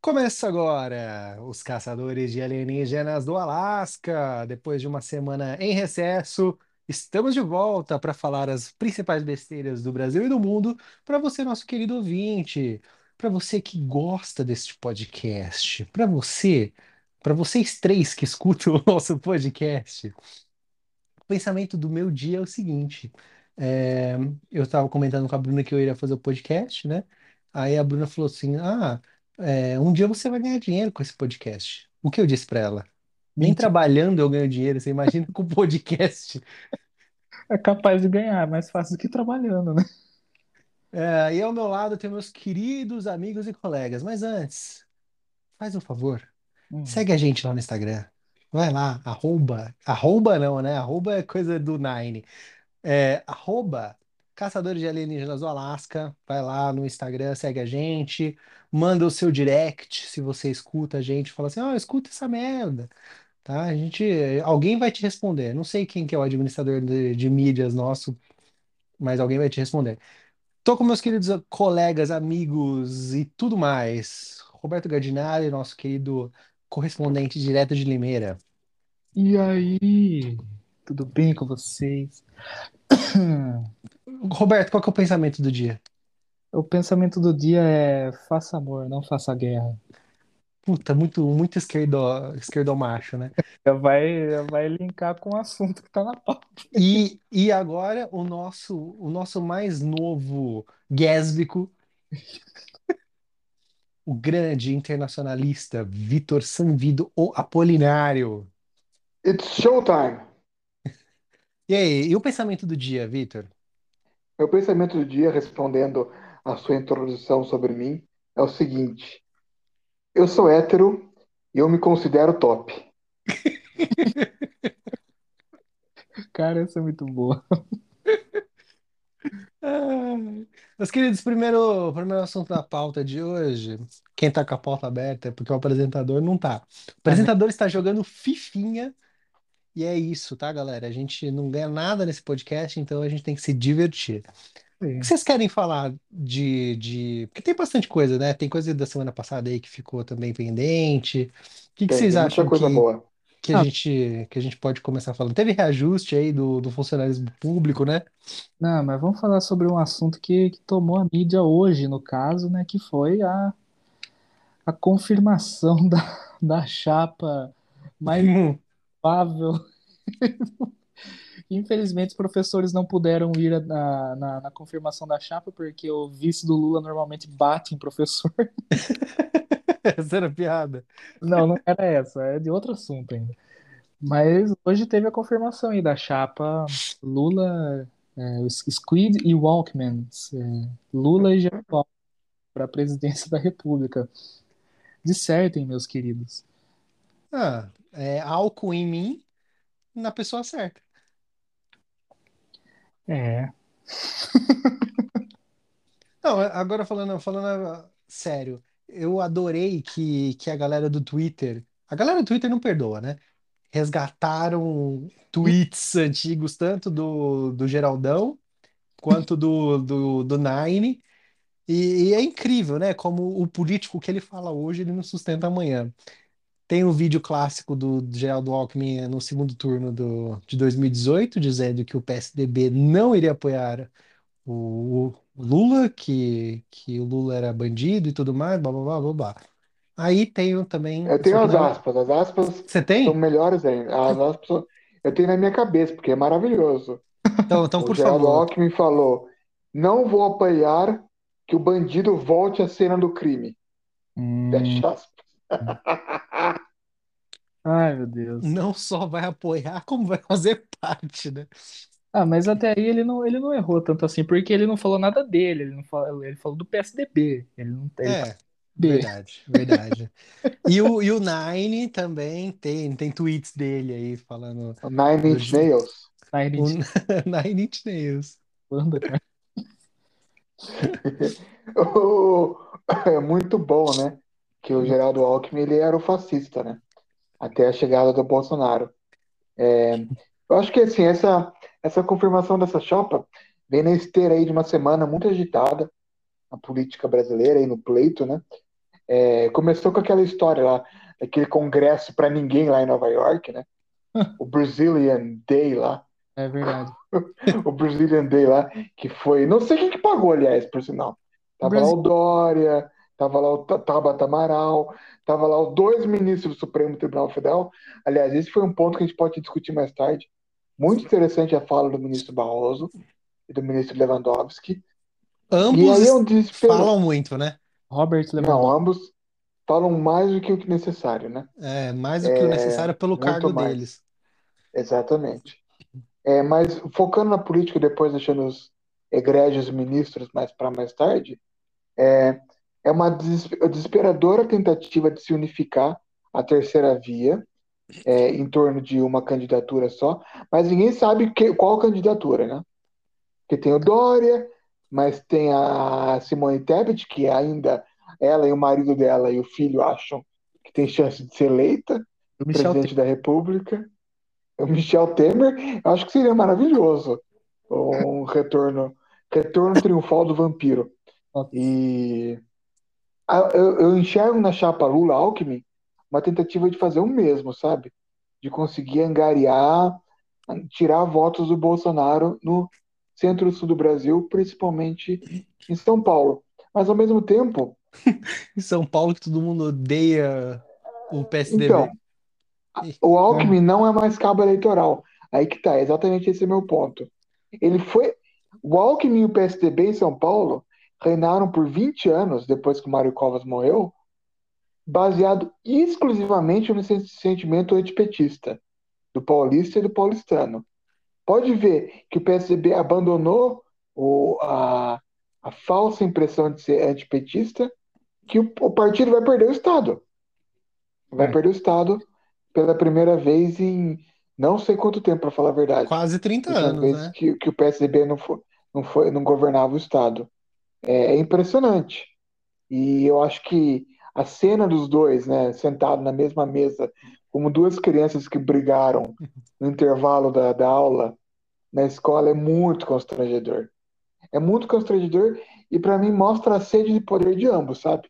Começa agora os caçadores de alienígenas do Alasca. Depois de uma semana em recesso, estamos de volta para falar as principais besteiras do Brasil e do mundo para você, nosso querido ouvinte, para você que gosta deste podcast, para você, para vocês três que escutam o nosso podcast. O pensamento do meu dia é o seguinte: é, eu estava comentando com a Bruna que eu iria fazer o podcast, né? Aí a Bruna falou assim: Ah, é, um dia você vai ganhar dinheiro com esse podcast. O que eu disse pra ela? Nem Mentira, trabalhando eu ganho dinheiro, você imagina com podcast. é capaz de ganhar, mais fácil do que trabalhando, né? É, e ao meu lado tem meus queridos amigos e colegas. Mas antes, faz um favor, Hum. segue a gente lá no Instagram. Vai lá, arroba, arroba não, né? Arroba é coisa do Nine. É, arroba Caçadores de Alienígenas do Alasca. Vai lá no Instagram, segue a gente, manda o seu direct se você escuta a gente, fala assim, ó, escuta essa merda, tá? A gente, alguém vai te responder. Não sei quem que é o administrador de, de mídias nosso, mas alguém vai te responder. Tô com meus queridos colegas, amigos e tudo mais. Roberto Gardinari, nosso querido correspondente direto de Limeira. E aí, tudo bem com vocês? Roberto, qual que é o pensamento do dia? O pensamento do dia é faça amor, não faça guerra. Puta, muito, muito esquerdo, esquerdomacho, né? Já vai, já vai linkar com o assunto que tá na pauta. E, e agora o nosso, o nosso mais novo gésbico, o grande internacionalista Vitor Sanvido, o Apolinário. It's showtime! E aí, e o pensamento do dia, Vitor? Meu pensamento do dia, respondendo à sua introdução sobre mim, é o seguinte: eu sou hétero e eu me considero top. Cara, essa é muito boa. Ah, meus queridos, primeiro, primeiro assunto da pauta de hoje. Quem tá com a pauta aberta é porque o apresentador não tá. O apresentador está jogando fifinha e é isso, tá, galera? A gente não ganha nada nesse podcast, então a gente tem que se divertir. O que Sim. vocês querem falar de, de... Porque tem bastante coisa, né? Tem coisa da semana passada aí que ficou também pendente. O que que vocês acham coisa que, boa. que a Ah, gente, que a gente pode começar falando? Teve reajuste aí do, do funcionalismo público, né? não, mas vamos falar sobre um assunto que, que tomou a mídia hoje, no caso, né? Que foi a, a confirmação da, da chapa mais provável Infelizmente, os professores não puderam ir na, na, na confirmação da chapa, porque o vice do Lula normalmente bate em professor. Essa era piada. Não, não era essa, é de outro assunto ainda. Mas hoje teve a confirmação aí da chapa Lula, é, Squid e Walkman. É, Lula e Geraldo para a presidência da República. Dissertem, meus queridos. Ah, é álcool em mim na pessoa certa. É, Não, agora falando, falando ah, sério, eu adorei que, que a galera do Twitter, a galera do Twitter não perdoa, né? Resgataram tweets antigos, tanto do, do Geraldão quanto do, do, do Nine, e, e é incrível, né? Como o político que ele fala hoje, ele não sustenta amanhã. Tem um vídeo clássico do, do Geraldo Alckmin no segundo turno do, de 2018, dizendo que o PSDB não iria apoiar o, o Lula, que, que o Lula era bandido e tudo mais, blá blá blá blá blá. Aí tenho também, Eu tenho as aspas, as aspas você são tem? melhores ainda. As aspas são- eu tenho na minha cabeça, porque é maravilhoso. Então, então, O por Geraldo favor. Alckmin falou: não vou apoiar que o bandido volte à cena do crime. Hum, Fecha aspas. ai meu Deus. Não só vai apoiar, como vai fazer parte, né? Ah, mas até aí ele não, ele não errou tanto assim, porque ele não falou nada dele, ele não falou, ele falou do PSDB. Ele não, ele tá É, verdade, verdade. E o, e o Nine também tem, tem tweets dele aí falando Nine Inch Nails. Ele o te Nine Inch Nails. manda, cara. O- É muito bom, né? Que o Geraldo Alckmin ele era o fascista, né? Até a chegada do Bolsonaro. Eu acho que assim, essa, essa confirmação dessa chapa vem na esteira aí de uma semana muito agitada na política brasileira e no pleito, né? É, começou com aquela história lá, aquele congresso para ninguém lá em Nova York, né? O Brazilian Day lá. É verdade. o Brazilian Day lá, que foi. Não sei quem que pagou, aliás, por sinal. Tava lá o Dória, tava lá o Tabata Amaral, tava lá os dois ministros do Supremo Tribunal Federal. Aliás, esse foi um ponto que a gente pode discutir mais tarde. Muito interessante a fala do ministro Barroso e do ministro Lewandowski. Ambos é um falam muito, né? Robert Lewandowski. Não, ambos falam mais do que o que necessário, né? É, mais do que é, o necessário pelo cargo mais. deles. Exatamente. É, mas focando na política, depois deixando os egrégios ministros mais para mais tarde, é, é uma desesperadora tentativa de se unificar a terceira via é, em torno de uma candidatura só, mas ninguém sabe que, qual candidatura, né? Porque tem o Dória, mas tem a Simone Tebet, que ainda ela e o marido dela e o filho acham que tem chance de ser eleita presidente da República o Michel Temer, acho que seria maravilhoso. Um retorno, retorno triunfal do vampiro. E eu, eu enxergo na chapa Lula Alckmin uma tentativa de fazer o mesmo, sabe? De conseguir angariar, tirar votos do Bolsonaro no centro-sul do Brasil, principalmente em São Paulo. Mas ao mesmo tempo. em São Paulo, que todo mundo odeia o PSDB. Então, o Alckmin não é mais cabo eleitoral. Aí que tá, exatamente esse é o meu ponto. Ele foi. O Alckmin e o PSDB em São Paulo reinaram por 20 anos depois que o Mário Covas morreu, baseado exclusivamente no sentimento antipetista do paulista e do paulistano. Pode ver que o PSDB abandonou o, a, a falsa impressão de ser antipetista, que o, o partido vai perder o Estado. Vai é. perder o Estado pela primeira vez em não sei quanto tempo, para falar a verdade. Quase 30 anos, né? Que, que o PSDB não, foi, não, foi, não governava o Estado. É, é, impressionante. E eu acho que a cena dos dois, né, sentados na mesma mesa, como duas crianças que brigaram no intervalo da, da aula na escola, é muito constrangedor. É muito constrangedor e para mim mostra a sede de poder de ambos, sabe?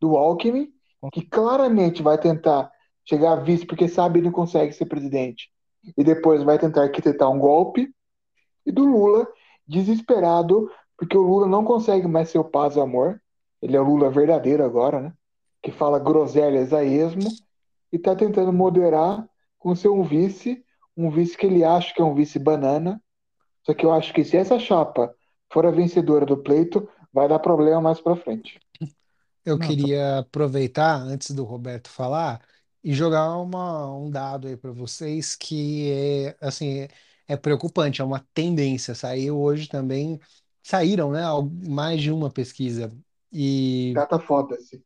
Do Alckmin, que claramente vai tentar chegar a vice porque sabe que não consegue ser presidente e depois vai tentar arquitetar um golpe, e do Lula, desesperado, porque o Lula não consegue mais ser o paz e o amor, ele é o Lula verdadeiro agora, né? Que fala groselhas a esmo e está tentando moderar com seu um vice, um vice que ele acha que é um vice banana. Só que eu acho que se essa chapa for a vencedora do pleito, vai dar problema mais para frente. Eu não, queria aproveitar, antes do Roberto falar, e jogar uma, um dado aí para vocês que é assim é preocupante, é uma tendência. Saiu hoje também, saíram, né, mais de uma pesquisa e Data foda-se.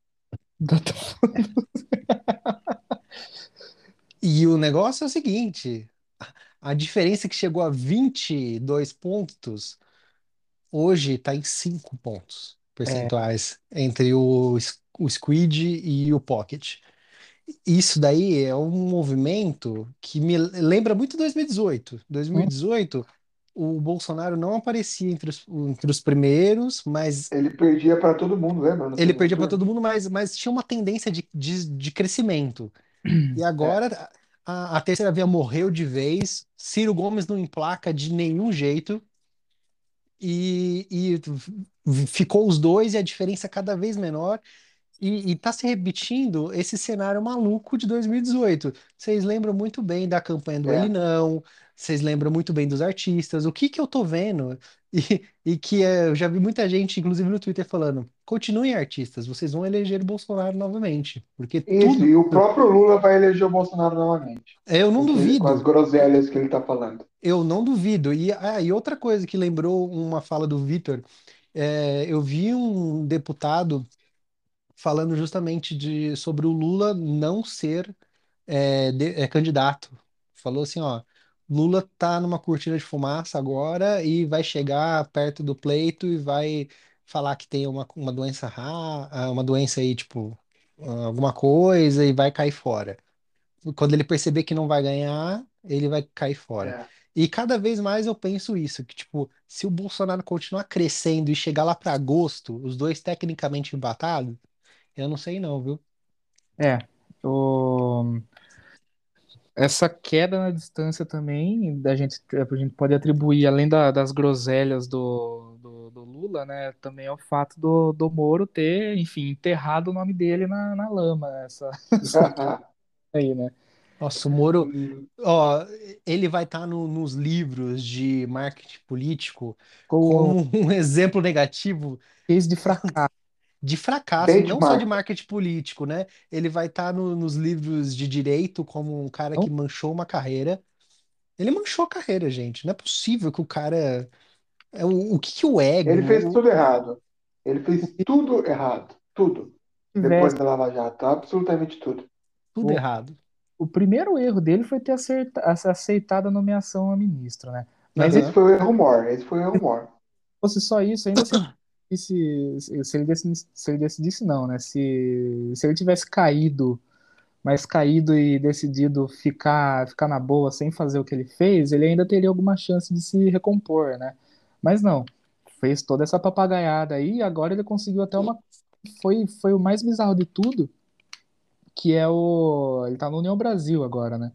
e o negócio é o seguinte, a diferença que chegou a 22 pontos hoje está em 5 pontos é. percentuais entre o, o Squid e o Pocket. Isso daí é um movimento que me lembra muito 2018. 2018, o Bolsonaro não aparecia entre os, entre os primeiros, mas Ele perdia para todo mundo, lembra? ele perdia para todo mundo, mas, mas tinha uma tendência de, de, de crescimento. E é. agora a, a terceira via morreu de vez, Ciro Gomes não emplaca de nenhum jeito, e, e ficou os dois e a diferença cada vez menor. E, está se repetindo esse cenário maluco de 2018. Vocês lembram muito bem da campanha do Ele É. Não, vocês lembram muito bem dos artistas. O que que eu tô vendo? E, e que é, eu já vi muita gente, inclusive no Twitter, falando: continuem artistas, vocês vão eleger o Bolsonaro novamente. Porque Isso, tudo. e o próprio Lula vai eleger o Bolsonaro novamente. Eu não Com com as duvido. groselhas que ele está falando. Eu não duvido. E, ah, e outra coisa que lembrou uma fala do Vitor, é, eu vi um deputado falando justamente de, sobre o Lula não ser é, de- candidato. Falou assim, ó, Lula tá numa cortina de fumaça agora e vai chegar perto do pleito e vai falar que tem uma, uma doença rara, uma doença aí, tipo, alguma coisa e vai cair fora. Quando ele perceber que não vai ganhar, ele vai cair fora. É. E cada vez mais eu penso isso, que tipo, se o Bolsonaro continuar crescendo e chegar lá para agosto, os dois tecnicamente empatados, Eu não sei não, viu? É, o... essa queda na distância também, da gente, a gente pode atribuir, além da- das groselhas do, do, do Lula, né, também é o fato do, do Moro ter, enfim, enterrado o nome dele na, na lama, essa, essa aí, né? Nossa, o Moro, ó, ele vai estar nos livros de marketing político Com como um exemplo negativo case de fracasso. De fracasso, não só de Benchmark. marketing político, né? Ele vai estar nos livros de direito como um cara que manchou uma carreira. Ele manchou a carreira, gente. Não é possível que o cara. é O, o que que o ego, Ele fez tudo errado. Ele fez tudo errado. Tudo. Depois da Lava Jato. Absolutamente tudo. tudo o, errado. o primeiro erro dele foi ter acerta- aceitado a nomeação a ministro, né? Mas Aham. Esse foi o erro mor. Esse foi o erro mor. fosse só isso, ainda se, se, se ele decidisse, se ele decidisse não, né? Se, se ele tivesse caído, mas caído e decidido ficar, ficar na boa sem fazer o que ele fez, ele ainda teria alguma chance de se recompor, né? Mas não, fez toda essa papagaiada aí e agora ele conseguiu até uma. Foi, foi o mais bizarro de tudo, que é o. Ele tá no União Brasil agora, né?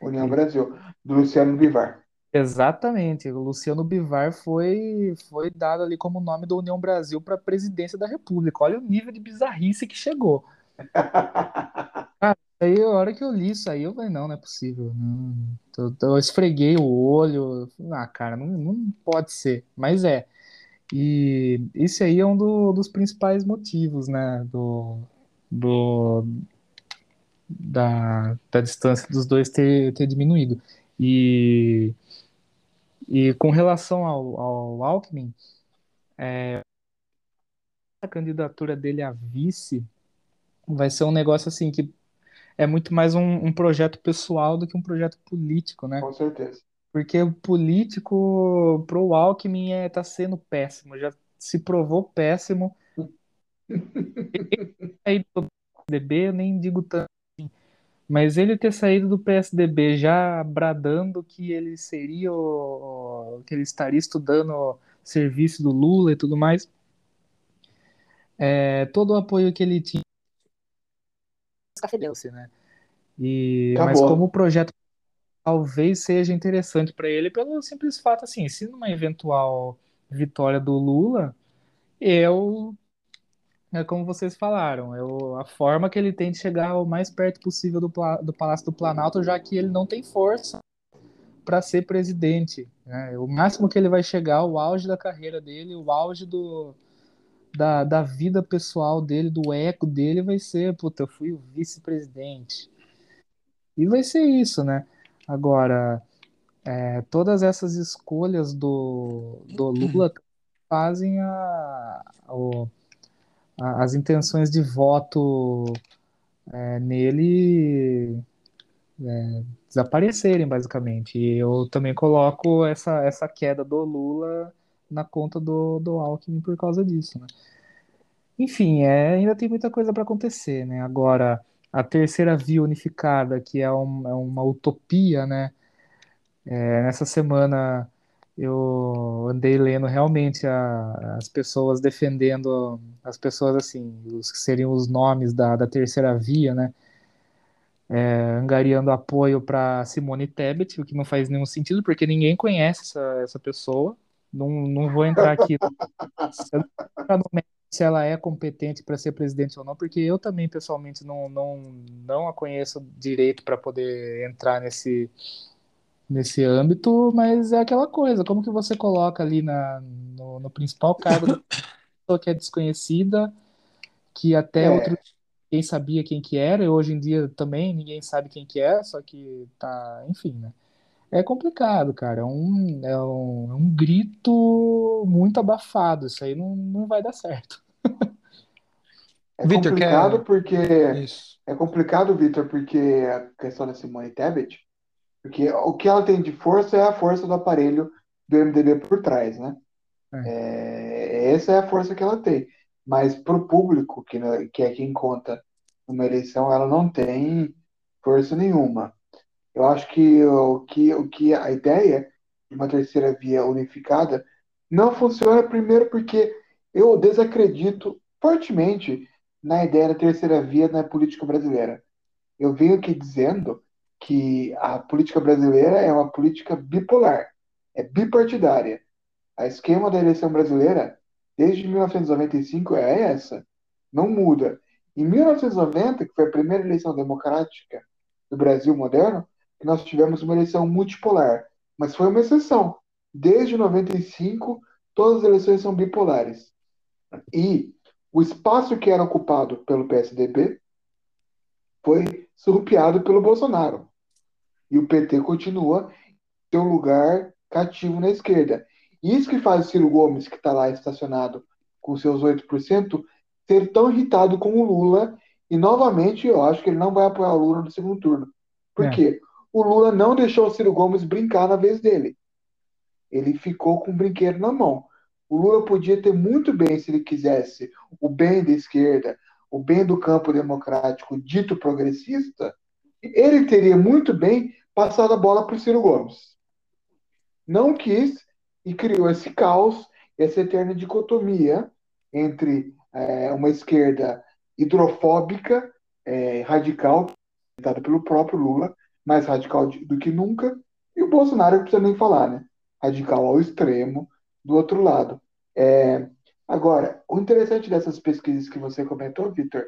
União Brasil. Do Luciano Bivar. Exatamente, o Luciano Bivar foi, foi dado ali como nome do União Brasil para a presidência da República. Olha o nível de bizarrice que chegou. Aí, a hora que eu li isso aí, eu falei, não, não é possível. Não, eu esfreguei o olho. Ah, cara, não, não pode ser. Mas é. E esse aí é um do- dos principais motivos, né, do, do, da, da distância dos dois ter, ter diminuído. E, e com relação ao, ao Alckmin, a candidatura dele a vice vai ser um negócio assim que é muito mais um, um projeto pessoal do que um projeto político, né? Com certeza. Porque o político pro Alckmin é, tá sendo péssimo, já se provou péssimo. Aí do PSDB, eu nem digo tanto mas ele ter saído do PSDB já bradando que ele seria o, que ele estaria estudando o serviço do Lula e tudo mais, é, todo o apoio que ele tinha escafedeu-se, né? E, mas Acabou. como o projeto talvez seja interessante para ele pelo simples fato assim, se numa eventual vitória do Lula, eu é como vocês falaram, eu, a forma que ele tem de chegar o mais perto possível do, do Palácio do Planalto, já que ele não tem força para ser presidente. né? O máximo que ele vai chegar, o auge da carreira dele, o auge do, da, da vida pessoal dele, do eco dele, vai ser, puta, eu fui o vice-presidente. E vai ser isso, né? Agora, é, todas essas escolhas do, do Lula fazem a, o- as intenções de voto é, nele é, desaparecerem, basicamente. E eu também coloco essa, essa queda do Lula na conta do, do Alckmin por causa disso, né? Enfim, é, ainda tem muita coisa para acontecer, né? Agora, a terceira via unificada, que é, um- é uma utopia, né? É, nessa semana eu andei lendo realmente a- as pessoas defendendo, as pessoas assim, os que seriam os nomes da, da terceira via, né? É, angariando apoio para Simone Tebet, o que não faz nenhum sentido, porque ninguém conhece essa, essa pessoa. Não, não vou entrar aqui se ela é competente para ser presidente ou não, porque eu também pessoalmente não, não, não a conheço direito para poder entrar nesse, nesse âmbito, mas é aquela coisa, como que você coloca ali na, no, no principal cargo da pessoa que é desconhecida, que até É. outro ninguém sabia quem que era, e hoje em dia também ninguém sabe quem que é, só que tá, enfim, né? É complicado, cara. É um, é um, é um grito muito abafado. Isso aí não, não vai dar certo. É Vitor, complicado quer- porque Isso. é complicado, Vitor, porque a questão da Simone Tebet, porque o que ela tem de força é a força do aparelho do MDB por trás, né? É, essa é a força que ela tem. Mas para o público, que, que é quem conta numa eleição, ela não tem força nenhuma. Eu acho que o que, o que a ideia de uma terceira via unificada não funciona, primeiro porque eu desacredito fortemente na ideia da terceira via na política brasileira. Eu venho aqui dizendo que a política brasileira é uma política bipolar, é bipartidária. A esquema da eleição brasileira, desde 1995, é essa. Não muda. Em 1990, que foi a primeira eleição democrática do Brasil moderno, nós tivemos uma eleição multipolar, mas foi uma exceção. Desde 95, todas as eleições são bipolares. E o espaço que era ocupado pelo PSDB foi surrupiado pelo Bolsonaro. E o PT continua seu lugar cativo na esquerda. Isso que faz o Ciro Gomes, que está lá estacionado com seus 8%, ser tão irritado com o Lula. E novamente eu acho que ele não vai apoiar o Lula no segundo turno. Por é. quê? O Lula não deixou o Ciro Gomes brincar na vez dele. Ele ficou com o brinquedo na mão. O Lula podia ter muito bem, se ele quisesse, o bem da esquerda, o bem do campo democrático dito progressista, ele teria muito bem passado a bola para o Ciro Gomes. Não quis e criou esse caos, essa eterna dicotomia entre é, uma esquerda hidrofóbica, é, radical, dada pelo próprio Lula, mais radical do que nunca, e o Bolsonaro, não precisa nem falar, né? Radical ao extremo, do outro lado. É, agora, o interessante dessas pesquisas que você comentou, Vitor,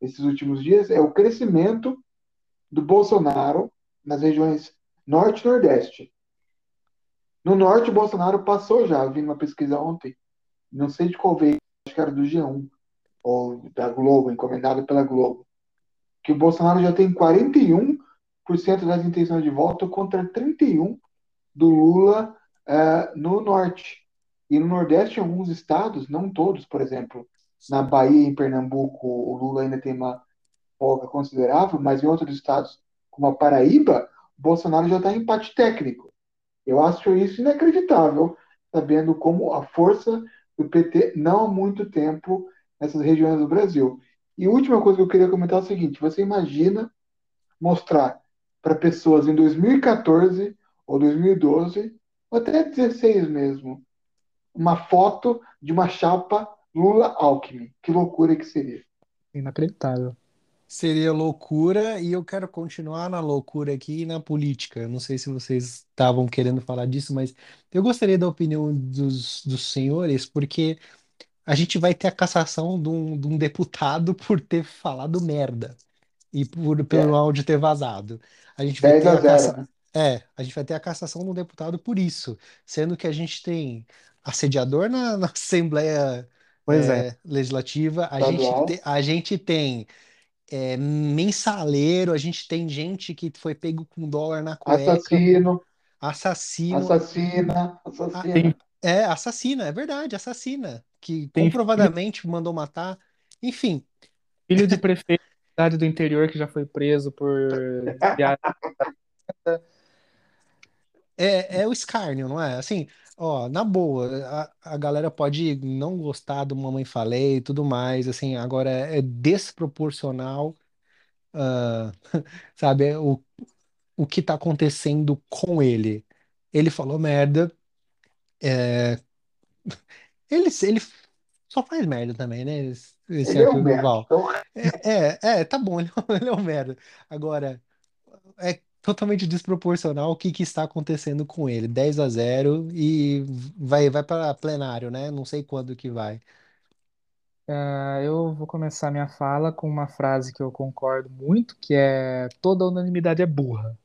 esses últimos dias, é o crescimento do Bolsonaro nas regiões norte e nordeste. No norte, o Bolsonaro passou já, vi uma pesquisa ontem, não sei de qual veio, acho que era do G1, ou da Globo, encomendado pela Globo, que o Bolsonaro já tem 41% das intenções de voto contra 31% do Lula uh, no norte. E no Nordeste, em alguns estados, não todos, por exemplo, na Bahia e em Pernambuco, o Lula ainda tem uma folga considerável, mas em outros estados, como a Paraíba, o Bolsonaro já está em empate técnico. Eu acho isso inacreditável, sabendo como a força do PT não há muito tempo nessas regiões do Brasil. E a última coisa que eu queria comentar é o seguinte: você imagina mostrar para pessoas em 2014 ou 2012, ou até 16 mesmo, uma foto de uma chapa Lula-Alckmin. Que loucura que seria. Inacreditável. Seria loucura e eu quero continuar na loucura aqui e na política. Eu não sei se vocês estavam querendo falar disso, mas eu gostaria da opinião dos, dos senhores, porque a gente vai ter a cassação de um, de um deputado por ter falado merda e por, pelo É, áudio ter vazado. A gente vai 10 ter a a 0, caça... né? É, a gente vai ter a cassação de um deputado por isso, sendo que a gente tem assediador na, na Assembleia é. é, Legislativa, a gente, te- a gente tem é, mensaleiro, a gente tem gente que foi pego com dólar na cueca, Assassino, assassino, assassina, a- assassina. é assassina, é verdade, assassina, que Tem filho, comprovadamente mandou matar. Enfim, filho de prefeito da cidade do interior que já foi preso por. É, é o escárnio, não é? Assim, ó, na boa, a, a galera pode não gostar do Mamãe Falei e tudo mais, assim, agora é desproporcional, ah, sabe, é o, o que tá acontecendo com ele. Ele falou merda, é, ele, ele só faz merda também, né, esse esse Ele é um Arthur merda. Duval. Então, É, é, é, tá bom, ele, é um ele é um merda. Agora, é totalmente desproporcional o que, que está acontecendo com ele. 10 a zero e vai, vai para plenário, né? Não sei quando que vai. Ah, eu vou começar minha fala com uma frase que eu concordo muito, que é toda unanimidade é burra.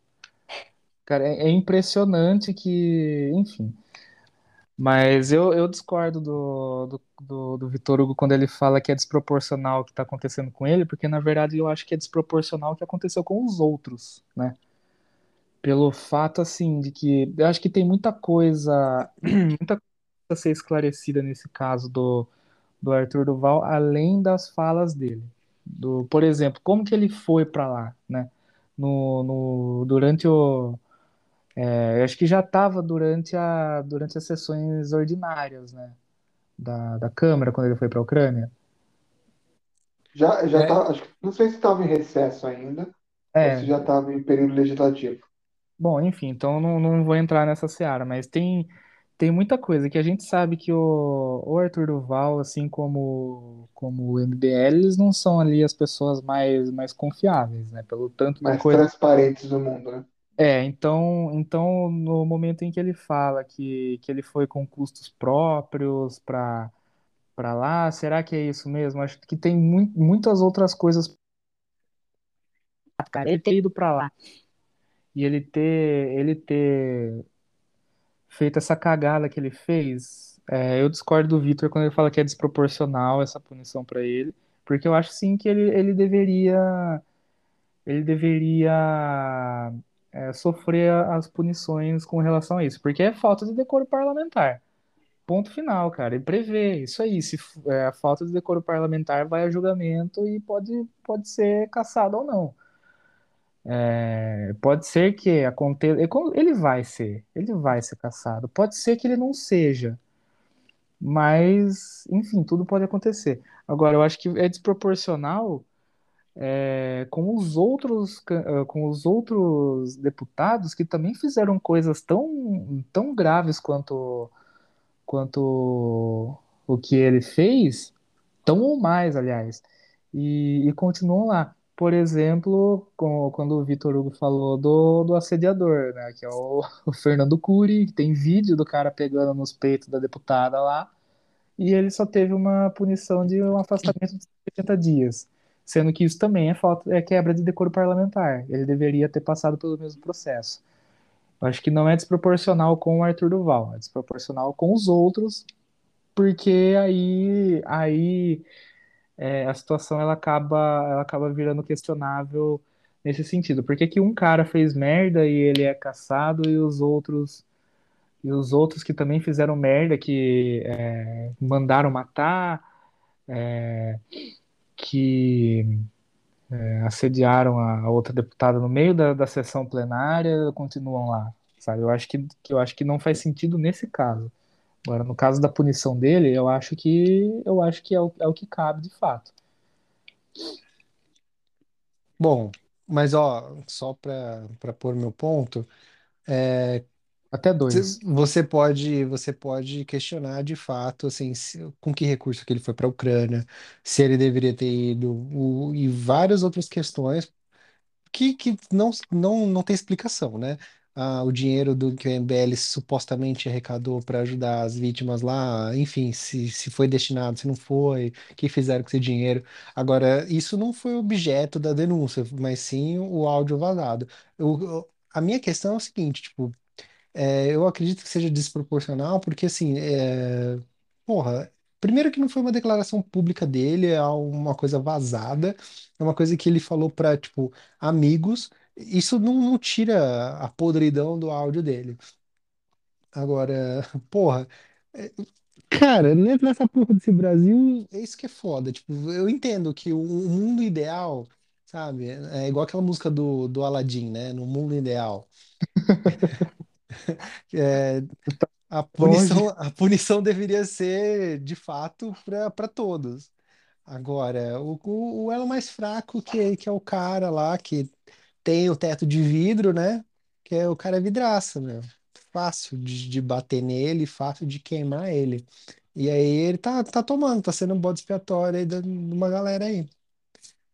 Cara, é, é impressionante que, enfim. Mas eu, eu discordo do, do, do, do Vitor Hugo quando ele fala que é desproporcional o que está acontecendo com ele, porque na verdade eu acho que é desproporcional o que aconteceu com os outros, né? Pelo fato, assim, de que eu acho que tem muita coisa, muita coisa a ser esclarecida nesse caso do, do Arthur Duval, além das falas dele. Do, por exemplo, como que ele foi para lá, né? No, no, durante o, é, eu acho que já estava durante a, durante as sessões ordinárias, né? Da, da Câmara, quando ele foi para a Ucrânia. já, já É, tá, acho não sei se estava em recesso ainda, ou se É, já estava em período legislativo. Bom, enfim, então não, não vou entrar nessa seara, mas tem, tem muita coisa que a gente sabe que o, o Arthur Duval, assim como, como o MBL, eles não são ali as pessoas mais, mais confiáveis, né? Pelo tanto de mais coisa. transparentes do mundo, né? É, então, então no momento em que ele fala que, que ele foi com custos próprios para para lá, será que é isso mesmo? Acho que tem mu muitas outras coisas. Cara, ele ter ido para lá e ele ter ele ter feito essa cagada que ele fez, é, eu discordo do Victor quando ele fala que é desproporcional essa punição para ele, porque eu acho sim que ele, ele deveria ele deveria é, sofrer as punições com relação a isso, porque é falta de decoro parlamentar. Ponto final, cara. Ele prevê isso aí. Se é, a falta de decoro parlamentar vai a julgamento e pode, pode ser cassado ou não. É, pode ser que aconteça. Ele vai ser, ele vai ser caçado. Pode ser que ele não seja, mas enfim, tudo pode acontecer. Agora, eu acho que é desproporcional é, com os outros, com os outros deputados que também fizeram coisas tão, tão graves quanto, quanto o que ele fez, tão ou mais, aliás, e, e continuam lá por exemplo, com, quando o Vitor Hugo falou do, do assediador, né, que é o, o, Fernando Cury, que tem vídeo do cara pegando nos peitos da deputada lá, e ele só teve uma punição de um afastamento de 70 dias, sendo que isso também é, falta, é quebra de decoro parlamentar. Ele deveria ter passado pelo mesmo processo. Eu acho que não é desproporcional com o Arthur Duval, é desproporcional com os outros, porque aí, aí é, a situação ela acaba, ela acaba virando questionável nesse sentido. Por que, que um cara fez merda e ele é caçado e os outros e os outros que também fizeram merda, que é, mandaram matar, é, que é, assediaram a, outra deputada no meio da, da sessão plenária, continuam lá, sabe? Eu acho que, que eu acho que não faz sentido nesse caso. Agora, no caso da punição dele, eu acho que eu acho que é o, é o que cabe de fato. Bom, mas ó, só para pôr meu ponto, é, Até dois. você pode você pode questionar de fato assim se- com que recurso que ele foi para a Ucrânia, se ele deveria ter ido o- e várias outras questões que, que não, não, não tem explicação, né? Ah, o dinheiro do que o MBL supostamente arrecadou para ajudar as vítimas lá, enfim, se, se foi destinado, se não foi, o que fizeram com esse dinheiro. Agora, isso não foi objeto da denúncia, mas sim o áudio vazado. Eu, a minha questão é o seguinte, tipo, é, eu acredito que seja desproporcional, porque assim, é, porra, primeiro que não foi uma declaração pública dele, é uma coisa vazada, é uma coisa que ele falou para, tipo, amigos. Isso não, não tira a podridão do áudio dele. Agora, porra, é, cara, né, nessa porra desse Brasil, é isso que é foda. Tipo, eu entendo que o, o mundo ideal, sabe, é igual aquela música do, do Aladdin, né? No mundo ideal. É, a punição, a punição deveria ser de fato para todos. Agora, o, o, o elo mais fraco, que, que é o cara lá que tem o teto de vidro, né? Que é o cara é vidraça, né? Fácil de, de bater nele, fácil de queimar ele. E aí ele tá, tá tomando, tá sendo um bode expiatório aí de uma galera aí.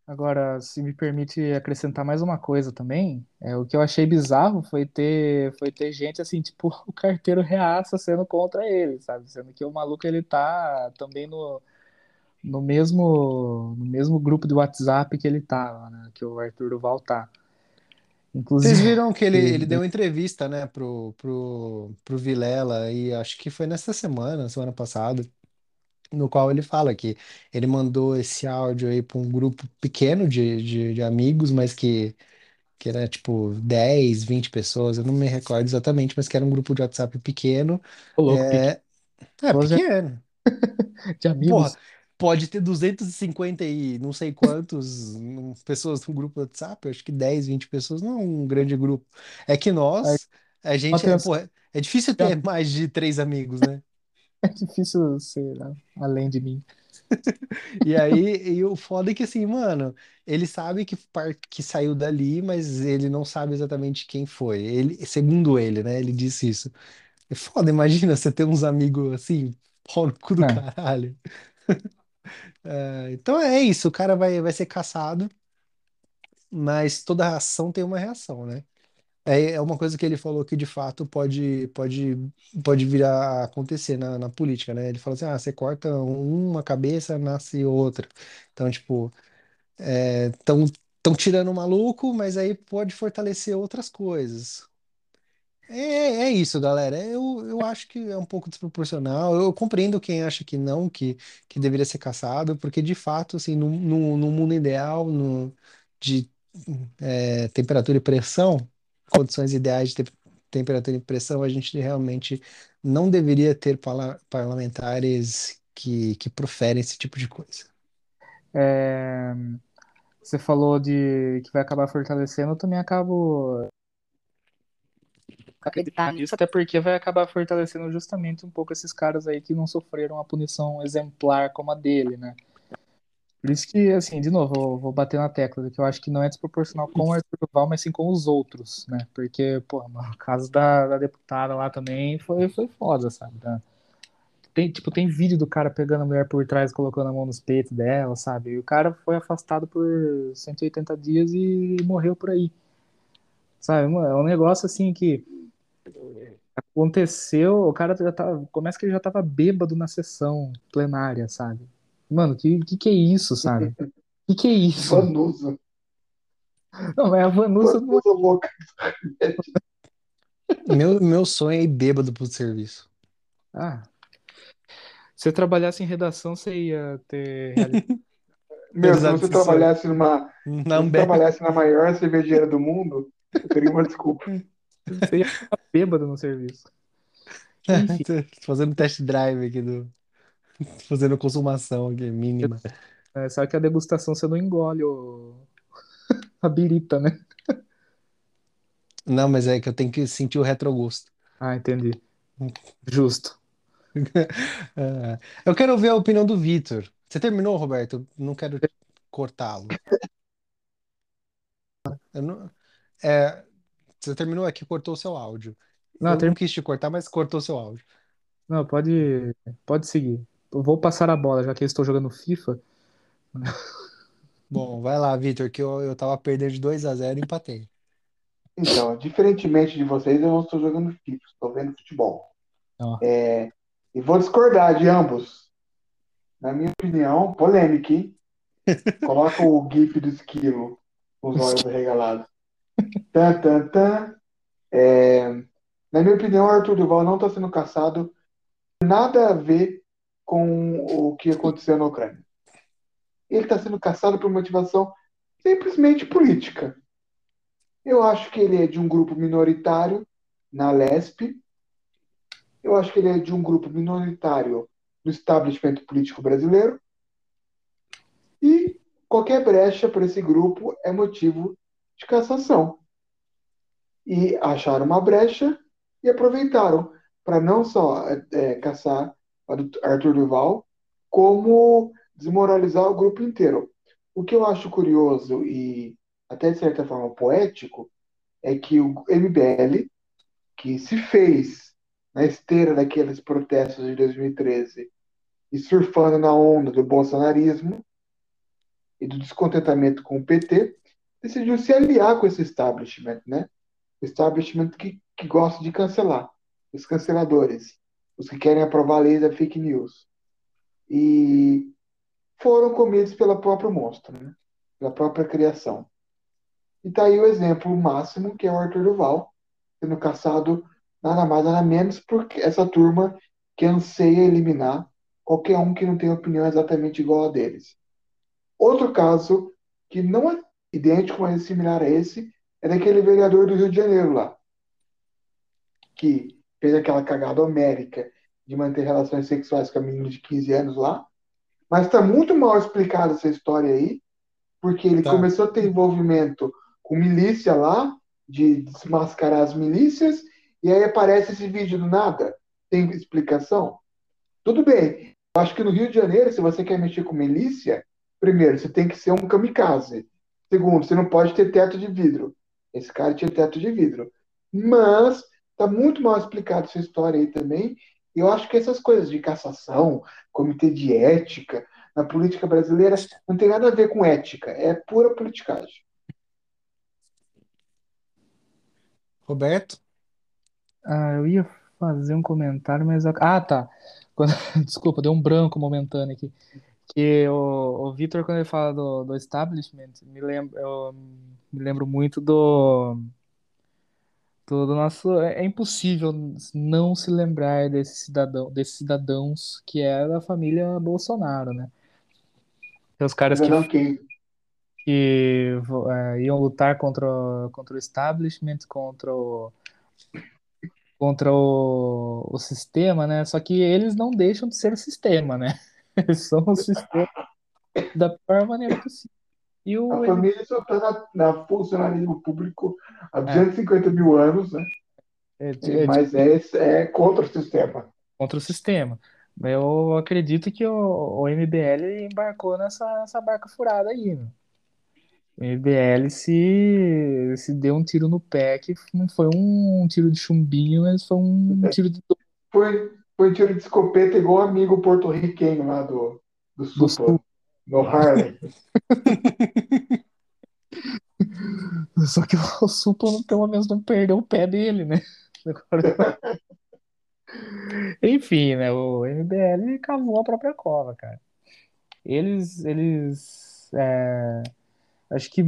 Agora, se me permite acrescentar mais uma coisa também, é, o que eu achei bizarro foi ter, foi ter gente assim, tipo, o carteiro reaça sendo contra ele, sabe? Sendo que o maluco ele tá também no, no mesmo no mesmo grupo de WhatsApp que ele tava, né? Que o Arthur Duval tá. Vocês Inclusive, viram que ele, ele deu entrevista, né, pro, pro, pro Vilela, e acho que foi nessa semana, semana passada. no qual ele fala que ele mandou esse áudio aí para um grupo pequeno de, de, de amigos, mas que, que era tipo 10, 20 pessoas, eu não me recordo exatamente, mas que era um grupo de WhatsApp pequeno. louco pequeno É, é de pequeno. de Porra, amigos. Pode ter 250 e não sei quantos hum, pessoas no grupo do WhatsApp, eu acho que 10, 20 pessoas não é um grande grupo. É que nós, a gente é, porra, é difícil ter mais de três amigos, né? é difícil ser né, além de mim. E aí, e o foda é que assim, mano, ele sabe que, par- que saiu dali, mas ele não sabe exatamente quem foi. Ele, segundo ele, né? Ele disse isso. É foda, imagina você ter uns amigos assim, pau no cu do Não. caralho. É, então é isso, o cara vai, vai ser caçado, mas toda ação tem uma reação, né? É, é uma coisa que ele falou que de fato pode, pode, pode vir a acontecer na, na política, né? Ele falou assim: ah, você corta uma cabeça, nasce outra. Então, tipo, estão estão tirando o maluco, mas aí pode fortalecer outras coisas. É, é isso, galera. Eu, eu acho que é um pouco desproporcional. Eu compreendo quem acha que não, que, que deveria ser caçado, porque de fato, assim, no, no, no mundo ideal, no, de é, temperatura e pressão, condições ideais de te- temperatura e pressão, a gente realmente não deveria ter pala- parlamentares que, que proferem esse tipo de coisa. É, você falou de que vai acabar fortalecendo, eu também acabo acreditar nisso, até porque vai acabar fortalecendo justamente um pouco esses caras aí que não sofreram a punição exemplar como a dele, né? Por isso que, assim, de novo, eu vou bater na tecla que eu acho que não é desproporcional com o Arthur Duval, mas sim com os outros, né? Porque, pô, no caso da, da deputada lá também foi, foi foda, sabe? Da- Tem, tipo, tem vídeo do cara pegando a mulher por trás, colocando a mão nos peitos dela, sabe? E o cara foi afastado por 180 dias e morreu por aí, sabe? É um negócio assim que aconteceu, o cara já tava, começa que ele já tava bêbado na sessão plenária, sabe? Mano, que, que que é isso, sabe? Que que é isso? Vanusa. Não, é a Vanusa não. Vanusa louca. Meu, meu sonho é ir bêbado pro serviço. Ah, se eu trabalhasse em redação, você ia ter. Meu, se você trabalhasse numa, se você Ambev. trabalhasse na maior cervejeira do mundo, eu teria uma desculpa. Você ia ficar bêbado no serviço. Enfim, Fazendo test drive aqui do. Fazendo consumação aqui, mínima. é, só que a degustação você não engole o... a birita, né? Não, mas é que eu tenho que sentir o retrogosto. Ah, entendi. Justo. Ah, eu quero ver a opinião do Vitor. Você terminou, Roberto? Eu não quero cortá-lo. Eu não- é, você terminou aqui, cortou o seu áudio. Não, Eu term- não quis te cortar, mas cortou o seu áudio. não, pode, pode seguir. Eu vou passar a bola, já que eu estou jogando FIFA. Bom, vai lá, Vitor, que eu, eu tava perdendo de 2 a 0 e empatei. Então, diferentemente de vocês, eu não estou jogando FIFA, estou vendo futebol. Ó. É, e vou discordar de ambos. Na minha opinião, polêmica, hein? Coloca o GIF do esquilo com os olhos arregalados. Tan, tan, tan. É, na minha opinião, Arthur Duval não está sendo caçado nada a ver com o que aconteceu na Ucrânia. Ele está sendo caçado por motivação simplesmente política. Eu acho que ele é de um grupo minoritário na Lesp. Eu acho que ele é de um grupo minoritário no establishment político brasileiro. E qualquer brecha para esse grupo é motivo de cassação. E acharam uma brecha e aproveitaram para não só é, caçar Arthur Duval, como desmoralizar o grupo inteiro. O que eu acho curioso e até de certa forma poético é que o MBL, que se fez na esteira daqueles protestos de 2013 e surfando na onda do bolsonarismo e do descontentamento com o PT, decidiu se aliar com esse establishment, né? O establishment que, que gosta de cancelar, os canceladores, os que querem aprovar a lei da fake news. E foram comidos pela própria monstro, né? pela própria criação. E tá aí o exemplo máximo, que é o Arthur Duval, sendo caçado nada mais, nada menos por essa turma que anseia eliminar qualquer um que não tenha opinião exatamente igual a deles. Outro caso, que não é idêntico, mas similar a esse, é daquele vereador do Rio de Janeiro lá, que fez aquela cagada homérica de manter relações sexuais com a menina de 15 anos lá, mas está muito mal explicada essa história aí, porque ele Tá. começou a ter envolvimento com milícia lá, de desmascarar as milícias, e aí aparece esse vídeo do nada. Tem explicação? Tudo bem. Eu acho que no Rio de Janeiro, se você quer mexer com milícia, primeiro, você tem que ser um kamikaze. Segundo, você não pode ter teto de vidro. Esse cara tinha teto de vidro. Mas Está muito mal explicado essa história aí também. Eu acho que essas coisas de cassação, comitê de ética, na política brasileira, não tem nada a ver com ética, é pura politicagem. Roberto? Ah, eu ia fazer um comentário, mas. Ah, tá. Quando... Desculpa, deu um branco momentâneo aqui. Que o, o Vitor, quando ele fala do, do establishment, me lembro, eu me lembro muito do, do, do nosso. É, é impossível não se lembrar desse cidadão, desses cidadãos que é da família Bolsonaro, né? Tem os caras que, quem? que é, iam lutar contra, o- contra o establishment, contra o, contra o, o sistema, né? Só que eles não deixam de ser o sistema, né? São o sistema da pior maneira possível. E A o família só está na, na funcionalismo público há 250 mil anos, né? é, é, Mas é, é contra o sistema. contra o sistema. Eu acredito que o, o MBL embarcou nessa, nessa barca furada aí, né? O MBL se, se deu um tiro no pé, que não foi um tiro de chumbinho, mas foi um tiro de Foi, foi tiro de escopeta igual o amigo porto-riquenho lá do, do Supla, Supla. no Harlem. Só que o Supla pelo menos não perdeu o pé dele, né? Agora- Enfim, né? O MBL cavou a própria cova, cara. Eles, eles, é, acho que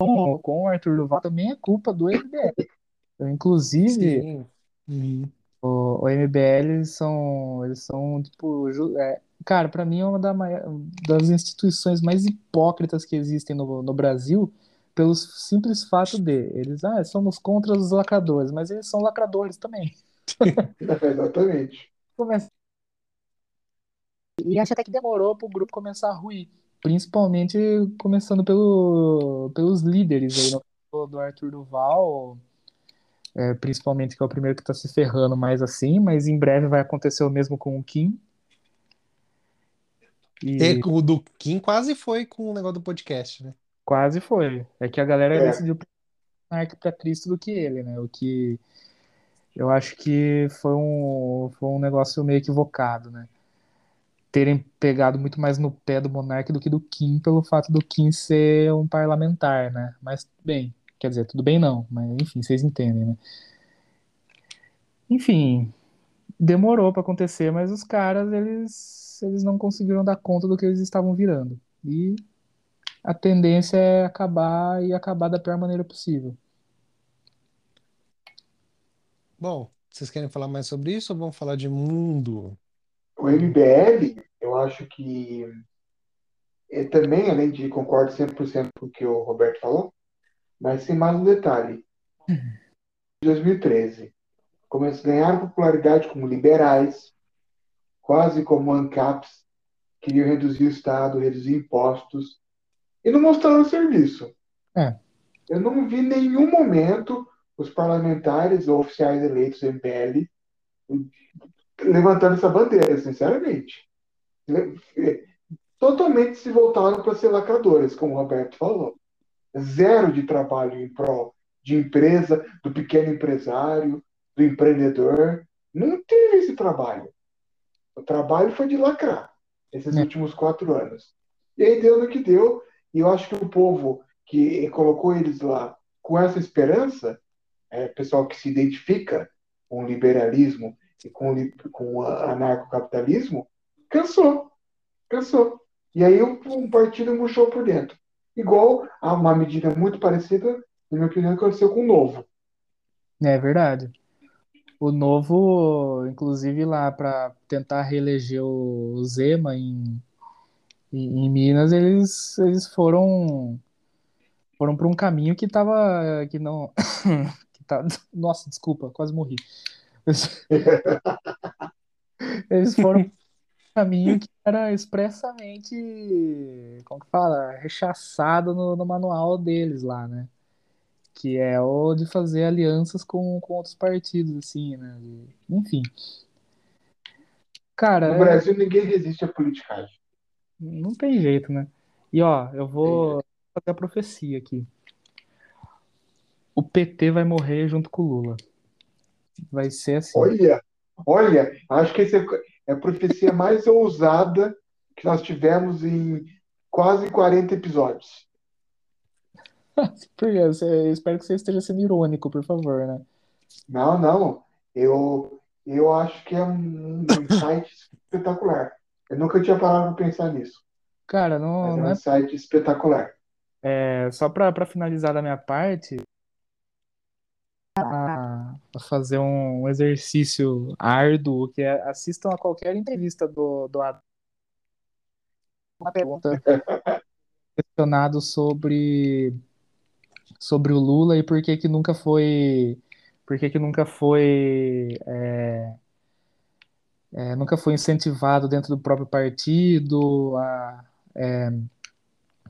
com, com o Arthur Duval também é culpa do MBL. Eu, inclusive, Sim. O, o MBL eles são, eles são tipo, ju- é, cara, pra mim é uma da mai- das instituições mais hipócritas que existem no, no Brasil, pelo simples fato de eles, ah, somos contra os lacradores, mas eles são lacradores também. Exatamente. Começa- E acho até que demorou pro grupo começar a ruir, principalmente começando pelo, pelos líderes aí, no do Arthur Duval, é, principalmente que é o primeiro que tá se ferrando mais assim, mas em breve vai acontecer o mesmo com o Kim. E o do Kim quase foi com o negócio do podcast, né? quase foi. É que a galera É. decidiu mais para Cristo do que ele, né? O que eu acho que foi um, foi um negócio meio equivocado, né? Terem pegado muito mais no pé do Monark do que do Kim, pelo fato do Kim ser um parlamentar, né? Mas tudo bem, quer dizer, tudo bem não, mas enfim, vocês entendem, né? Enfim, demorou para acontecer, mas os caras, eles, eles não conseguiram dar conta do que eles estavam virando. E a tendência é acabar e acabar da pior maneira possível. Bom, vocês querem falar mais sobre isso ou vamos falar de mundo? O MBL, eu acho que é também, além de concordo 100% com o que o Roberto falou, mas tem mais um detalhe. Em 2013, começam a ganhar popularidade como liberais, quase como ANCAPs, queriam reduzir o Estado, reduzir impostos, e não mostraram serviço. É. Eu não vi em nenhum momento os parlamentares ou oficiais eleitos do MBL levantando essa bandeira, sinceramente. Totalmente se voltaram para ser lacradores, como o Roberto falou. Zero de trabalho em prol de empresa, do pequeno empresário, do empreendedor. Não teve esse trabalho. O trabalho foi de lacrar esses É. últimos quatro anos. E aí deu no que deu, e eu acho que o povo que colocou eles lá com essa esperança, é, pessoal que se identifica com o liberalismo e com, com o anarcocapitalismo, cansou. Cansou. E aí o, um partido murchou por dentro. Igual a uma medida muito parecida, na minha opinião, aconteceu com o Novo. É verdade. O novo, inclusive lá para tentar reeleger o Zema em, em, em Minas, eles, eles foram foram para um caminho que tava que não que tá, nossa, desculpa, quase morri. Eles, foram caminho que era expressamente, como que fala, rechaçado no, no manual deles lá, né? que é o de fazer alianças com, com outros partidos, assim, né? Enfim. Cara, No é- Brasil, ninguém resiste à politicagem. não tem jeito, né? E ó, eu vou fazer a profecia aqui. o PT vai morrer junto com o Lula. Vai ser assim. Olha, olha, acho que essa é a profecia mais ousada que nós tivemos em quase 40 episódios. Você- espero que você esteja sendo irônico, por favor, né? Não, não. Eu, eu acho que é um, insight espetacular. Eu nunca tinha parado para pensar nisso, Cara, mas não, é não um é insight espetacular. É, só para para finalizar da minha parte, a, fazer um exercício árduo, que é assistam a qualquer entrevista do, do Adam. Uma pergunta questionado sobre sobre o Lula e por que que nunca foi por que que nunca foi é, é, nunca foi incentivado dentro do próprio partido a, é,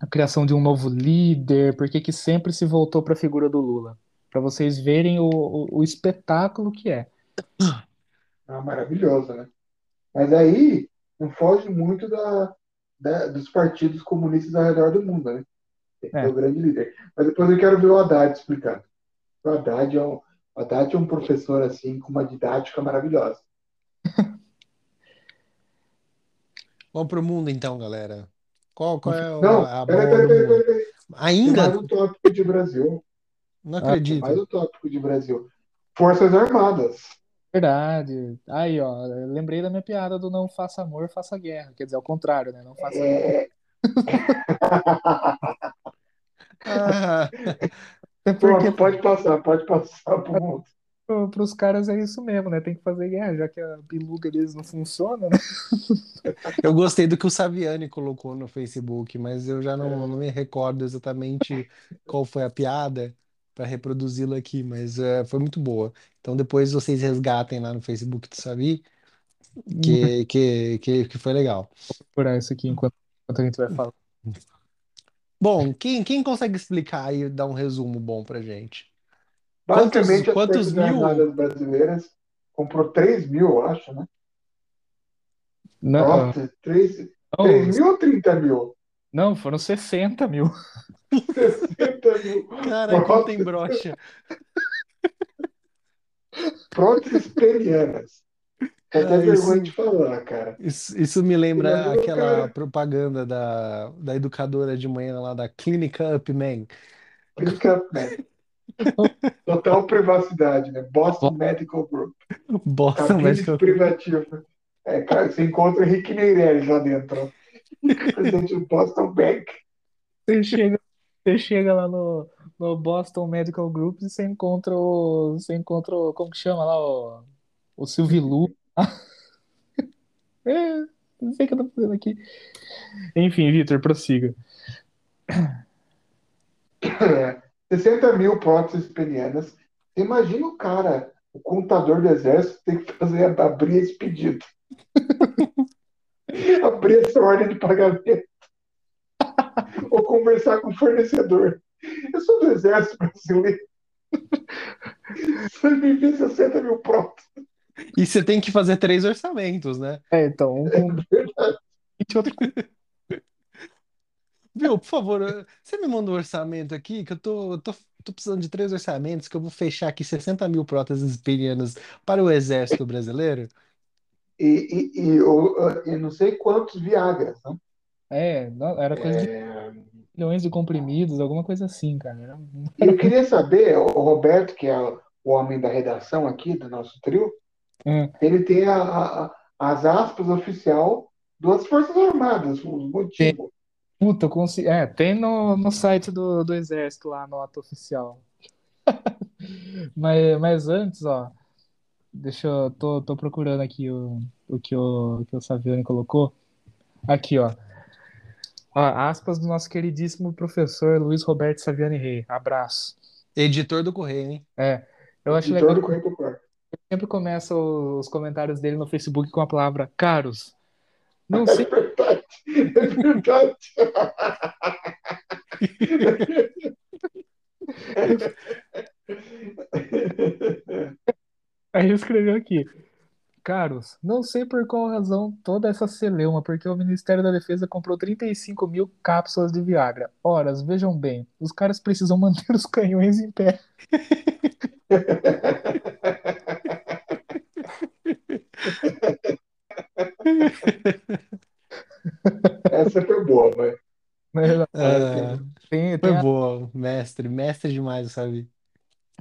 a criação de um novo líder, por que que sempre se voltou para a figura do Lula? Para vocês verem o, o, o espetáculo que é. Ah, maravilhoso, né? Mas aí não foge muito da, da- dos partidos comunistas ao redor do mundo, né? É É. o grande líder. Mas depois eu quero ver o Haddad explicando. O Haddad é um, o Haddad é um professor assim com uma didática maravilhosa. Vamos pro mundo então, galera. Qual, qual é o- Não, a peraí, bola peraí, do peraí, mundo? peraí, peraí. Tem Ainda? mais um tópico de Brasil. Não Ah, acredito. mais um tópico de Brasil. Forças Armadas. Verdade. Aí, ó, lembrei da minha piada do não faça amor, faça guerra. Quer dizer, ao contrário, né? Não faça É, Ah, porque Pronto, pode passar, pode passar pro mundo. para os caras é isso mesmo, né? Tem que fazer guerra, já que a biluga deles não funciona, né? eu gostei do que o Saviani colocou no Facebook, mas eu já não, não me recordo exatamente qual foi a piada para reproduzi-la aqui, mas eh, foi muito boa. Então depois vocês resgatem lá no Facebook do Savi, que, que, que, que foi legal. Por isso aqui enquanto, enquanto a gente vai falar. Bom, quem, quem consegue explicar e dar um resumo bom pra gente? Quantos, Basicamente, as quantos mil? Armadas brasileiras comprou 3 mil, eu acho, né? Não, Nossa, 3, não, 3 mil ou 30 mil? Não, foram 60 mil. 60 mil. Cara, tem brocha. Próteses penianas. É até Ah, vergonha isso- de falar, cara. Isso, isso me lembra Imagina aquela cara. propaganda da, da educadora de manhã lá da Clínica Up Man. Clica, né? Total privacidade, né? Boston Medical Group. Boston Medical Group. privativas. É, cara, você encontra o Henrique Meirelles lá dentro. Presidente do Boston Bank. Você chega, você chega lá no, no Boston Medical Group e você encontra o. Você encontra o. Como que chama lá? O, o Silvilu. É, não sei o que eu tô fazendo aqui. Enfim, Vitor, prossiga. É, 60 mil próteses penianas. Imagina o cara, o contador do exército, tem que fazer abrir esse pedido. abrir essa ordem de pagamento. Ou conversar com o fornecedor. Eu sou do exército brasileiro. Você me envia 60 mil próteses. E você tem que fazer três orçamentos, né? É, então, um. 20 outro. Viu, por favor, você me manda um orçamento aqui, que eu tô, tô, tô precisando de três orçamentos, que eu vou fechar aqui 60 mil próteses penianas para o exército brasileiro. E, e, e eu, eu não sei quantos Viagras, né? É, era coisa de É, milhões de comprimidos, alguma coisa assim, cara. Eu queria saber, o Roberto, que é o homem da redação aqui do nosso trio, Hum. ele tem a- a- a- as aspas oficial das Forças Armadas, os motivos. Puta, eu consigo. É, tem no, no site do, do Exército lá, nota oficial. Mas, mas antes, ó, deixa eu. Tô, tô procurando aqui o, o que o, o que o Saviani colocou. Aqui, ó. Ó, aspas do nosso queridíssimo professor Luiz Roberto Saviani Rey. Abraço. Editor do Correio, hein? É, eu acho Editor legal do Correio Popular. sempre começa os comentários dele no Facebook com a palavra caros. Não É sei verdade, é verdade. Aí eu escrevi aqui. Caros, não sei por qual razão toda essa celeuma, porque o Ministério da Defesa comprou 35 mil cápsulas de Viagra. Horas, vejam bem, os caras precisam manter os canhões em pé. Essa foi boa, vai. Mas, Ah, tem, foi tem, a- boa, mestre, mestre demais, sabe?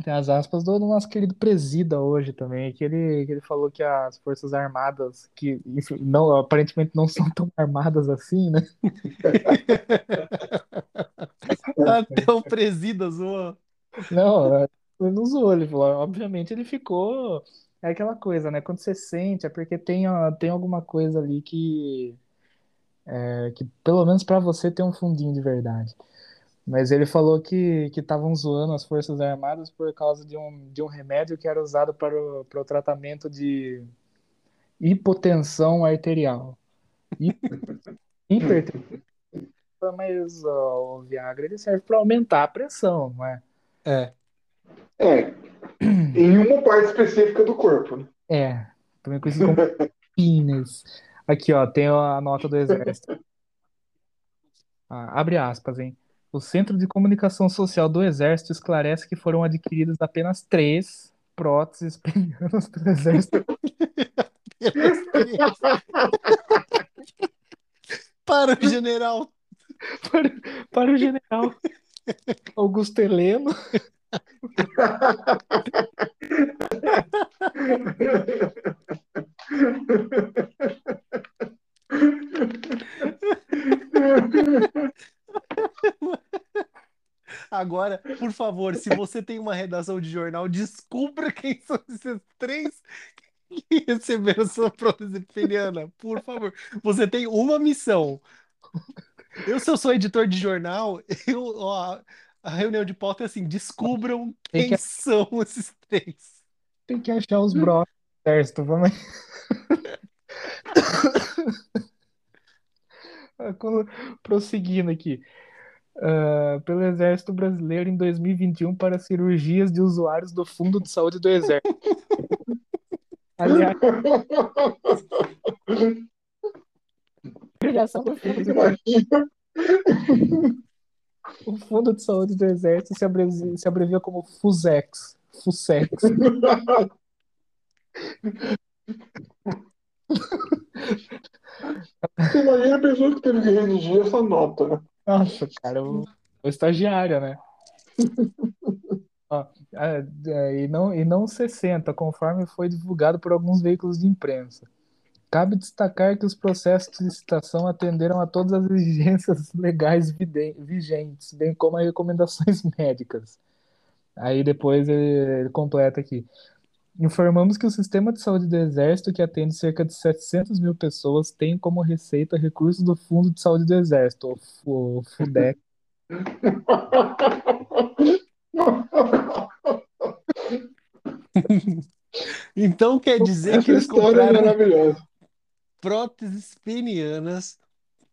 As aspas do, nosso querido presida hoje também, que ele, que ele falou que as Forças Armadas, que enfim, não, aparentemente não são tão armadas assim, né? Até o presida zoou. Não, é, ele não zoou, ele falou, obviamente ele ficou. É aquela coisa, né? Quando você sente, é porque tem, tem alguma coisa ali que, é, que pelo menos pra você tem um fundinho de verdade. Mas ele falou que que estavam zoando as Forças Armadas por causa de um, de um remédio que era usado para o, para o tratamento de hipotensão arterial. Hi- Hipertensão. Mas ó, o Viagra ele serve para aumentar a pressão, não é? É. É, em uma parte específica do corpo. né? É, também conhecido como pines. Aqui, ó, tem a nota do Exército. Ah, abre aspas, hein? O Centro de Comunicação Social do Exército esclarece que foram adquiridas apenas três próteses penianas pelo Exército Para o general. para, para o general Augusto Heleno. Agora, por favor, se você tem uma redação de jornal, descubra quem são esses três que receberam sua prótese peniana. Por favor. Você tem uma missão. Eu, se eu sou editor de jornal, eu, ó, a reunião de pauta é assim: descubram quem que- são esses três. Tem que achar os Exército. Vamos Prosseguindo aqui. Ah, pelo Exército Brasileiro em 2021 para cirurgias de usuários do Fundo de Saúde do Exército. Aliás. O Fundo de Saúde do Exército se abrevia, se abrevia como FUSEX. FUSEX. Você imagina a pessoa que teve que redigir essa nota? Nossa, cara, o, o estagiário, né? Ó, é, é, e, não, e não 60, conforme foi divulgado por alguns veículos de imprensa. Cabe destacar que os processos de licitação atenderam a todas as exigências legais vigentes, bem como as recomendações médicas. Aí depois ele, ele completa aqui. Informamos que o Sistema de Saúde do Exército, que atende cerca de 700 mil pessoas, tem como receita recursos do Fundo de Saúde do Exército, o Fu- o FUDEC, Então quer dizer que Essa eles história é compraram maravilhosa. próteses penianas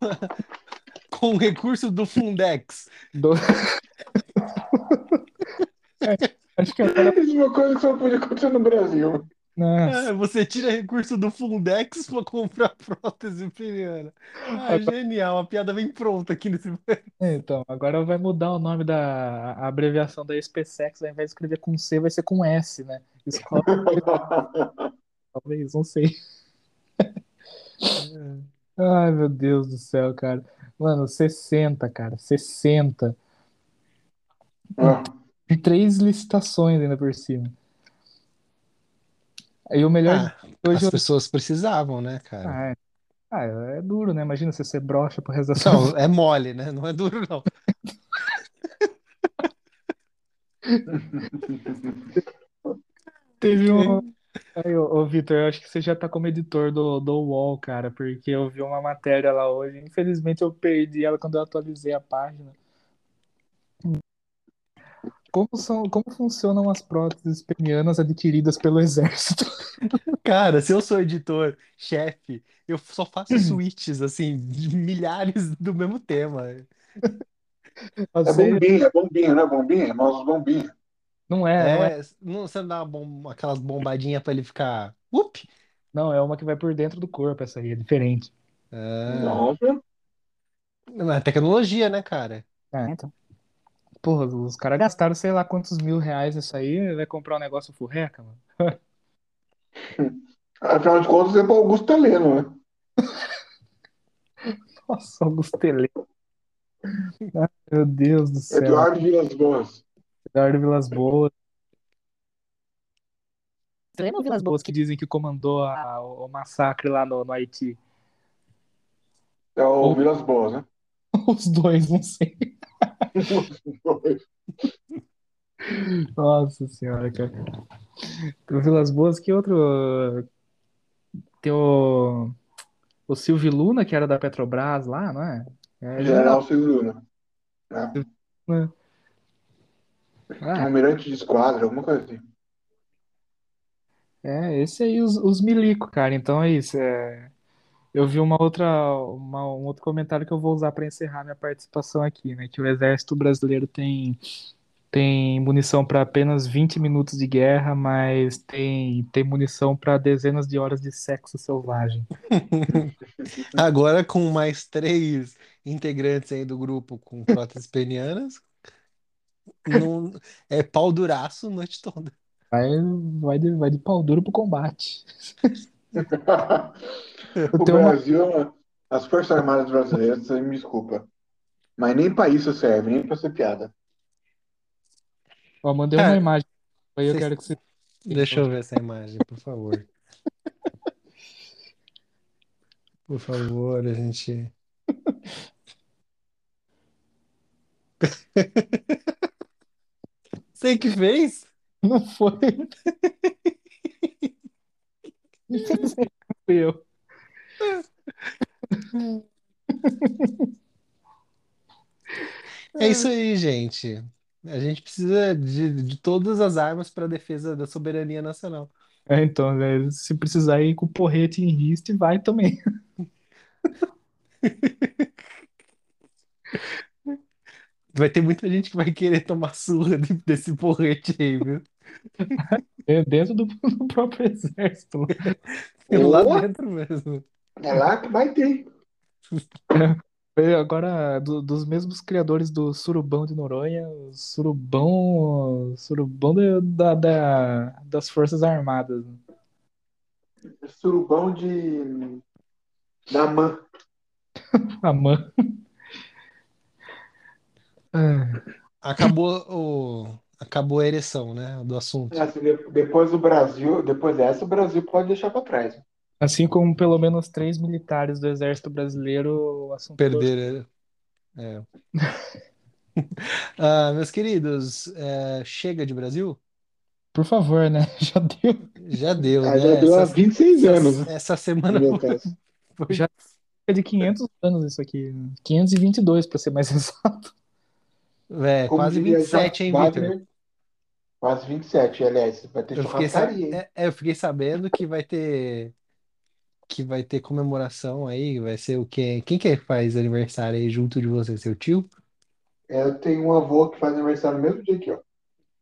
com recurso do Fundex. do... Acho que agora. Isso é uma coisa que só podia acontecer no Brasil. Nossa, É, você tira recurso do Fundex para comprar prótese peniana. Ah, genial, a piada vem pronta aqui nesse. então, agora vai mudar o nome da a abreviação da SpaceX, ao invés de escrever com C, vai ser com S, né? Escola, talvez, não sei. Ai, meu Deus do céu, cara. Mano, 60, cara, 60. Ah, E três licitações ainda por cima. Aí o melhor Ah, hoje as pessoas precisavam, né, cara? Ah, é. Ah, é duro, né? Imagina você ser broxa pro resto da sua. Não, é mole, né? Não é duro, não. Teve um. Aí, ô, ô Vitor, eu acho que você já tá como editor do, do UOL, cara, porque eu vi uma matéria lá hoje. Infelizmente eu perdi ela quando eu atualizei a página. Como são, como funcionam as próteses penianas adquiridas pelo exército? Cara, se eu sou editor, chefe, eu só faço switches, assim, de milhares do mesmo tema. é bombinha, é bombinha, não é bombinha? É mouse bombinha. não é, não é. É, não, você não dá uma bom- aquelas bombadinhas pra ele ficar. Up! Não, é uma que vai por dentro do corpo, essa aí, é diferente. Ah, Nossa. é tecnologia, né, cara? É, então. Porra, os caras gastaram sei lá quantos mil reais nisso aí, vai comprar um negócio furreca, mano. Afinal de contas, é para Augusto Heleno, né? Nossa, Augusto Heleno. Ai, meu Deus do céu. Eduardo Vilas Boas. Eduardo Vilas Boas. Você lembra o Vilas Boas que dizem que comandou a- o massacre lá no, no Haiti? É o Vilas Boas, né? Os dois, não sei. Nossa senhora, cara. O Vilas Boas, que outro. Tem o, o Silvio Luna, que era da Petrobras lá, não é? É General Silvio Luna. né? Ah, Almirante de esquadra, alguma coisa assim. É, esse aí, os, os milico, cara. Então é isso. é, Eu vi uma outra, uma- um outro comentário que eu vou usar para encerrar minha participação aqui, né? Que o exército brasileiro tem, tem munição para apenas 20 minutos de guerra, mas tem, tem munição para dezenas de horas de sexo selvagem. Agora com mais três integrantes aí do grupo com próteses penianas, não, é pau duraço a noite toda. Vai, vai, de, vai de pau duro pro combate. O tenho uma- Brasil, as Forças Armadas Brasileiras, você me desculpa, mas nem pra isso serve, nem pra ser piada. Ó, mandei Cara, uma imagem. Aí eu quero que você. Deixa eu ver essa imagem, por favor. Por favor, a gente. Sei que fez? Não foi. Infelizmente, fui eu. É isso aí, gente. A gente precisa de, de todas as armas para a defesa da soberania nacional. É, então, né, se precisar ir com o porrete em riste, vai também. Vai ter muita gente que vai querer tomar surra de- desse porrete aí, viu? É Dentro do, do próprio exército. Lá Ô, dentro mesmo. é lá que vai ter. Foi Agora, do- dos mesmos criadores do Surubão de Noronha, o Surubão, Surubão da, da- da- das Forças Armadas. Surubão de. Da MAN. A mãe. Ah, Acabou o... Acabou a ereção, né, do assunto. Assim, de- depois do Brasil, depois dessa, o Brasil pode deixar pra trás. Assim como pelo menos três militares do Exército Brasileiro, o assunto Perder. É. Ah, meus queridos, é, chega de Brasil? Por favor, né? Já deu. Já deu, Ah, né? já deu há Essa, 26 anos, essa, né? essa semana foi Já é de 500 anos isso aqui. 522, para ser mais exato. É, Como quase diria 27, hein, Vitor? Quase 27, aliás. Vai ter Eu churrascaria, hein? é, é, eu fiquei sabendo que vai ter que vai ter comemoração aí, vai ser o quê? Quem que faz aniversário aí junto de você, seu tio? É, Eu tenho um avô que faz aniversário no mesmo dia que eu.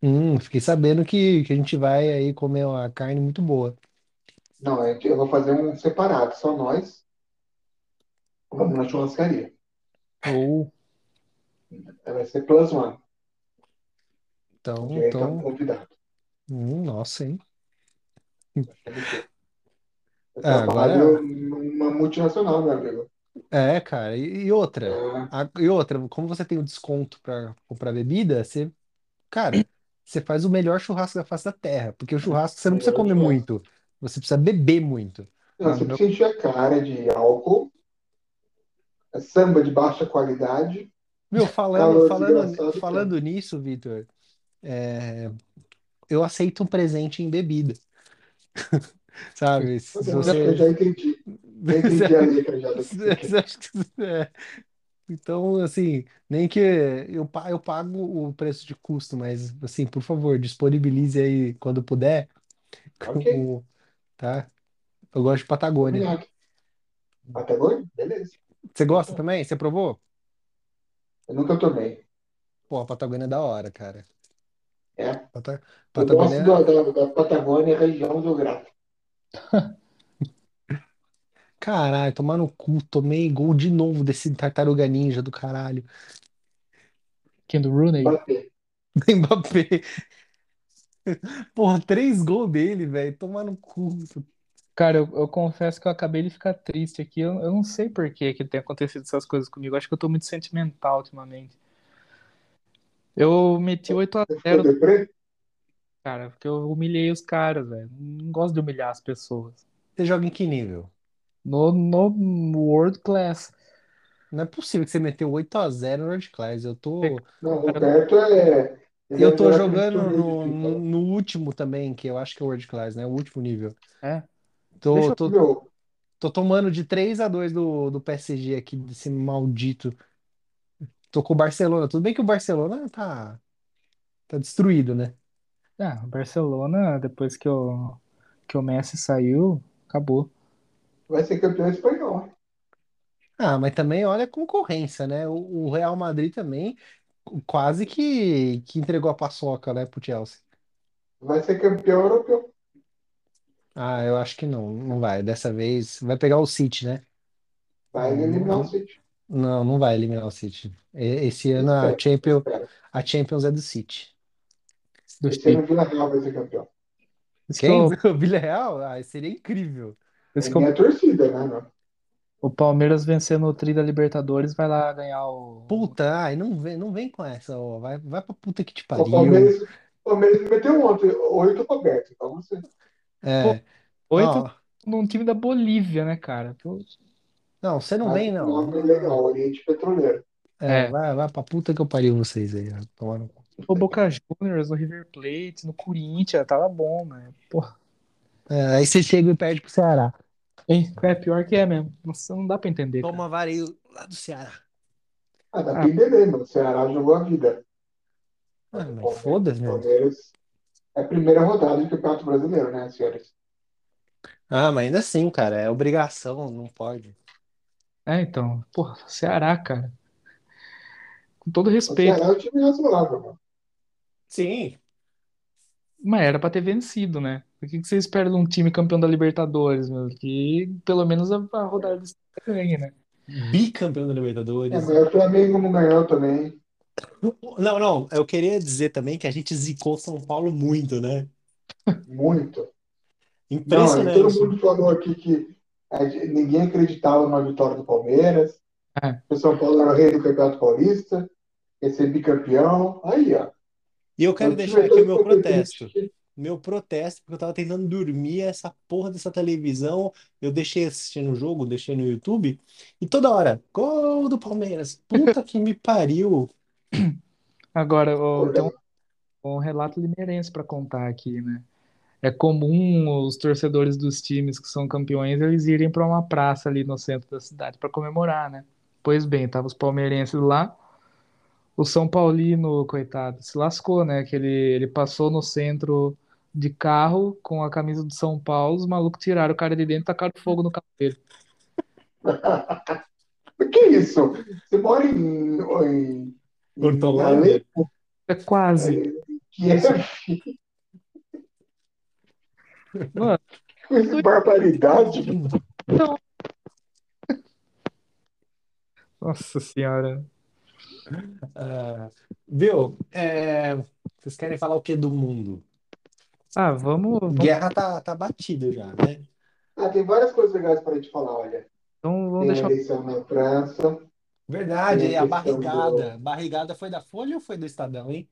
Hum, fiquei sabendo que, que a gente vai aí comer uma carne muito boa. Não, é eu vou fazer um separado, só nós. Vamos na churrascaria. Ou Vai ser plus one. Então, Direito ao então, convidado. hum, nossa, hein? Eu Ah, agora- trabalho numa multinacional, meu amigo. É, cara, e, e outra, É, a- e outra, como você tem o desconto para comprar bebida, você, cara, você faz o melhor churrasco da face da terra, porque o churrasco você não precisa comer muito, você precisa beber muito. Não, Ah, você precisa encher a cara de álcool, é samba de baixa qualidade. Meu, falando, falando, falando nisso, Vitor, é, eu aceito um presente em bebida. Sabe? Se Eu já, você. eu já entendi. Já entendi a letra já que- é. Então, assim, nem que eu, eu pago o preço de custo, mas, assim, por favor, disponibilize aí quando puder, Ok. o- tá? Eu gosto de Patagônia. Patagônia? Beleza. Você gosta também? Você provou? Eu nunca tomei. Pô, a Patagônia é da hora, cara. É. Pata- Eu gosto Patagônia, da, da, da Patagônia, região geográfica. Caralho, tomar no cu, tomei gol de novo desse tartaruga ninja do caralho. Quem do Rooney? Mbappé. Do Mbappé. Porra, três gols dele, velho. Tomar no cu. Cara, eu, eu confesso que eu acabei de ficar triste aqui. Eu, eu não sei por que que tem acontecido essas coisas comigo. Acho que eu tô muito sentimental ultimamente. Eu meti 8 a Você ficou 0 deprê? cara, porque eu humilhei os caras, velho. Não gosto de humilhar as pessoas. Você joga em que nível? No, no World Class. Não é possível que você meteu 8 a 0 no World Class. Eu tô, Não, o Roberto é. Ele eu é tô melhor que jogando no, então. no último também, que eu acho que é o World Class, né? O último nível. É. Tô, Deixa eu- tô tomando de 3 a 2 do, do PSG aqui, desse maldito. Tô com o Barcelona. Tudo bem que o Barcelona tá, tá destruído, né? Ah, o Barcelona, depois que o, que o Messi saiu, acabou. vai ser campeão espanhol. Ah, mas também olha a concorrência, né? O, o Real Madrid também quase que, que entregou a paçoca, né, pro Chelsea. Vai ser campeão europeu. Ah, eu acho que não, não vai. Dessa vez vai pegar o City, né? Vai eliminar o não, City. não, não vai eliminar o City. E- Esse ano a Espero, Champions, espero. a Champions é do City. Do Esse ano o Vila Real vai ser campeão. Isso que Quem? o, O Villarreal? Ah, seria incrível. isso É que o, minha torcida, né, meu? o Palmeiras vencendo o Tri da Libertadores vai lá ganhar o. Puta, ai, não vem, não vem com essa, ó. Vai, vai pra puta que te O pariu. Palmeiras, o Palmeiras meteu ontem, oito Roberto. Então você. É, Oito ó, num time da Bolívia, né, cara? Pô, não, você não Mas vem, o não. nome é legal, Oriente Petroleiro. É, É. vai, vai pra puta que eu pariu vocês aí. ó. Tomar no cu. O Boca Juniors, no River Plate, no Corinthians, tava bom, né? Porra. É, aí você chega e perde pro Ceará. Hein? É pior que é mesmo. Nossa, não dá pra entender. cara. Toma vareio lá do Ceará. Ah, dá Ah. pra entender, mano. O Ceará jogou a vida. Ah, Mas Palmeiras- foda-se, o né? Palmeiras é a primeira rodada do Campeonato Brasileiro, né, senhores? Ah, mas ainda assim, cara, é obrigação, não pode. É, então. Porra, Ceará, cara. Com todo O respeito. Ceará é um time razoável, mano. Sim. Mas era pra ter vencido, né? O que você espera de um time campeão da Libertadores, meu? Que pelo menos a, a rodada ganhe, né? Bicampeão da É, Libertadores. mas o Flamengo não ganhou também. Não, não, eu queria dizer também que a gente zicou São Paulo muito, né? Muito. Não, e todo Impressionante. mundo falou aqui que a gente- ninguém acreditava numa vitória do Palmeiras. É. que O São Paulo era o rei do Campeonato Paulista. Ser bicampeão. Aí, ó. E eu quero time deixar é aqui o meu protesto. Meu protesto, porque eu tava tentando dormir essa porra dessa televisão. Eu deixei assistindo o jogo, deixei no YouTube, e toda hora, gol do Palmeiras. Puta que me pariu. Agora, ó, tem um, relato limeirense pra contar aqui, né? É comum os torcedores dos times que são campeões eles irem pra uma praça ali no centro da cidade pra comemorar, né? Pois bem, tava os palmeirenses lá. O São Paulino, coitado, se lascou, né? Que ele, ele passou no centro de carro com a camisa do São Paulo, os malucos tiraram o cara de dentro e tacaram fogo no carro dele. Que isso? Você mora em Hortolândia? É quase. Kiev? Mano, Que barbaridade. então. Nossa senhora. Ah, viu? É, vocês querem falar o que do mundo? Ah, vamos, vamos, Guerra tá, tá batida já, né? Ah, tem várias coisas legais para a gente falar, olha. então, vamos Tem a deixar. eleição na França. Verdade, a a questão barrigada. Barrigada foi da Folha ou foi do Estadão, hein?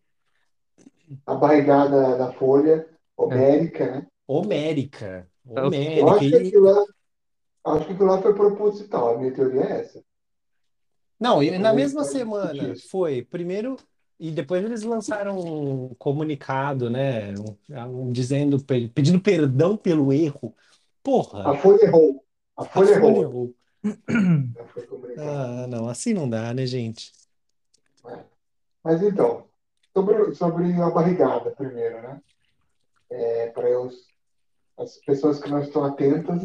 a barrigada da Folha, Homérica, né? Homérica. Eu Eu Homérica. acho que aquilo lá, acho que aquilo lá foi proposital. A minha teoria é essa. Não, e na mesma semana foi primeiro e depois eles lançaram um comunicado, né, um- um dizendo pe- pedindo perdão pelo erro. Porra, A Folha errou. A a Folha Folha errou. errou. Ah, não, assim não dá, né, gente? Mas então, sobre, sobre a barrigada primeiro, né? É, para os, as pessoas que não estão atentas,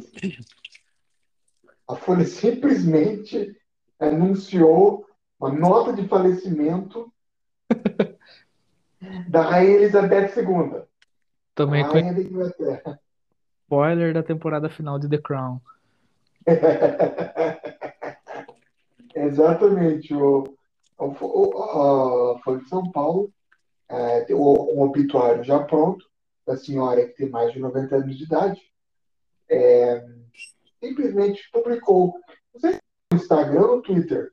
a Folha simplesmente anunciou uma nota de falecimento da Rainha Elizabeth II, Também a Rainha da Inglaterra. spoiler da temporada final de The Crown. Exatamente. O, o, a Folha de São Paulo é, tem um obituário já pronto da senhora que tem mais de 90 anos de idade. É, simplesmente publicou, não sei se no Instagram ou no Twitter,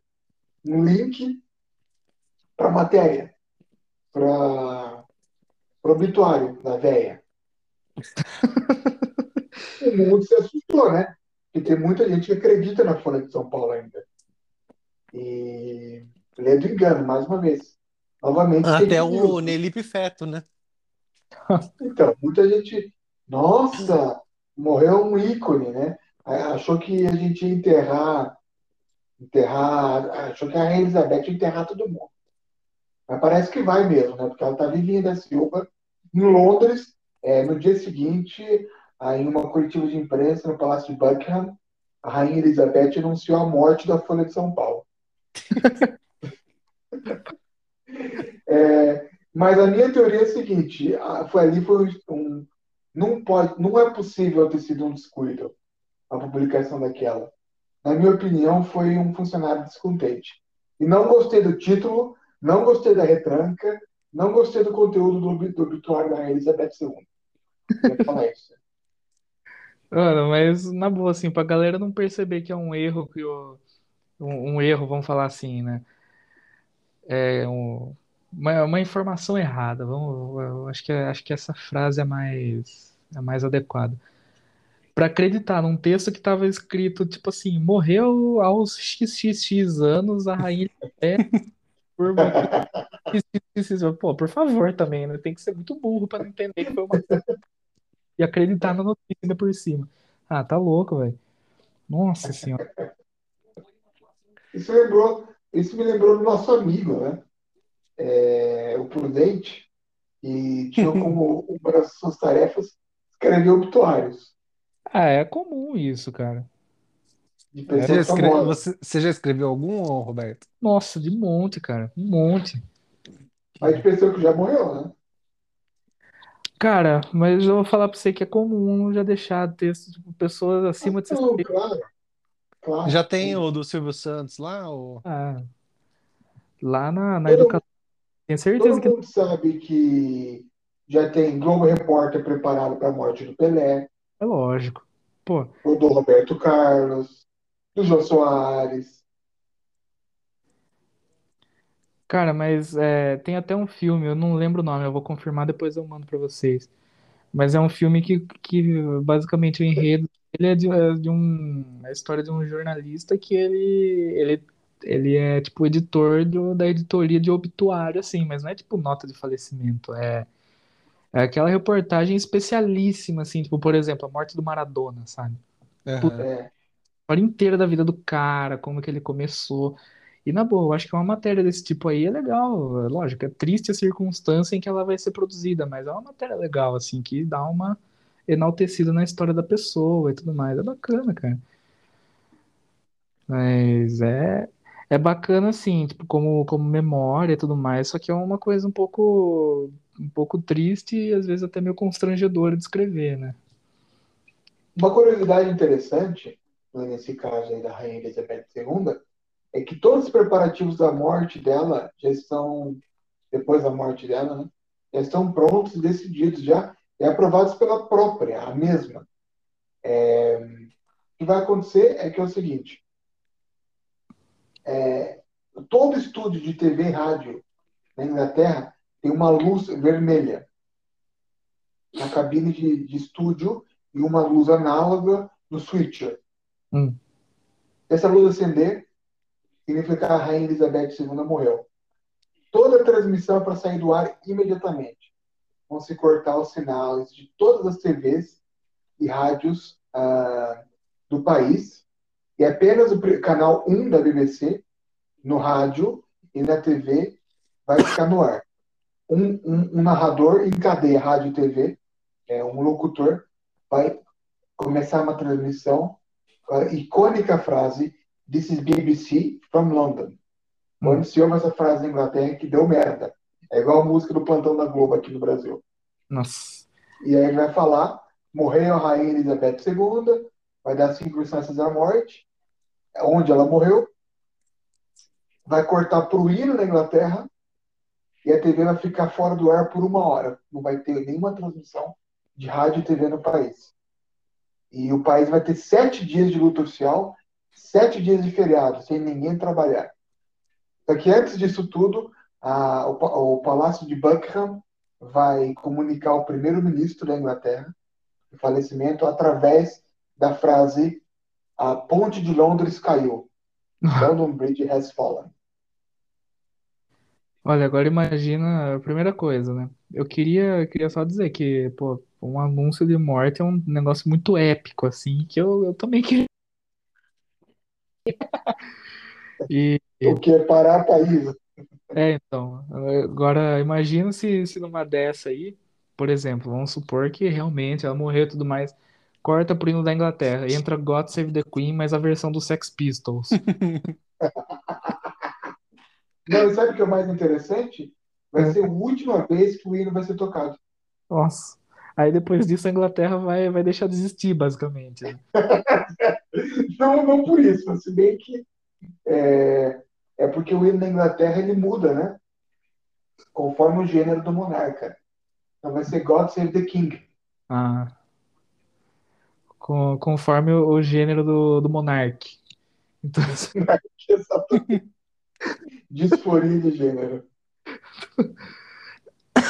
um link para matéria, para o obituário da véia. o mundo se assustou, né? Porque tem muita gente que acredita na Folha de São Paulo ainda. E lê do engano, mais uma vez. Novamente. Até o Nelipe Feto, né? Então, muita gente. Nossa, morreu um ícone, né? Achou que a gente ia enterrar. Enterrar. Achou que a Elizabeth ia enterrar todo mundo. Mas parece que vai mesmo, né? Porque ela está vivinha da Silva em Londres. É, no dia seguinte, aí, em uma coletiva de imprensa no Palácio de Buckingham, a Rainha Elizabeth anunciou a morte da Folha de São Paulo. é, mas a minha teoria é a seguinte: foi ali foi um, não pode, não é possível ter sido um descuido a publicação daquela. Na minha opinião, foi um funcionário descontente. E não gostei do título, não gostei da retranca, não gostei do conteúdo do, do obituário da Elizabeth II. Queria falar isso. Mano, mas na boa, assim, pra galera não perceber que é um erro que o, um, um erro, vamos falar assim, né? É um, uma, uma informação errada. Vamos, acho que, acho que essa frase é mais, é mais adequada. Para acreditar num texto que estava escrito, tipo assim, morreu aos xxx anos a rainha é por Pô, por favor também, né? Tem que ser muito burro para não entender que foi uma e acreditar na notícia ainda por cima. Ah, tá louco, velho. Nossa senhora. Isso, lembrou, isso me lembrou do nosso amigo, né? É, o Prudente, e tinha como uma das suas tarefas escrever obituários. Ah, é comum isso, cara. De você, escreve, você, você, já escreveu algum, Roberto? Nossa, de monte, cara. Um monte. Mas de pessoa que já morreu, né? Cara, mas eu vou falar pra você que é comum já deixar texto de pessoas acima de 60 ah, claro. Claro. Já tem o do Silvio Santos lá? Ou... Ah, lá na, na todo, educação. Tenho certeza todo que. mundo sabe que já tem Globo Repórter preparado para a morte do Pelé. É lógico. Pô. O do Roberto Carlos, do Jô Soares. Cara, mas é, tem até um filme, eu não lembro o nome, eu vou confirmar, depois eu mando para vocês. Mas é um filme que, que basicamente o enredo ele é de, é de um, a história de um jornalista que ele, ele, ele é tipo editor do, da editoria de obituário, assim, mas não é tipo nota de falecimento, é, é aquela reportagem especialíssima, assim, tipo, por exemplo, a morte do Maradona, sabe? Uhum. a história inteira da vida do cara, como que ele começou. E na boa, eu acho que uma matéria desse tipo aí é legal. Lógico, é triste a circunstância em que ela vai ser produzida, mas é uma matéria legal, assim, que dá uma enaltecido na história da pessoa e tudo mais. É bacana, cara. Mas é, é bacana, assim, tipo, como, como memória e tudo mais, só que é uma coisa um pouco, um pouco triste e às vezes até meio constrangedora de escrever, né? Uma curiosidade interessante, nesse caso aí da Rainha Elizabeth II, é que todos os preparativos da morte dela já estão, depois da morte dela, né, já estão prontos, decididos já, e aprovados pela própria, a mesma. É, o que vai acontecer é que é o seguinte: é, todo estúdio de TV e rádio na Inglaterra tem uma luz vermelha na cabine de, de estúdio e uma luz análoga no switcher. Hum. Essa luz acender significa que a Rainha Elizabeth II morreu. Toda a transmissão é para sair do ar imediatamente vão se cortar os sinais de todas as TVs e rádios uh, do país, e apenas o canal 1 da BBC, no rádio e na TV, vai ficar no ar. Um, um, um narrador em cadeia rádio e TV, é, um locutor, vai começar uma transmissão a icônica frase This is BBC from London. Hum. ouve essa frase na Inglaterra que deu merda. É igual a música do Plantão da Globo aqui no Brasil. Nossa. E aí ele vai falar: morreu a rainha Elizabeth II, vai dar cinco instâncias da morte, onde ela morreu, vai cortar para o hino na Inglaterra e a TV vai ficar fora do ar por uma hora. Não vai ter nenhuma transmissão de rádio e TV no país. E o país vai ter sete dias de luta oficial, sete dias de feriado, sem ninguém trabalhar. Só que antes disso tudo, a, o, o Palácio de Buckingham vai comunicar ao primeiro-ministro da Inglaterra o falecimento através da frase a ponte de Londres caiu. London Bridge has fallen. Olha, agora imagina a primeira coisa, né? Eu queria, queria só dizer que, pô, um anúncio de morte é um negócio muito épico, assim, que eu, eu também queria. E, O que é parar a país? é, então, agora imagina se, se numa dessa aí, por exemplo, vamos supor que realmente ela morreu e tudo mais, corta pro hino da Inglaterra, entra God Save the Queen, mas a versão dos Sex Pistols. Não, sabe o que é o mais interessante? Vai É. ser a última vez que o hino vai ser tocado. Nossa. Aí depois disso a Inglaterra vai, vai deixar de existir, basicamente. né? Não, não por isso, mas se bem que é, é porque o hino da Inglaterra ele muda, né? Conforme o gênero do monarca. Então vai ser God Save the King. Ah. Com- conforme o, o gênero do, do Monark. Então, Exatamente. Disforia de gênero.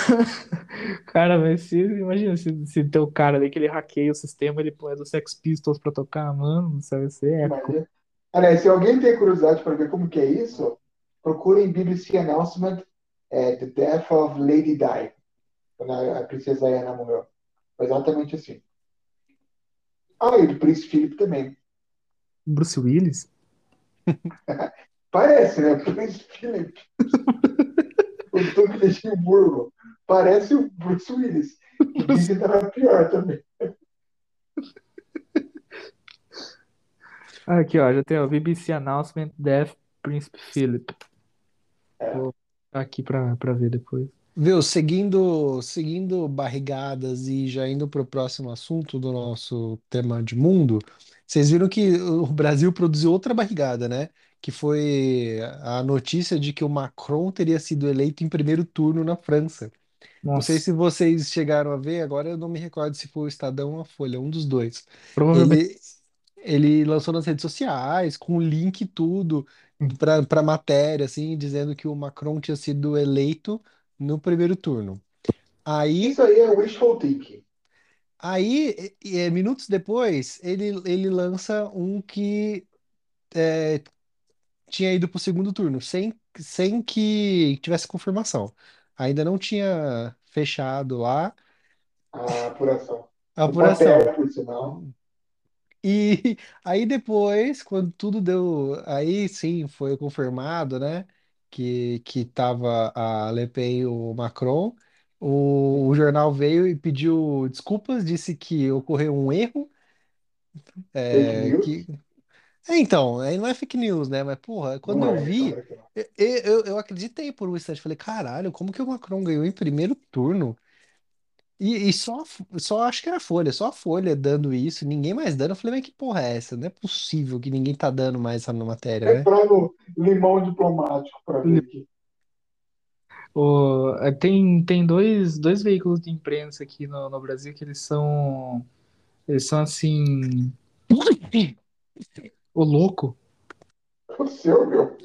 cara, mas se, imagina se, se tem o cara ali que ele hackeia o sistema, ele põe do Sex Pistols pra tocar, mano, isso vai ser épico. Mas, aliás, se alguém tem curiosidade para ver como que é isso, procurem BBC Announcement é, The Death of Lady Di. Quando a, princesa Diana morreu. Foi exatamente assim. Ah, e do príncipe Philip também. Bruce Willis? Parece, né? Príncipe Philip. o Duque de Edimburgo. Parece o Bruce Willis. Que dizem que era pior também. Ah, aqui, ó, já tem o BBC Announcement Death Príncipe Philip. É. Vou botar aqui pra, pra ver depois. Viu, seguindo, seguindo barrigadas e já indo para o próximo assunto do nosso tema de mundo, vocês viram que o Brasil produziu outra barrigada, né? Que foi a notícia de que o Macron teria sido eleito em primeiro turno na França. Não sei Nossa, se vocês chegaram a ver, agora eu não me recordo se foi o Estadão ou a Folha, um dos dois. provavelmente. Ele, ele lançou nas redes sociais, com o link e tudo, para para matéria, assim, dizendo que o Macron tinha sido eleito no primeiro turno. Aí, Isso aí é wishful thinking. aí e- e, minutos depois, ele, ele lança um que é, tinha ido para o segundo turno, sem, sem que tivesse confirmação. Ainda não tinha fechado lá A apuração. a No apuração. papel, por sinal. E aí depois, quando tudo deu, aí sim foi confirmado, né, que que tava a Le Pen e o Macron. O, o jornal veio e pediu desculpas, disse que ocorreu um erro, Fake é, news? É, então, aí não é fake news, né? Mas porra, quando Não eu é, vi, claro que não. eu, eu, eu acreditei por um instante, falei, caralho, como que o Macron ganhou em primeiro turno? E, e só, só acho que era a Folha, só a Folha dando isso, ninguém mais dando. Eu falei, mas que porra é essa? Não é possível que ninguém tá dando mais essa matéria, né? No limão diplomático para ver aqui. O, é, tem tem dois, dois veículos de imprensa aqui no, no Brasil que eles são. Eles são assim. O louco. O seu, meu.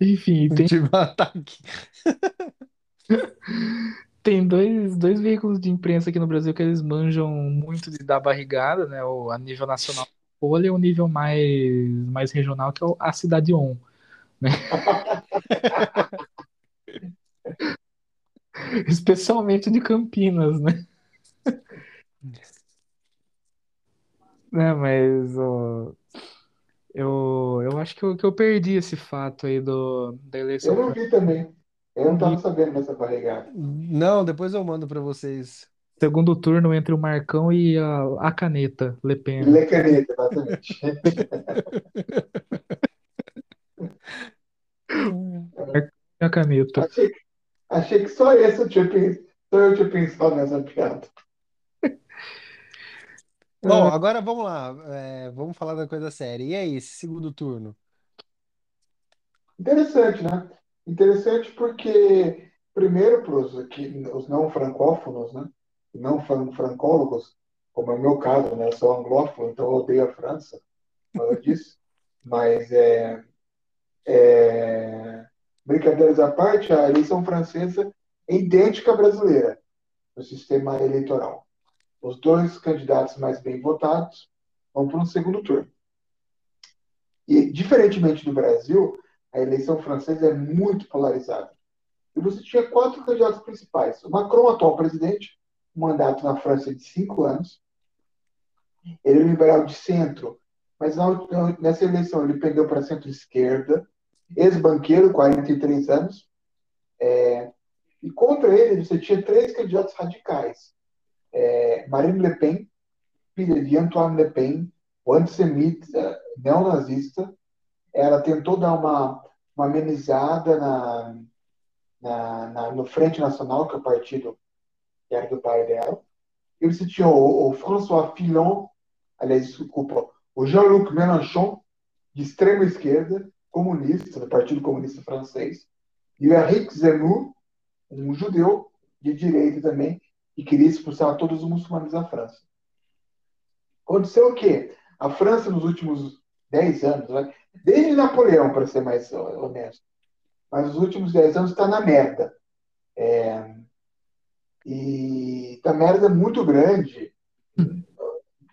Enfim, tem, Tive um ataque. tem dois, dois veículos de imprensa aqui no Brasil que eles manjam muito de dar barrigada, né? O, a nível nacional, Folha, e o nível mais, mais regional, que é o- a Cidade On. Né? Especialmente de Campinas, né? Né, mas ó, eu, eu acho que eu, que eu perdi esse fato aí do, da eleição. Eu não vi também. Eu não vi. sabendo dessa barrigada. Não, depois eu mando pra vocês. Segundo turno entre o Marcão e a, a caneta, Le Pen. Lê caneta, exatamente. A caneta. Achei, achei que só esse eu tinha. Só eu tinha pensado nessa piada. Bom, agora vamos lá. é, vamos falar da coisa séria. E aí, esse segundo turno? Interessante, né? Interessante porque, primeiro, para os, os não francófonos, né? Não fran- francólogos, como é o meu caso, né? Eu sou anglófono, então eu odeio a França, por causa disso. Mas, é, é, brincadeiras à parte, a eleição francesa é idêntica à brasileira no sistema eleitoral. Os dois candidatos mais bem votados vão para um segundo turno. E, diferentemente do Brasil, a eleição francesa é muito polarizada. E você tinha quatro candidatos principais. O Macron, atual presidente, um mandato na França de cinco anos. Ele é liberal de centro, mas na- nessa eleição ele pendeu para centro-esquerda. Ex-banqueiro, 43 anos. É, e contra ele, você tinha três candidatos radicais. É, Marine Le Pen, filha de Antoine Le Pen, o antissemita, neonazista. Ela tentou dar uma, uma amenizada na, na, na- no Frente Nacional, que é o partido que era do pai dela. E você tinha o, o François Fillon, aliás, desculpa, o Jean-Luc Mélenchon, de extrema esquerda, comunista, do Partido Comunista Francês, e o Henrique Zemmour, um judeu de direita também, que queria expulsar todos os muçulmanos da França. Aconteceu o quê? A França, nos últimos 10 anos, desde Napoleão, para ser mais honesto, mas os últimos 10 anos está na merda. É, e a merda muito grande.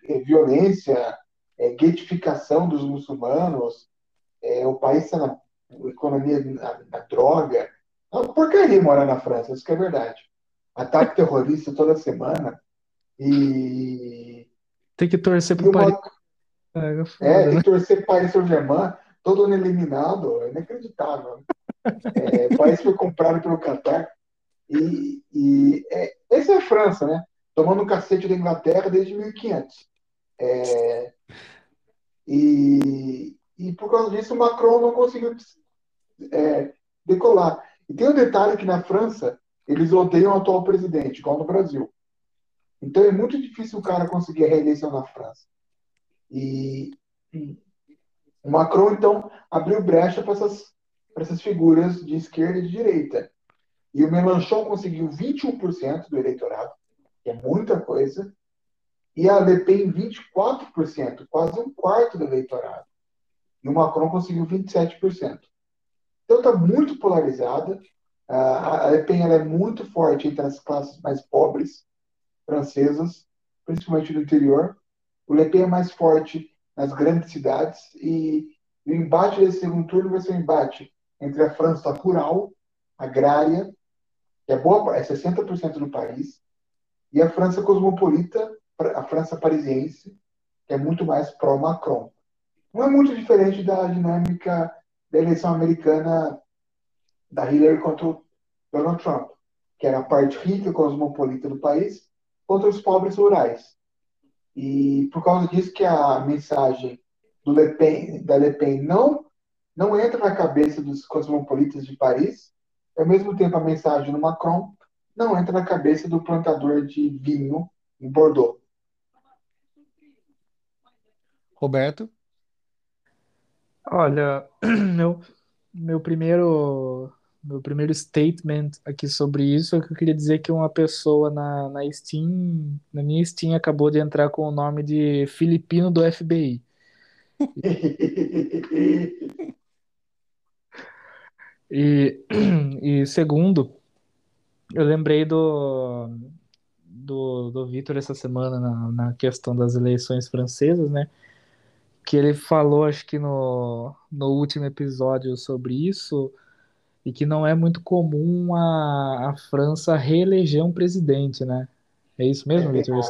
É, violência, é, dos muçulmanos, é, o país está na economia na, na droga. É uma porcaria morar na França, isso que é verdade. Ataque terrorista toda semana. E, Tem que torcer pro Paris. uma, É, é, foda, tem né? que torcer para Paris Saint-Germain, todo ano eliminado, é inacreditável. É, o país foi comprado pelo Qatar. E, e é, essa é a França, né? Tomando um cacete da Inglaterra desde 1500. É, e, e por causa disso, o Macron não conseguiu é, decolar. E tem um detalhe que na França eles odeiam o atual presidente, igual no Brasil. Então é muito difícil o cara conseguir a reeleição na França. E, o Macron, então, abriu brecha para essas, essas figuras de esquerda e de direita. E o Mélenchon conseguiu 21% do eleitorado, que é muita coisa, e a Le Pen 24%, quase um quarto do eleitorado. E o Macron conseguiu 27%. Então está muito polarizada. A Le Pen é muito forte entre as classes mais pobres francesas, principalmente no interior. O Le Pen é mais forte nas grandes cidades e o embate desse segundo turno vai ser um embate entre a França rural, agrária, que é boa, é 60% do país, e a França cosmopolita, a França parisiense, que é muito mais pró-Macron. Não é muito diferente da dinâmica da eleição americana da Hillary contra o Donald Trump, que era a parte rica cosmopolita do país contra os pobres rurais. E por causa disso que a mensagem do Le Pen, da Le Pen não, não entra na cabeça dos cosmopolitas de Paris, ao mesmo tempo a mensagem do Macron não entra na cabeça do plantador de vinho em Bordeaux. Roberto? Olha, meu, meu primeiro meu primeiro statement aqui sobre isso é que eu queria dizer que uma pessoa na, na Steam, na minha Steam, acabou de entrar com o nome de Filipino do FBI. E, e segundo, eu lembrei do, do, do Vitor essa semana na, na questão das eleições francesas, né? Que ele falou, acho que no, no último episódio sobre isso, e que não é muito comum a, a França reeleger um presidente, né? É isso É mesmo, bem Vitor?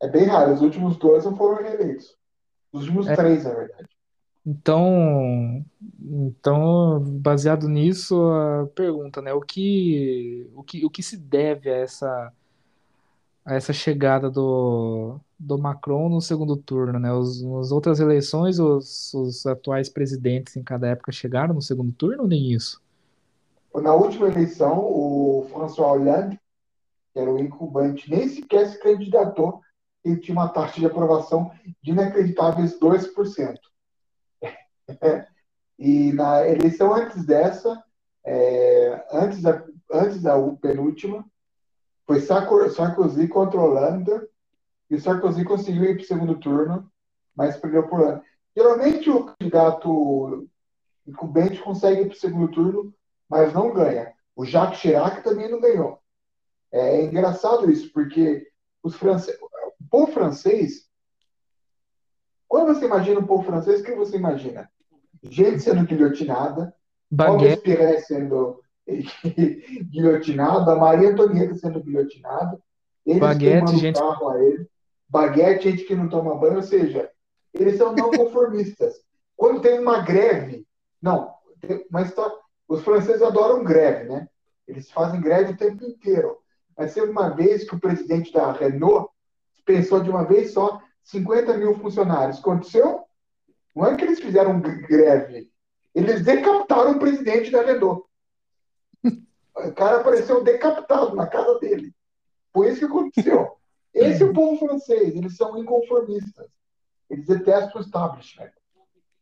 É bem raro. Os últimos dois não foram reeleitos. Os últimos É. três, na verdade. Então, então, baseado nisso, a pergunta, né? O que, o que, o que se deve a essa, a essa chegada do, do Macron no segundo turno, né? Os, nas outras eleições, os, os atuais presidentes em cada época chegaram no segundo turno nem isso? Na última eleição, o François Hollande, que era o incumbente, nem sequer se candidatou ele tinha uma taxa de aprovação de inacreditáveis 2%. e na eleição antes dessa, é, antes, da, antes da penúltima, foi Sarkozy contra Holanda, e o Sarkozy conseguiu ir para o segundo turno, mas perdeu por Holanda. Geralmente o candidato incumbente consegue ir para o segundo turno, mas não ganha. O Jacques Chirac também não ganhou. É engraçado isso, porque os france... o povo francês, quando você imagina o povo francês, o que você imagina? Gente sendo guilhotinada, Robespierre sendo guilhotinado, a Maria Antonieta sendo guilhotinada, eles Baguete, gente... carro a ele, baguete, gente que não toma banho, ou seja, eles são não conformistas. Quando tem uma greve, não, mas tá, os franceses adoram greve, né? Eles fazem greve o tempo inteiro. Mas teve uma vez que o presidente da Renault pensou de uma vez só 50 mil funcionários. Aconteceu? Não é que eles fizeram greve. Eles decapitaram o presidente da Renault. O cara apareceu decapitado na casa dele. Foi isso que aconteceu. Esse é o povo francês. Eles são inconformistas. Eles detestam o establishment.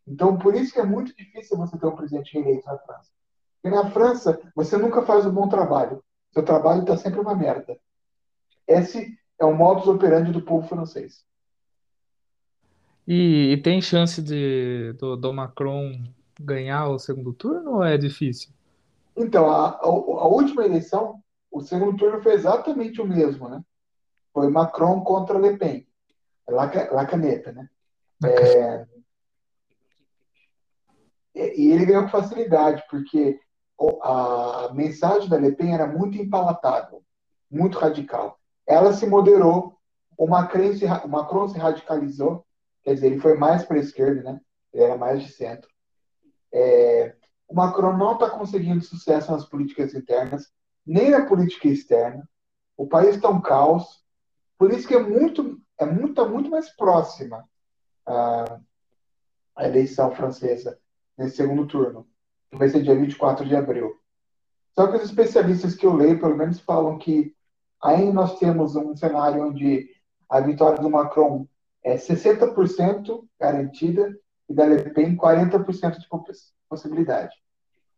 Então, por isso que é muito difícil você ter um presidente reeleito na França. Porque na França, você nunca faz um bom trabalho. Seu trabalho está sempre uma merda. Esse é o modus operandi do povo francês. E, e tem chance de do, do, Macron ganhar o segundo turno ou é difícil? Então, a, a, a, última eleição, o segundo turno foi exatamente o mesmo, né? Foi Macron contra Le Pen. La, La Caneta, né? É, e ele ganhou com facilidade, porque a mensagem da Le Pen era muito impalatável, muito radical. Ela se moderou, o Macron se, o Macron se radicalizou, quer dizer, ele foi mais para a esquerda, né? Ele era mais de centro. É, o Macron não está conseguindo sucesso nas políticas internas, nem na política externa. O país está um caos. Por isso que é muito, é muito, tá muito mais próxima a, a eleição francesa nesse segundo turno que vai ser dia 24 de abril. Só que os especialistas que eu leio, pelo menos, falam que ainda nós temos um cenário onde a vitória do Macron é 60% garantida e da Le Pen 40% de possibilidade.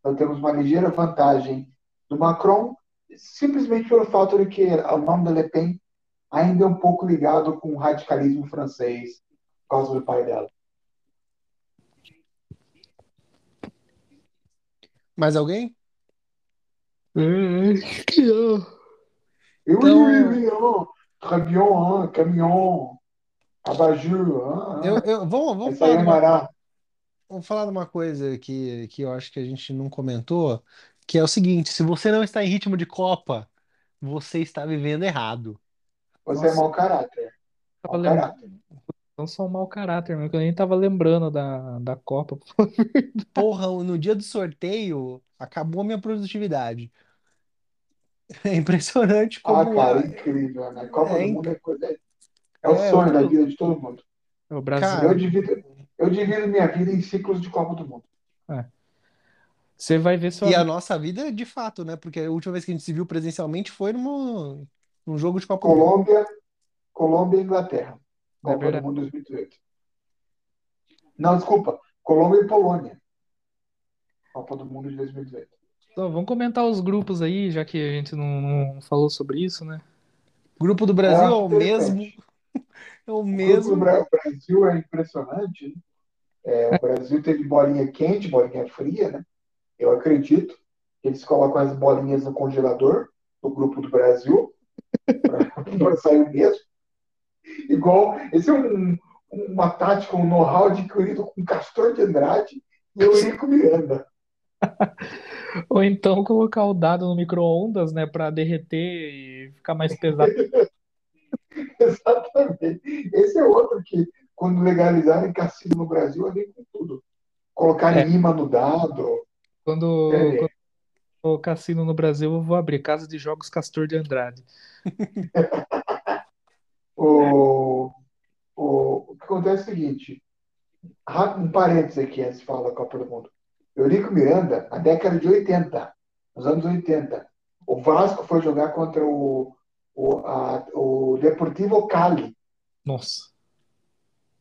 Então temos uma ligeira vantagem do Macron, simplesmente pelo fato de que o nome da Le Pen ainda é um pouco ligado com o radicalismo francês, por causa do pai dela. Mais alguém? Hum, acho que não. Eu, então... eu, eu, eu. Très bien, hein? Caminhão, abajur. Hein? Eu, eu, vamos, vamos, falar vamos falar de uma coisa que, que eu acho que a gente não comentou, que é o seguinte: se você não está em ritmo de Copa, você está vivendo errado. Você é Nossa. é mau caráter. Mau caráter. Não só um mau caráter, meu, que eu nem tava lembrando da, da Copa. Porra, no dia do sorteio, acabou a minha produtividade. É impressionante ah, como. Ah, cara, é incrível, né? Copa é do Mundo é, coisa... é o é, sonho da vida de todo mundo. É o Brasil. Cara, eu, divido, eu divido minha vida em ciclos de Copa do Mundo. É. Você vai ver só. E a nossa vida, de fato, né? Porque a última vez que a gente se viu presencialmente foi num, num jogo de Copa Colômbia, do Mundo. Colômbia e Inglaterra. Copa é do Mundo 2018. Não, desculpa. Colômbia e Polônia. Copa do Mundo de 2018. Então, vamos comentar os grupos aí, já que a gente não, não falou sobre isso, né? Grupo do Brasil é, o mesmo. É o mesmo. O grupo do Brasil é impressionante. Né? É, o Brasil teve bolinha quente, bolinha fria, né? Eu acredito que eles colocam as bolinhas no congelador do grupo do Brasil para sair o mesmo. Igual, esse é um, uma tática, um know-how adquirido com Castor de Andrade e Eurico Miranda. Ou então colocar o dado no micro-ondas, né, para derreter e ficar mais pesado. Exatamente. Esse é outro que, quando legalizarem cassino no Brasil, eu com tudo. Colocar é. lima no dado. Quando, é. quando o cassino no Brasil, eu vou abrir Casa de Jogos Castor de Andrade. O, o, o que acontece é o seguinte, um parênteses aqui antes de falar da Copa do Mundo. Eurico Miranda, na década de 80, nos anos 80, o Vasco foi jogar contra o, o, a, o Deportivo Cali Nossa.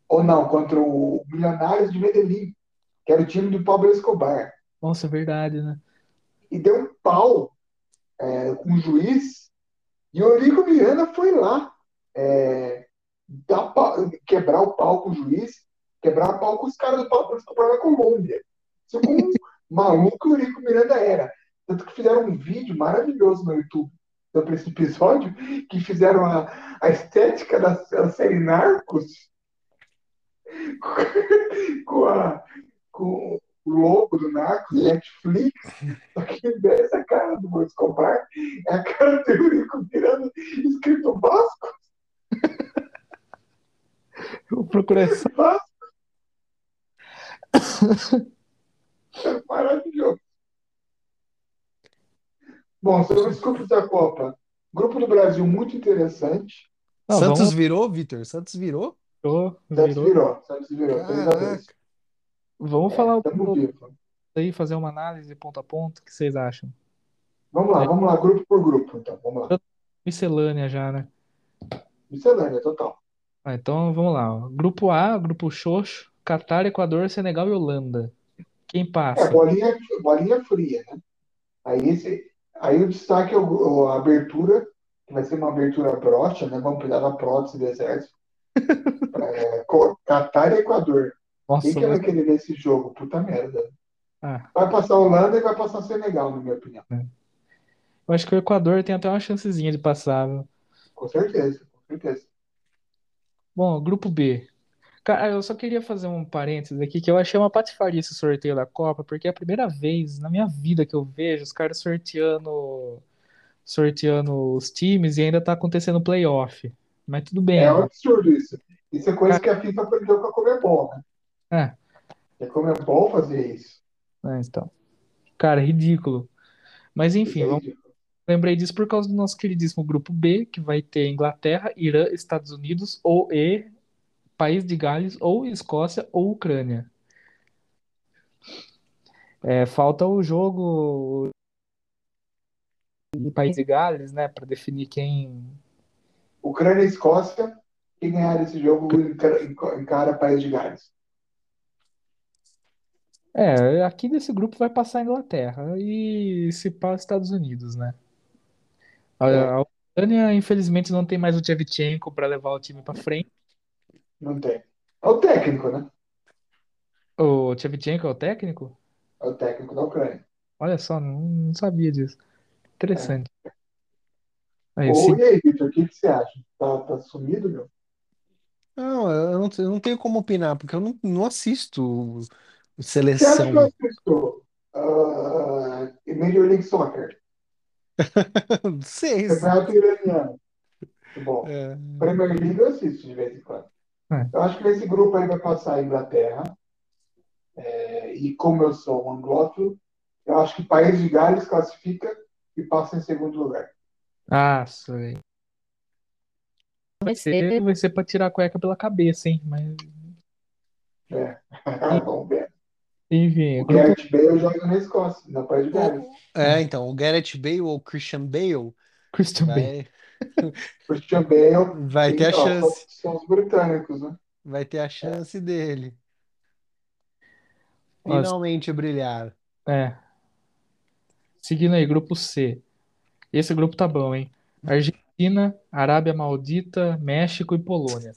Ou não, contra o Milionários de Medellín, que era o time do Pablo Escobar. Nossa, é verdade, né? E deu um pau é, com o juiz. E o Eurico Miranda foi lá é, dar quebrar o pau com o juiz, quebrar o pau com os caras do Pablo Escobar na Colômbia. Isso como um maluco o Eurico Miranda era. Tanto que fizeram um vídeo maravilhoso no YouTube sobre esse episódio, que fizeram a, a estética da, da série Narcos com, a, com o logo do Narcos, Netflix, só que em vez da cara do Escobar, é a cara do Eurico Miranda escrito Vasco, Eu procurei essa. Vasco. É maravilhoso. Bom, sobre os grupos da Copa. Grupo do Brasil muito interessante. Não, Santos vamos- virou, Vitor? Santos virou? Virou, Santos virou. virou. Santos virou. 3 a 2. Caraca. Vamos falar um pouco aí, fazer uma análise ponto a ponto. O que vocês acham? Vamos lá, vamos lá, grupo por grupo, então. Vamos lá. Miscelânea já, né? Miscelânea, total. Ah, então vamos lá. Grupo A, grupo Xoxo, Catar, Equador, Senegal e Holanda. Quem É, passa? bolinha, bolinha fria, né? Aí, esse, aí o destaque é o, a abertura, que vai ser uma abertura broxa, né? Vamos pegar na prótese do exército. É, Catar e Equador. Nossa, Quem que vai querer ver esse jogo? Puta merda. ah, Vai passar a Holanda e vai passar Senegal, na minha opinião. eu acho que o Equador tem até uma chancezinha de passar. viu? Com certeza, com certeza. Bom, grupo B. Cara, eu só queria fazer um parênteses aqui, que eu achei uma patifaria esse sorteio da Copa, porque é a primeira vez na minha vida que eu vejo os caras sorteando, sorteando os times e ainda tá acontecendo playoff. Mas tudo bem. É um absurdo isso. Isso é coisa que a FIFA aprendeu com a Comebol, né? É. A Comebol fazia isso. É, então. Cara, ridículo. Mas enfim, Isso é vamos- ridículo. lembrei disso por causa do nosso queridíssimo grupo B, que vai ter Inglaterra, Irã, Estados Unidos ou e País de Gales ou Escócia ou Ucrânia. É, falta o jogo do País de Gales, né, para definir quem. Ucrânia e Escócia, quem ganhar esse jogo encara, País de Gales. É, aqui nesse grupo vai passar a Inglaterra e se pá Estados Unidos, né? A, É. a Ucrânia, infelizmente, não tem mais o Shevchenko para levar o time para frente. Não tem. É o técnico, né? O Shevchenko é o técnico? É o técnico da Ucrânia. Olha só, não, não sabia disso. Interessante. Aí, se- e aí, Vitor, o que, que você acha? Tá, tá sumido, meu? Não, eu não, eu não tenho como opinar, porque eu não, não assisto Você acha que seleção. eu assisto ah, Major League Soccer? Não sei. Campeonato iraniano. Bom, É, Premier League eu assisto de vez em quando. É. Eu acho que nesse grupo aí vai passar a Inglaterra. É, e como eu sou um anglófilo, eu acho que País de Gales classifica e passa em segundo lugar. Ah, sei. Vai ser, vai ser pra tirar a cueca pela cabeça, hein? Mas, É. Vamos ver. enfim, O grupo Gareth Bale joga na Escócia, no País de Gales. é, então, o Gareth Bale ou Christian Bale Christian Bale. vai, Christian Bale. vai ter a chance. são os britânicos, né? Vai ter a chance dele. Ó, Finalmente brilhar. É. Seguindo aí, grupo C. Esse grupo tá bom, hein? Argentina, Arábia Maldita, México e Polônia.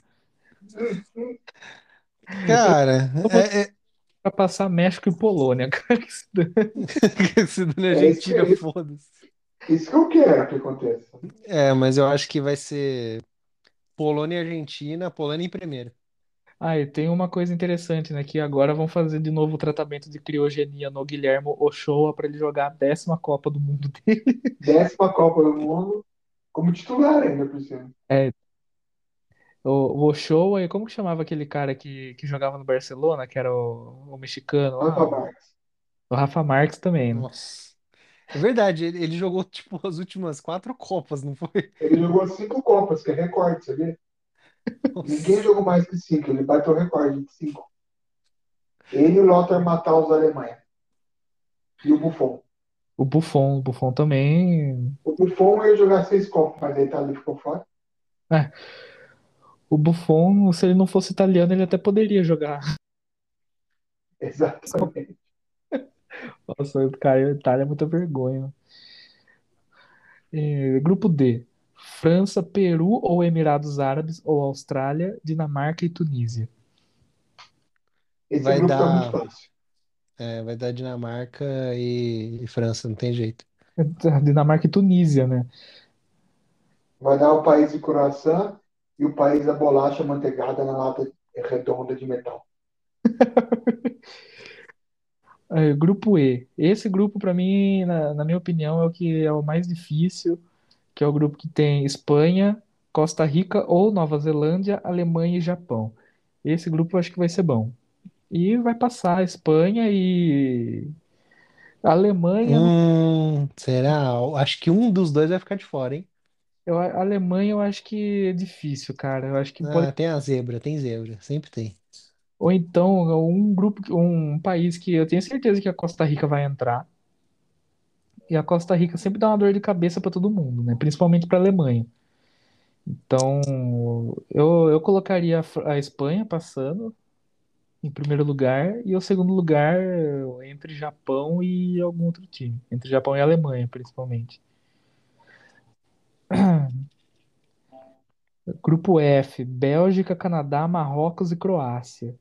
Cara, é, é, Pra passar México e Polônia, cara. que se dane. se dando É Argentina, isso aí. foda-se. Isso que eu quero que aconteça. É, mas eu acho que vai ser Polônia e Argentina, Polônia em primeiro. Ah, e tem uma coisa interessante, né? Que agora vão fazer de novo o tratamento de criogenia no Guilhermo Ochoa para ele jogar a décima Copa do Mundo dele. Décima Copa do Mundo como titular ainda por cima. O, o Ochoa, e como que chamava aquele cara que, que jogava no Barcelona, que era o, o mexicano lá? Rafa O, Marques. o Rafa Marques também, né? Nossa. É verdade, ele, ele jogou tipo as últimas quatro Copas, não foi? Ele jogou cinco Copas, que é recorde, sabia? Ninguém jogou mais que cinco, ele bateu o recorde de cinco. Ele e o Lothar Matthaus da Alemanha. E o Buffon. O Buffon, o Buffon também. O Buffon ia jogar seis Copas, mas a Itália ficou fora. O Buffon, se ele não fosse italiano, ele até poderia jogar. Exatamente. Nossa, o cara, a Itália é muita vergonha. É, grupo D. França, Peru ou Emirados Árabes ou Austrália, Dinamarca e Tunísia. Esse Vai grupo tá dar- muito fácil. É, vai dar Dinamarca e, e França, não tem jeito. Dinamarca e Tunísia, né? Vai dar o país de croissant e o país da bolacha manteigada na lata redonda de metal. É, grupo E. Esse grupo, pra mim, na, na minha opinião, é o que é o mais difícil, que é o grupo que tem Espanha, Costa Rica ou Nova Zelândia, Alemanha e Japão. Esse grupo eu acho que vai ser bom. E vai passar a Espanha e a Alemanha. Hum, será? Acho que um dos dois vai ficar de fora, hein? Eu, a Alemanha eu acho que é difícil, cara. Eu acho que pode. Ah, tem a zebra, tem zebra, sempre tem. Ou então um grupo, um país que eu tenho certeza que a Costa Rica vai entrar. E a Costa Rica sempre dá uma dor de cabeça pra todo mundo, né? Principalmente pra Alemanha. Então, eu, eu colocaria a, a Espanha passando em primeiro lugar e o segundo lugar entre Japão e algum outro time. Entre Japão e Alemanha, principalmente. Grupo F, Bélgica, Canadá, Marrocos e Croácia.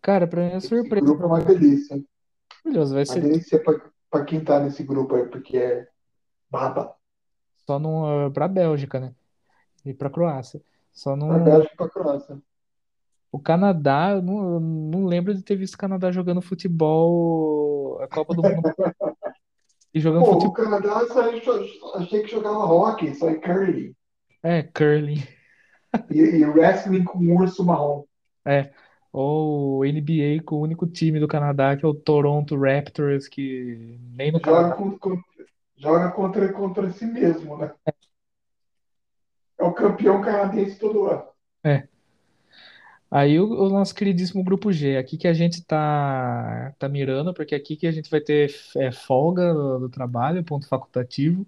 Cara, pra mim é Esse surpresa. grupo é uma delícia. Maravilhoso, vai ser delícia pra, pra quem tá nesse grupo aí, porque é baba. só no, pra Bélgica, né? E pra Croácia. Só Pra no, Bélgica e pra Croácia. o Canadá, eu não, eu não lembro de ter visto o Canadá jogando futebol, a Copa do Mundo e jogando Pô, o futebol. Canadá só, achei que jogava hockey, só é curling. É, curling. E, e wrestling com urso marrom. Ou NBA com o único time do Canadá, que é o Toronto Raptors, que nem no Joga, Canadá. com- com- joga contra, contra si mesmo, né? É o campeão canadense todo ano. Aí o, o nosso queridíssimo grupo G, aqui que a gente tá, tá mirando, porque aqui que a gente vai ter é, folga do, do trabalho, ponto facultativo.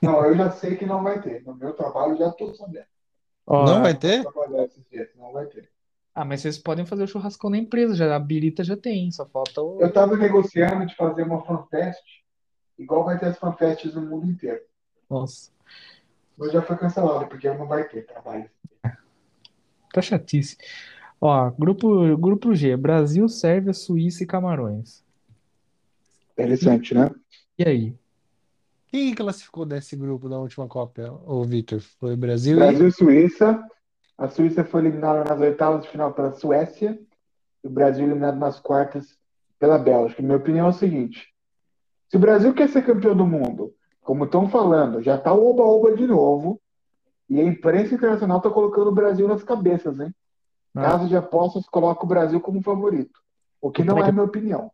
Não, eu já sei que não vai ter. No meu trabalho já tô sabendo. Ó, Não vai ter? Não vai ter. Ah, mas vocês podem fazer o churrascão na empresa, já, a birita já tem, só falta o. Eu tava negociando de fazer uma fanfest, igual vai ter as fanfests no mundo inteiro. Nossa, Mas já foi cancelado, porque não vai ter trabalho. tá chatice. Ó, grupo, grupo G, Brasil, Sérvia, Suíça e Camarões. Interessante, né? E aí? Quem classificou desse grupo da última Copa, ô Vitor? Foi o Brasil Brasil e Suíça. A Suíça foi eliminada nas oitavas de final pela Suécia. E o Brasil eliminado nas quartas pela Bélgica. Minha opinião é o seguinte: se o Brasil quer ser campeão do mundo, como estão falando, já tá o oba-oba de novo. E a imprensa internacional tá colocando o Brasil nas cabeças, hein? Ah, Casa de apostas coloca o Brasil como favorito. O que não é minha opinião.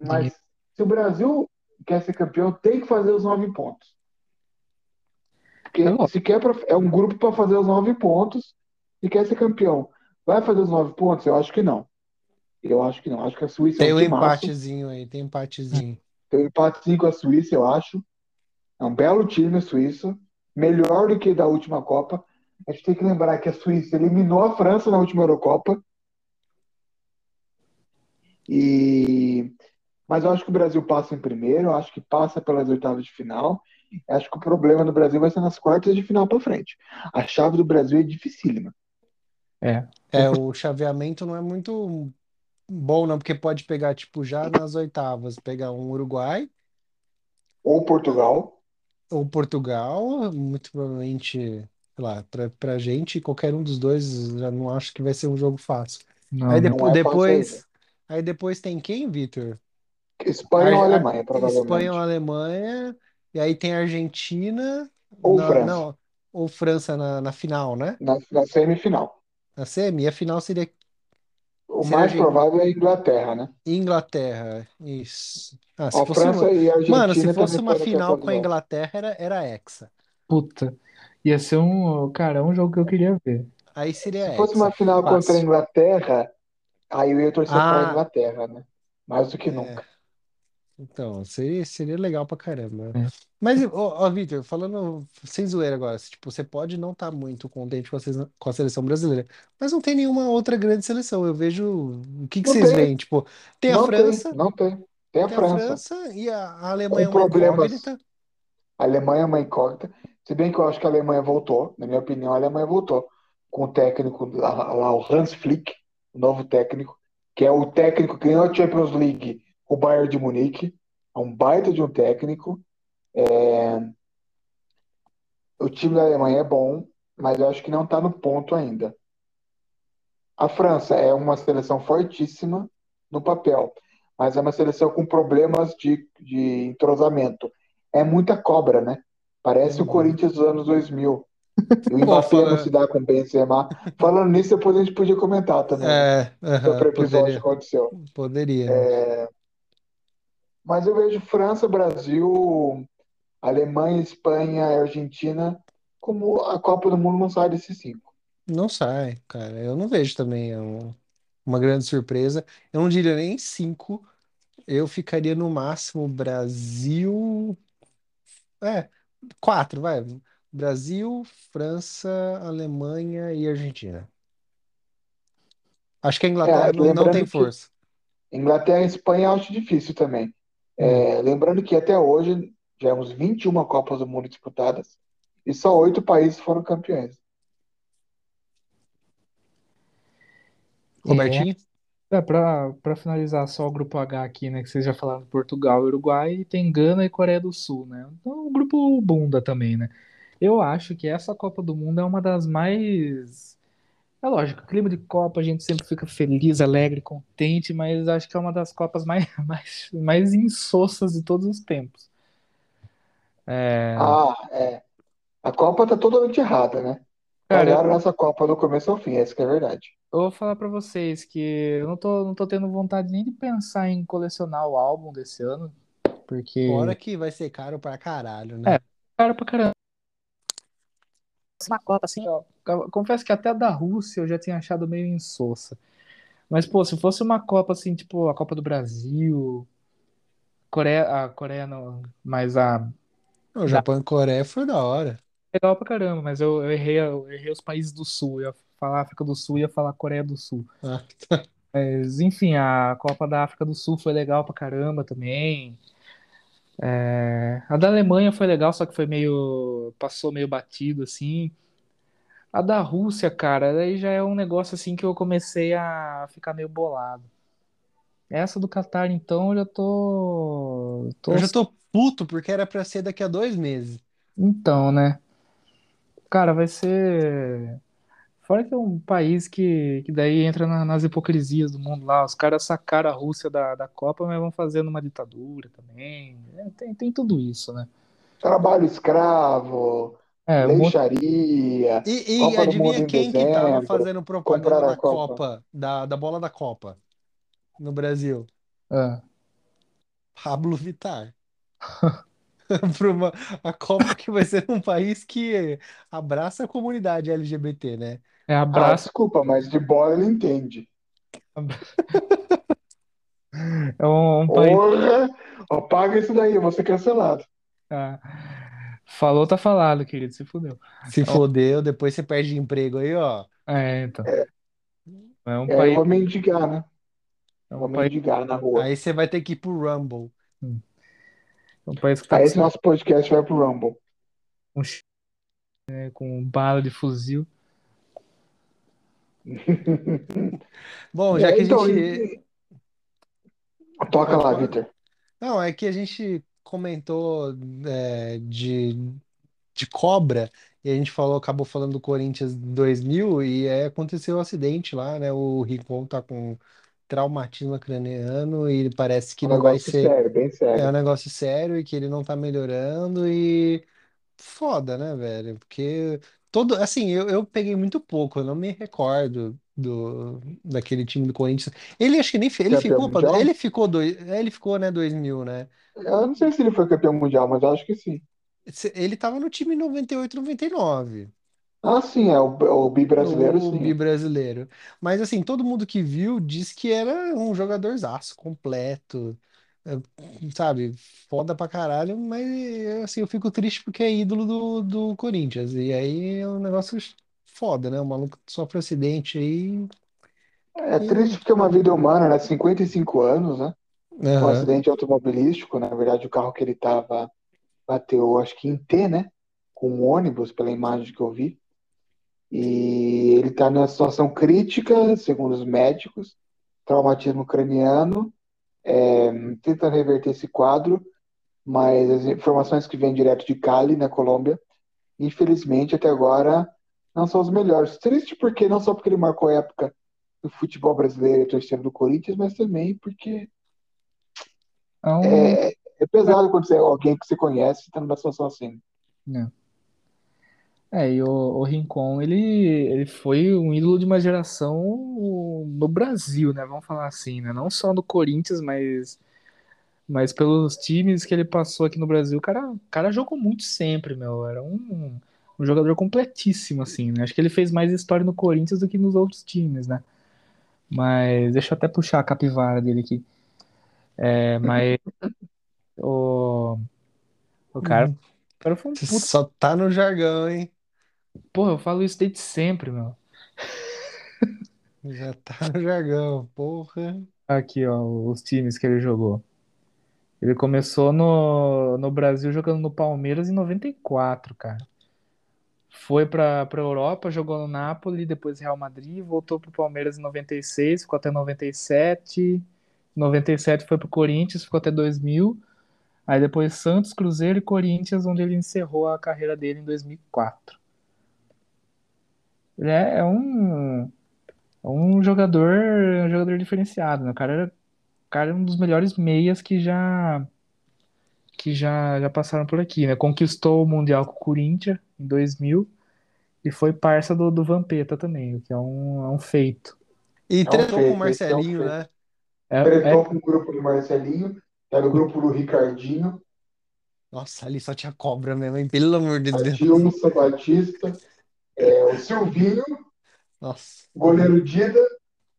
Mas se o Brasil quer ser campeão, tem que fazer os nove pontos. Porque se quer pra- é um grupo para fazer os nove pontos e quer ser campeão. Vai fazer os nove pontos? Eu acho que não. Eu acho que não. Acho que a Suíça Tem é um um empatezinho aí, tem empatezinho. Tem um empatezinho com a Suíça, eu acho. É um belo time a Suíça. Melhor do que da última Copa. A gente tem que lembrar que a Suíça eliminou a França na última Eurocopa. E... Mas eu acho que o Brasil passa em primeiro, eu acho que passa pelas oitavas de final. Eu acho que o problema do Brasil vai ser nas quartas de final para frente. A chave do Brasil é dificílima. É. É, o chaveamento não é muito bom, não, porque pode pegar, tipo, já nas oitavas, pegar um Uruguai Ou Portugal. ou Portugal, muito provavelmente, sei lá, pra, pra gente, qualquer um dos dois, já não acho que vai ser um jogo fácil. Não, Aí não. depo- não é fácil depois, aí depois tem quem, Vitor? Espanha ou Alemanha, provavelmente. Espanha ou Alemanha, e aí tem Argentina, Ou na- França. não, ou França na, na final, né? Na, na semifinal. Na semi, e a final seria O Se mais gente- provável é a Inglaterra, né? Inglaterra, isso. Ah, se A fosse França uma... e a Argentina Mano, se fosse também uma foram final com a. Inglaterra, era, era hexa. Puta. Ia ser um. Cara, um jogo que eu queria ver. Aí seria Se fosse uma hexa, final contra a fácil. Inglaterra, aí eu ia torcer para a Ah. Inglaterra, né? Mais do que É. nunca. Então, seria, seria legal pra caramba. É. Mas, ó, ó, Victor, falando sem zoeira agora, tipo, você pode não estar muito contente com a, com a seleção brasileira, mas não tem nenhuma outra grande seleção. Eu vejo. O que que Não vocês tem, veem? Tipo, tem a não tem, França, não tem. Tem a tem a França, França e a, a Alemanha com é uma problemas. incógnita. A Alemanha é uma incógnita. Se bem que eu acho que a Alemanha voltou, na minha opinião, a Alemanha voltou com o técnico lá, lá, o Hans Flick, o novo técnico, que é o técnico que ganhou a Champions League, o Bayern de Munique. É um baita de um técnico. O time da Alemanha é bom, mas eu acho que não está no ponto ainda. A França é uma seleção fortíssima no papel, mas é uma seleção com problemas de, de entrosamento. É muita cobra, né? Parece o Uhum. Corinthians dos anos 2000. E o Mbappé não se dá com o Benzema. Falando nisso, depois a gente podia comentar também, né? É, Sobre o episódio que poderia, aconteceu. poderia, né? Mas eu vejo França, Brasil, Alemanha, Espanha, Argentina como a Copa do Mundo não sai desses cinco. Não sai, cara. Eu não vejo também é um- uma grande surpresa. Eu não diria nem cinco. Eu ficaria no máximo Brasil. É, quatro, vai. Brasil, França, Alemanha e Argentina. Acho que a É, Inglaterra não, não tem força. Inglaterra e Espanha eu acho difícil também. É, lembrando que até hoje já temos 21 Copas do Mundo disputadas e só oito países foram campeões. Robertinho? É, pra, pra finalizar só o grupo H aqui, né? Que vocês já falaram Portugal Uruguai, e tem Gana e Coreia do Sul, né? Então, o grupo bunda também, né? Eu acho que essa Copa do Mundo é uma das mais. É lógico, clima de Copa a gente sempre fica feliz, alegre, contente, mas acho que é uma das Copas mais, mais, mais insossas de todos os tempos. É, Ah, é. A Copa tá totalmente errada, né? cara, eu, Olharam nessa Copa do começo ao fim, essa que é a verdade. eu vou falar pra vocês que eu não tô, não tô tendo vontade nem de pensar em colecionar o álbum desse ano, porque. Fora que vai ser caro pra caralho, É, né? cara pra caramba. Uma Copa assim, ó. Confesso que até a da Rússia eu já tinha achado meio insossa. Mas, pô, se fosse uma Copa assim, tipo a Copa do Brasil, Coreia, a Coreia não, mas a O da Japão e Coreia foi da hora. legal pra caramba, mas eu, eu errei, eu errei os países do Sul, eu ia falar África do Sul, ia falar Coreia do Sul. Ah, Mas, enfim, a Copa da África do Sul foi legal pra caramba também. É, a da Alemanha foi legal, só que foi meio, passou meio batido assim. A da Rússia, cara, aí já é um negócio assim que eu comecei a ficar meio bolado. Essa do Catar, então, eu já tô, tô, Eu já tô puto porque era pra ser daqui a dois meses. então, né? Cara, vai ser. Fora que é um país que, que daí entra na- nas hipocrisias do mundo lá. Os caras sacaram a Rússia da, da Copa, mas vão fazendo uma ditadura também. É, tem, tem tudo isso, né? Trabalho escravo, É, lei monte- Sharia, E, e Copa do Mundo adivinha em quem que tava dezembro, fazendo propaganda da Copa. Copa, da, da bola da Copa no Brasil? é. Pablo Vittar. Para uma a Copa que vai ser um país que abraça a comunidade LGBT, né? É Ah, abraço. desculpa, mas de bola ele entende. É um, um país. Apaga isso daí, eu vou ser cancelado. ah, falou, tá falado, querido. Se fudeu. Se fodeu, depois você perde emprego aí, ó. É, então. É um É, eu vou mendigar, né? É Vou um país, mendigar na rua. Aí você vai ter que ir pro Rumble. um país que tá Aí com, esse nosso podcast vai pro Rumble. ch- né, com bala de fuzil. Bom, já É, que a então, gente. toca lá. Vitor. Não, é que a gente comentou é, de, de cobra e a gente falou, acabou falando do Corinthians 2000 e aí aconteceu o acidente lá, né? O Rincon tá com traumatismo craniano e parece que Um não vai negócio ser. sério, bem É um sério. negócio sério e que ele não tá melhorando e foda, né, velho? Porque todo, assim, eu, eu peguei muito pouco, eu não me recordo do daquele time do Corinthians. Ele acho que nem fe- ele Campeão ficou pra, mundial? ele ficou dois, ele ficou, né, 2000, né? Eu não sei se ele foi campeão mundial, mas acho que sim. Se- Ele tava no time 98, 99. Ah, sim, é o, brasileiro, O bi sim. brasileiro. Mas assim, todo mundo que viu diz que era um jogadorzaço completo. Sabe, foda pra caralho, mas assim, eu fico triste porque é ídolo do, do Corinthians. E aí é um negócio foda, né? O maluco sofre acidente aí. É triste porque é uma vida humana, né? 55 anos, né? Um Aham. acidente automobilístico, na verdade, o carro que ele tava bateu, acho que em T, né? Com um ônibus, pela imagem que eu vi. E ele está numa situação crítica, segundo os médicos, traumatismo craniano, é, tentando reverter esse quadro, mas as informações que vêm direto de Cali, na Colômbia, infelizmente até agora não são os melhores. Triste porque não só porque ele marcou a época do futebol brasileiro e torcendo do Corinthians, mas também porque É um. é, é pesado quando você é alguém que você conhece está numa situação assim. né? É, e o, o Rincon, ele, ele foi um ídolo de uma geração no Brasil, né? Vamos falar assim, né? Não só no Corinthians, mas, mas pelos times que ele passou aqui no Brasil. O cara, o cara jogou muito sempre, meu. Era um, um jogador completíssimo, assim, né? Acho que ele fez mais história no Corinthians do que nos outros times, né? Mas deixa eu até puxar a capivara dele aqui. É, mas o, o cara, Uhum. o cara foi um puto. só tá no jargão, hein? Porra, eu falo isso desde sempre, meu. Já tá no jargão, porra. Aqui, ó, os times que ele jogou. Ele começou no, no Brasil jogando no Palmeiras em 94, cara. Foi pra, pra Europa, jogou no Napoli, depois Real Madrid, voltou pro Palmeiras em 96, ficou até 97. 97 foi pro Corinthians, ficou até 2000. Aí depois Santos, Cruzeiro e Corinthians, onde ele encerrou a carreira dele em 2004. Ele é, é um, é um jogador, um jogador diferenciado, né? O cara era, o cara é um dos melhores meias que já que já, já passaram por aqui, né? Conquistou o Mundial com o Corinthians em 2000 e foi parça do, do Vampeta também, o que é um, é um feito. E É um tretou com o esse é um Marcelinho, né? É, é, Tretou com o grupo do Marcelinho, era o grupo do Ricardinho, Nossa, ali só tinha cobra mesmo, hein? Pelo amor de a Deus. Dilson Batista, é, o Silvinho, Nossa. o goleiro Dida.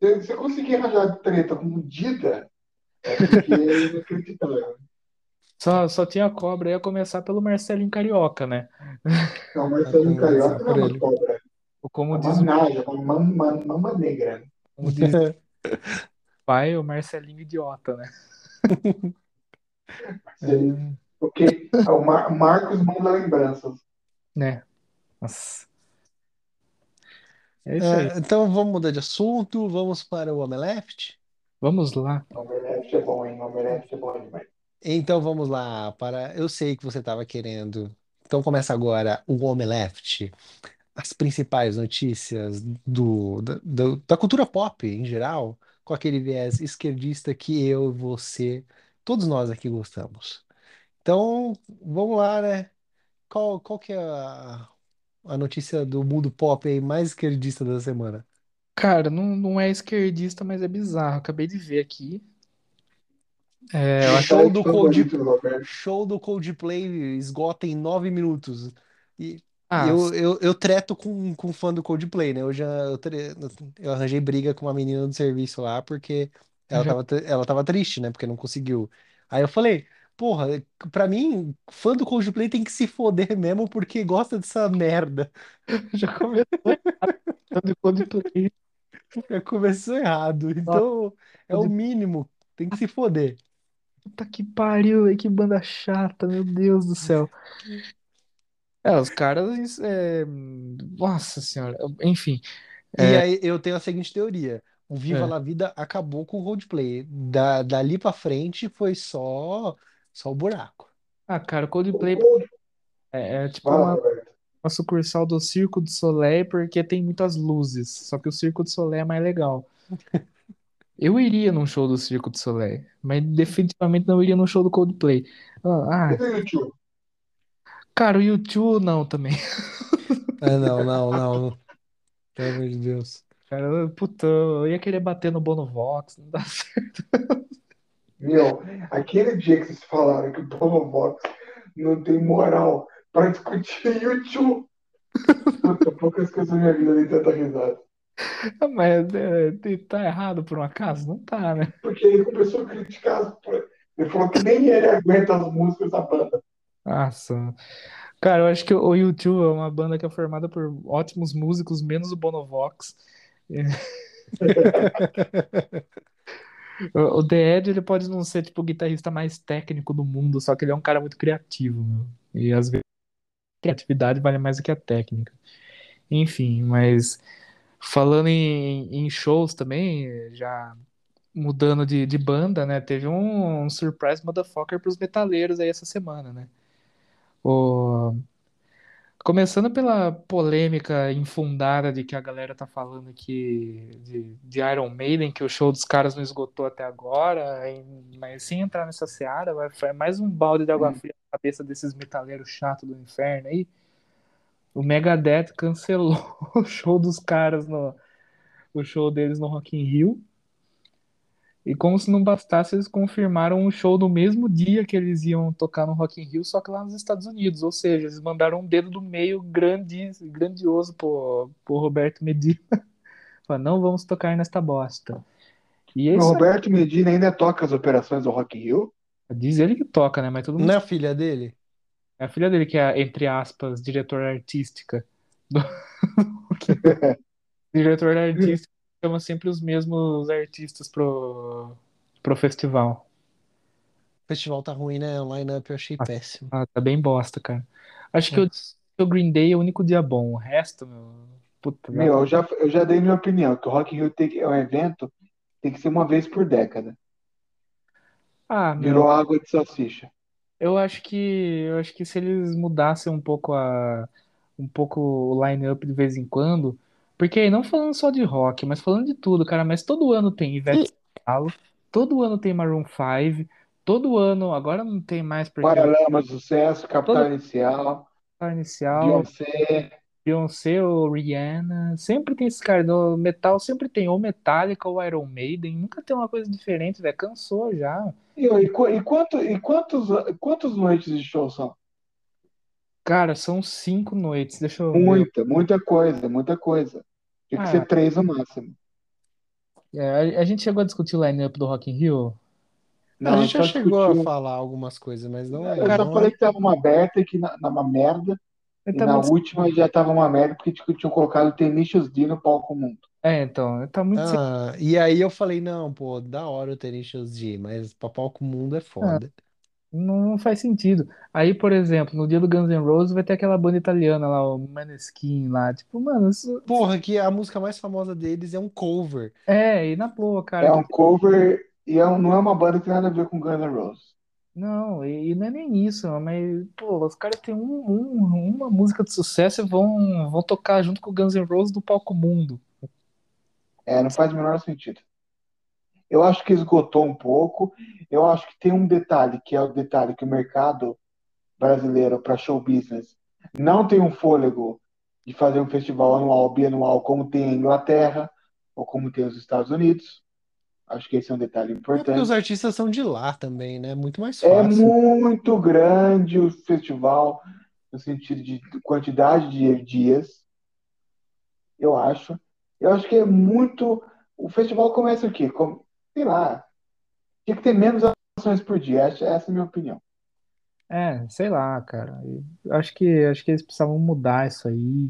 Se você conseguir arranjar treta com o Dida, é porque é inacreditável. só, só tinha cobra, ia começar pelo Marcelinho Carioca, né? Não, Vai Marcelinho Carioca não é uma cobra, Ou é como uma diz, o- naja, uma mama, mama negra. como diz o pai, o Marcelinho idiota, né? Marcelinho. É. Porque o Mar- Marcos manda lembranças. Né? Nossa. É isso aí. É, então vamos mudar de assunto, vamos para o Omeleft? Vamos lá. Omelete é bom, hein? Omelete é bom demais. Então vamos lá para. Eu sei que você estava querendo. Então começa agora o Omeleft. As principais notícias do, da, do- da cultura pop em geral, com aquele viés esquerdista que eu e você, todos nós aqui gostamos. Então vamos lá, né? Qual, qual que é a, a notícia do mundo pop aí mais esquerdista da semana? Cara, não, não é esquerdista, mas é bizarro. Acabei de ver aqui. É, eu Show do Cold, favorito do Roberto. show do Coldplay esgota em nove minutos. E, Ah, eu, eu, eu treto com, com fã do Coldplay, né? Eu já eu, tre- eu arranjei briga com uma menina do serviço lá porque ela já tava, ela tava triste, né? Porque não conseguiu. Aí eu falei, porra, pra mim, fã do Coldplay tem que se foder mesmo porque gosta dessa merda. já começou errado Coldplay. Já começou errado. Então é o mínimo, tem que se foder. Puta que pariu, velho, que banda chata, meu Deus do céu. É, os caras. é, Nossa senhora. Enfim. E aí eu tenho a seguinte teoria. O Viva É. La Vida acabou com o Coldplay. Da, dali pra frente foi só, só o buraco. Ah, cara, o Coldplay é, é tipo uma, uma sucursal do Circo du Soleil porque tem muitas luzes. Só que o Circo du Soleil é mais legal. Eu iria num show do Circo du Soleil, mas definitivamente não iria num show do Coldplay. Ah, ah, do cara, o YouTube não também. Ah, não, não, não. Pelo amor de Deus. Cara, puta, eu ia querer bater no Bono Vox, não dá certo. Meu, aquele dia que vocês falaram que o Bono Vox não tem moral para discutir YouTube. Puta, poucas coisas na minha vida dei tanta risada. Ah, Mas é, tá errado por um acaso? Não tá, né? Porque ele começou a criticar Ele falou que nem ele aguenta as músicas da banda. Nossa. Cara, eu acho que o YouTube é uma banda que é formada por ótimos músicos, menos o Bonovox. É. O The Ed, ele pode não ser tipo o guitarrista mais técnico do mundo, só que ele é um cara muito criativo, meu. E às vezes a criatividade vale mais do que a técnica. Enfim, mas falando em, em shows também, já mudando de, de banda, né? Teve um, um surprise motherfucker pros metaleiros aí essa semana, né? O, Começando pela polêmica infundada de que a galera tá falando que de, de Iron Maiden, que o show dos caras não esgotou até agora, e- mas sem entrar nessa seara, vai, mais um balde de água Hum. fria na cabeça desses metaleiros chatos do inferno aí. O Megadeth cancelou o show dos caras no o show deles no Rock in Rio. E como se não bastasse, eles confirmaram um show no mesmo dia que eles iam tocar no Rock in Rio, só que lá nos Estados Unidos. Ou seja, eles mandaram um dedo do meio grandi, grandioso pro, pro Roberto Medina. Falaram, não vamos tocar nesta bosta. E é O. Roberto Medina ainda toca as operações do Rock in Rio. Diz ele que toca, né? Mas todo mundo Não é a filha dele? É a filha dele que é, entre aspas, diretora artística. do- Diretor artístico chama sempre os mesmos artistas pro, pro festival. O festival tá ruim, né? O line-up eu achei Ah. péssimo. Ah, tá bem bosta, cara. Acho que o, o Green Day é o único dia bom. O resto, meu. Puta, Meu, eu já, eu já dei minha opinião, que o Rock in Rio tem que, é um evento, tem que ser uma vez por década. Ah, meu. Virou água de salsicha. Eu acho que eu acho que se eles mudassem um pouco a um pouco o line-up de vez em quando, porque aí não falando só de rock, mas falando de tudo, cara, mas todo ano tem Ivete Sangalo, todo ano tem Maroon 5, todo ano, agora não tem mais porque Paralamas do Sucesso, Capital Toda- Inicial, tá inicial, Beyoncé. Beyoncé ou Rihanna, sempre tem esses caras, no metal sempre tem ou Metallica ou Iron Maiden, nunca tem uma coisa diferente, velho, cansou já. E, e, e, quanto, e quantos, quantos noites de show são? Cara, são cinco noites, deixa eu ver. Muita, muita coisa, muita coisa. Tinha que Ah. ser três no máximo. É, a, a gente chegou a discutir o line-up do Rock in Rio? a gente já chegou a discutiu- falar algumas coisas, mas não é. Eu só não é- falei que tava uma aberta e que na, na uma merda. E tá na muito- última já tava uma merda porque tinham tinham colocado Tenacious D no palco mundo. É, então, tá muito. Ah, e aí eu falei, não, pô, da hora o Tenacious D, mas pra palco mundo é foda. Não faz sentido. Aí, por exemplo, no dia do Guns N' Roses vai ter aquela banda italiana lá, o Maneskin lá. Tipo, mano, isso. Porra, que a música mais famosa deles é um cover. É, e na boa, cara. É um cover e é um- não é uma banda que tem nada a ver com Guns N' Roses. Não, e, e não é nem isso, mas, pô, os caras têm um, um- uma música de sucesso e vão, vão tocar junto com o Guns N' Roses do palco mundo. É, não faz o menor sentido. Eu acho que esgotou um pouco. Eu acho que tem um detalhe, que é o detalhe que o mercado brasileiro para show business não tem um fôlego de fazer um festival anual, bianual, como tem a Inglaterra ou como tem os Estados Unidos. Acho que esse é um detalhe É porque os importante. artistas são de lá também, né? Muito mais É fácil. muito grande o festival, no sentido de quantidade de dias, eu acho. Eu acho que é muito. O festival começa? Com, sei lá. Tinha que ter menos ações por dia. Essa, essa é a minha opinião. É, sei lá, cara. Eu Acho que, acho que eles precisavam mudar isso aí,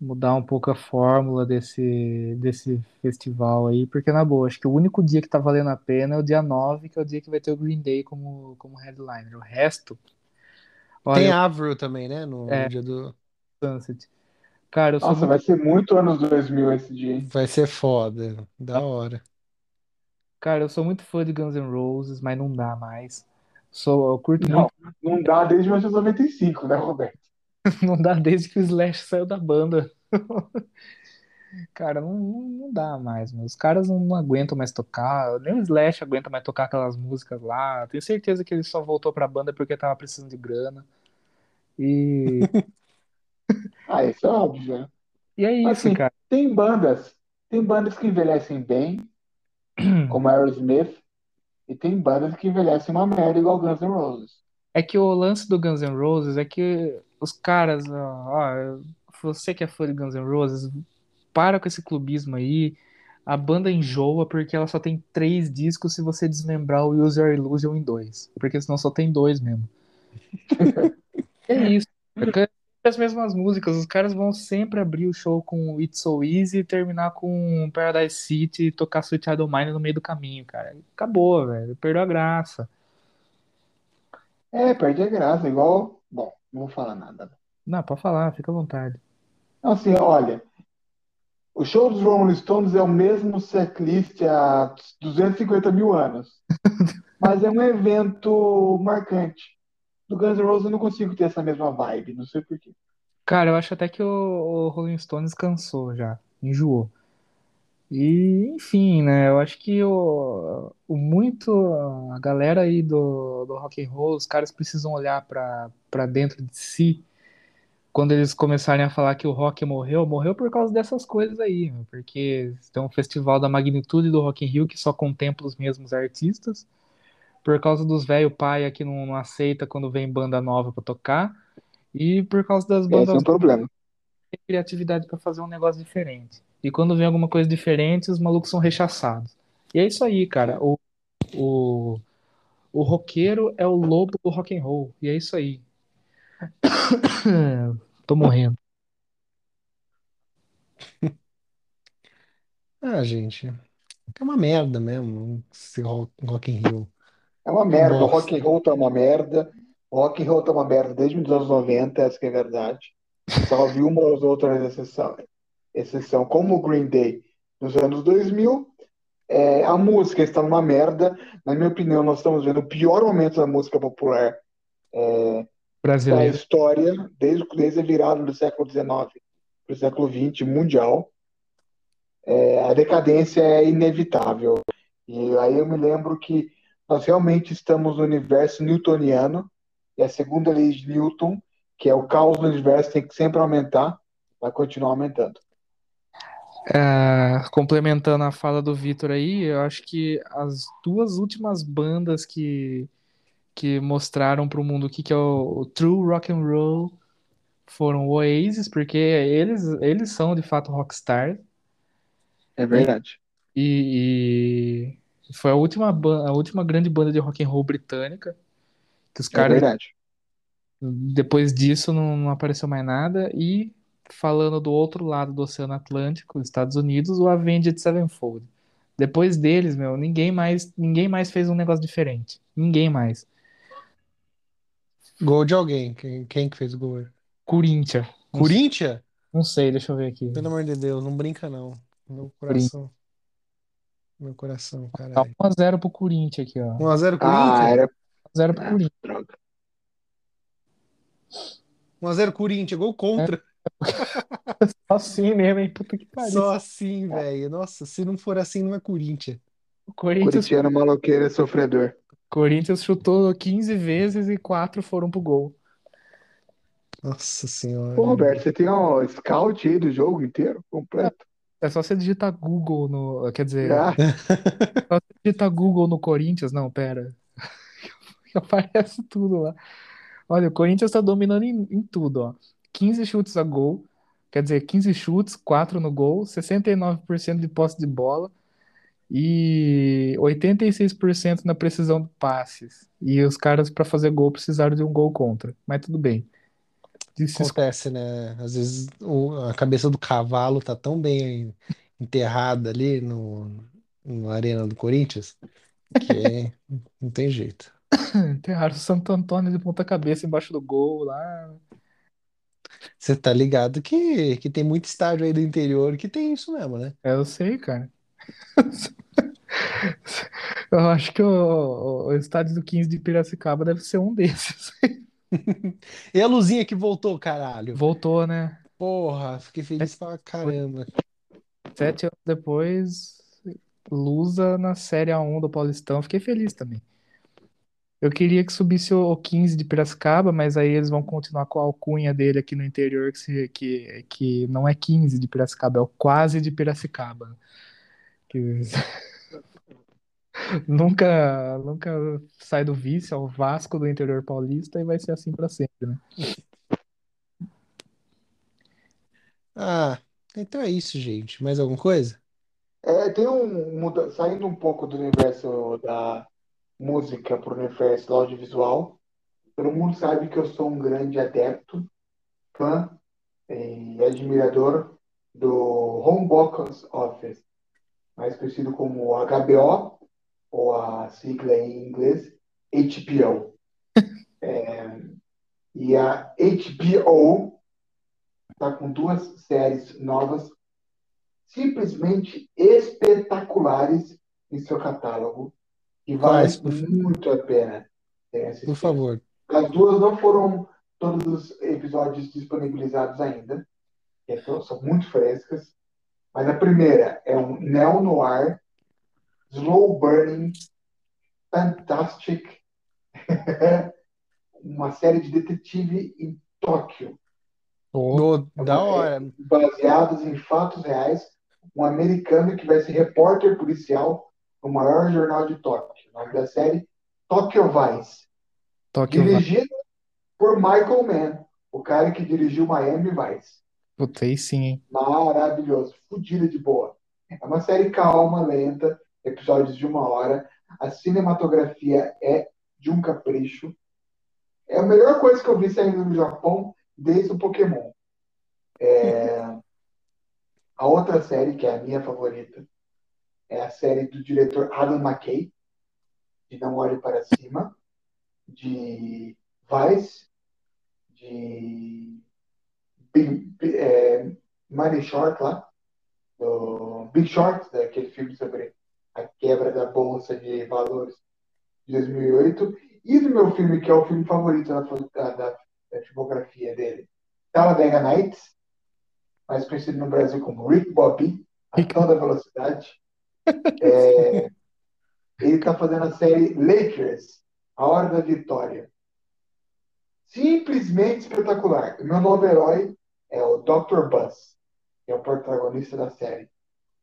mudar um pouco a fórmula desse, desse festival aí, porque na boa, acho que o único dia que tá valendo a pena é o dia 9, que é o dia que vai ter o Green Day como, como headliner. O resto, Tem olha, Avril também, né? No, no É. dia do. Sunset. Cara, eu sou Nossa, muito, vai ser muito anos 2000 esse dia, hein? Vai ser foda. Da hora. Cara, eu sou muito fã de Guns N' Roses, mas não dá mais. Sou, eu curto Não, muito, não dá desde 1995, né, Roberto? não dá desde que o Slash saiu da banda. Cara, não, não, dá mais, meu. Os caras não, não aguentam mais tocar. Nem o Slash aguenta mais tocar aquelas músicas lá. Tenho certeza que ele só voltou pra banda porque tava precisando de grana. E, Ah, isso é óbvio, né? e é isso, Assim, cara. tem bandas, tem bandas que envelhecem bem, como Aerosmith, e tem bandas que envelhecem uma merda igual Guns N' Roses. É que o lance do Guns N' Roses é que os caras, ó, você que é fã de Guns N' Roses, para com esse clubismo aí. a banda enjoa porque ela só tem três discos se você desmembrar o Use Your Illusion em dois. Porque senão só tem dois mesmo. é isso. As mesmas músicas. Os caras vão sempre abrir o show com It's So Easy e terminar com Paradise City e tocar Sweet Child Mine no meio do caminho, cara. Acabou, velho. Perdeu a graça. É, perde a graça. Igual. Bom, não vou falar nada. Não, pode falar, fica à vontade. Assim, olha, o show dos Rolling Stones é o mesmo setlist há 250 mil anos. Mas é um evento marcante. Do Guns N' Roses eu não consigo ter essa mesma vibe, não sei porquê. Cara, eu acho até que o, o Rolling Stones cansou já, enjoou. E, enfim, né, eu acho que o, o muito, a galera aí do, do rock and roll, os caras precisam olhar pra dentro de si quando eles começarem a falar que o rock morreu, morreu por causa dessas coisas aí, meu, porque tem um festival da magnitude do Rock in Rio que só contempla os mesmos artistas, por causa dos velho paia que não, não aceita quando vem banda nova pra tocar, e por causa das Esse é bandas um problema. têm criatividade pra fazer um negócio diferente. E quando vem alguma coisa diferente, os malucos são rechaçados. E é isso aí, cara. O, o, o roqueiro é o lobo do rock and roll. E é isso aí. Tô morrendo. Ah, gente, é uma merda mesmo esse Rock, Rock in Rio. É uma merda. O bosta. rock and roll tá uma merda. O rock and roll tá uma merda desde os anos 90, essa que é a verdade. Só vi uma ou outra exceção, exceção, como o Green Day nos anos 2000. É, a música está numa merda. Na minha opinião, nós estamos vendo o pior momento da música popular da Brasileiro. história, desde, desde a virada do século XIX para o século XX mundial. É, a decadência é inevitável. E aí eu me lembro que nós realmente estamos no universo newtoniano, e a segunda lei de Newton, que é o caos do universo, tem que sempre aumentar, vai continuar aumentando. É, complementando a fala do Vitor aí, eu acho que as duas últimas bandas que, que mostraram para o mundo o que, que é o, o true rock and roll foram o Oasis, porque eles, eles são de fato rockstar, É verdade. e, e foi a última, a última grande banda de rock and roll britânica, que os É caras verdade. Depois disso não, não apareceu mais nada. E falando do outro lado do Oceano Atlântico, os Estados Unidos, o Avenged Sevenfold. Depois deles, meu, ninguém mais, ninguém mais fez um negócio diferente. Ninguém mais. Gol de alguém. Quem, quem que fez o gol? Corinthians. Não, Corinthians? não sei, deixa eu ver aqui. Pelo amor de Deus, não brinca não. Meu coração. Meu coração, Tá caralho. 1x0 pro Corinthians aqui, ó. 1x0 Ah, Corinthians? era. 1x0 pro Ah, Corinthians. droga. 1x0 Corinthians, gol contra. Só assim mesmo, hein? Puta que pariu. Só assim, velho. Nossa, se não for assim, não é Corinthians. O Corinthians, Corintiano maloqueiro e sofredor. Corinthians chutou 15 vezes e 4 foram pro gol. Nossa senhora. Pô, Roberto, você tem um scout aí do jogo inteiro, completo? É só você digitar Google no. Quer dizer, Ah, só você digitar Google no Corinthians. Não, pera. Aparece tudo lá. Olha, o Corinthians tá dominando em, em tudo, ó. 15 chutes a gol. Quer dizer, 15 chutes, 4 no gol, 69% de posse de bola e 86% na precisão de passes. E os caras, pra fazer gol, precisaram de um gol contra. Mas tudo bem. Disse Acontece, né? Às vezes o- a cabeça do cavalo tá tão bem enterrada ali no, na arena do Corinthians que não tem jeito. enterraram o Santo Antônio de ponta cabeça embaixo do gol lá. Você tá ligado que, que tem muito estádio aí do interior que tem isso mesmo, né? É, Eu sei, cara. Eu acho que o, o estádio do 15 de Piracicaba deve ser um desses. E a luzinha que voltou, caralho? Voltou, né? Porra, fiquei feliz pra caramba. Sete anos depois, Lusa na Série A1 do Paulistão. Fiquei feliz também. Eu queria que subisse o o 15 de Piracicaba, mas aí eles vão continuar com a alcunha dele aqui no interior, que, que, que não é 15 de Piracicaba, é o quase de Piracicaba. Que nunca, nunca sai do vice, é o Vasco do interior paulista e vai ser assim pra sempre, né? Ah, então é isso, gente. Mais alguma coisa? É, tem um. muda- Saindo um pouco do universo da música para o universo do audiovisual, todo mundo sabe que eu sou um grande adepto, fã e admirador do Home Box Office, mais conhecido como HBO, ou a sigla em inglês, HBO. É, e a HBO está com duas séries novas simplesmente espetaculares em seu catálogo e vale muito a pena por favor? As duas não foram todos os episódios disponibilizados ainda, então são muito frescas, mas a primeira é um neo-noir, slow burning, fantastic, uma série de detetive em Tóquio. É da é hora. baseados em fatos reais, um americano que vai ser repórter policial no maior jornal de Tóquio. O nome da série, Tokyo Vice. Tóquio. Dirigida por Michael Mann, o cara que dirigiu Miami Vice. Puta, aí sim, hein? Maravilhoso, fodida de boa. É uma série calma, lenta, episódios de uma hora. A cinematografia é de um capricho. É a melhor coisa que eu vi saindo do Japão desde o Pokémon. É, A outra série, que é a minha favorita, é a série do diretor Adam McKay, de Não Olhe Para Cima, de Vice, de Big, é, Short lá, do Big Short, daquele filme sobre a quebra da Bolsa de Valores de 2008, e do meu filme, que é o filme favorito da, da, da, da filmografia dele, Talladega Nights, mais conhecido no Brasil como Rick Bobby, a toda velocidade. É, ele está fazendo a série Lakers, A Hora da Vitória. Simplesmente espetacular. O meu novo herói é o Dr. Buzz, que é o protagonista da série.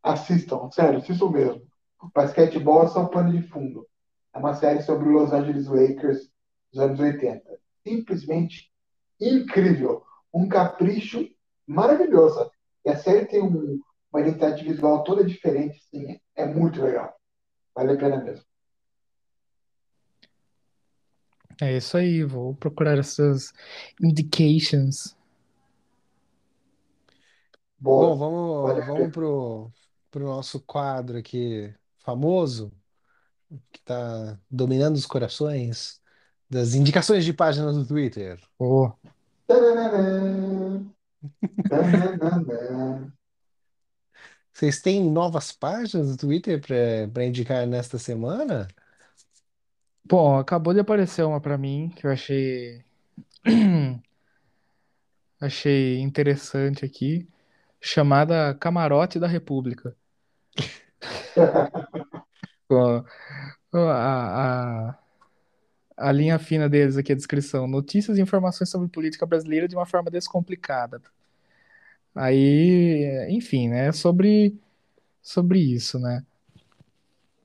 Assistam, sério, assistam mesmo. Basquetebol é só pano de fundo. É uma série sobre o Los Angeles Lakers dos anos 80. Simplesmente incrível. Um capricho maravilhoso. E a série tem um- uma identidade visual toda diferente, assim, é muito legal. Vale a pena mesmo. É isso aí, vou procurar essas indications. Bom, Boa. Vale vamos, vamos pro, pro nosso quadro aqui famoso, que está dominando os corações, das indicações de páginas do Twitter. Tananana. Vocês têm novas páginas do Twitter para indicar nesta semana? bom, acabou de aparecer uma pra mim que eu achei achei interessante aqui, chamada Camarote da República. Ó, A, a, a linha fina deles aqui, a descrição. Notícias e informações sobre política brasileira de uma forma descomplicada. Aí, enfim, né? Sobre, sobre isso, né?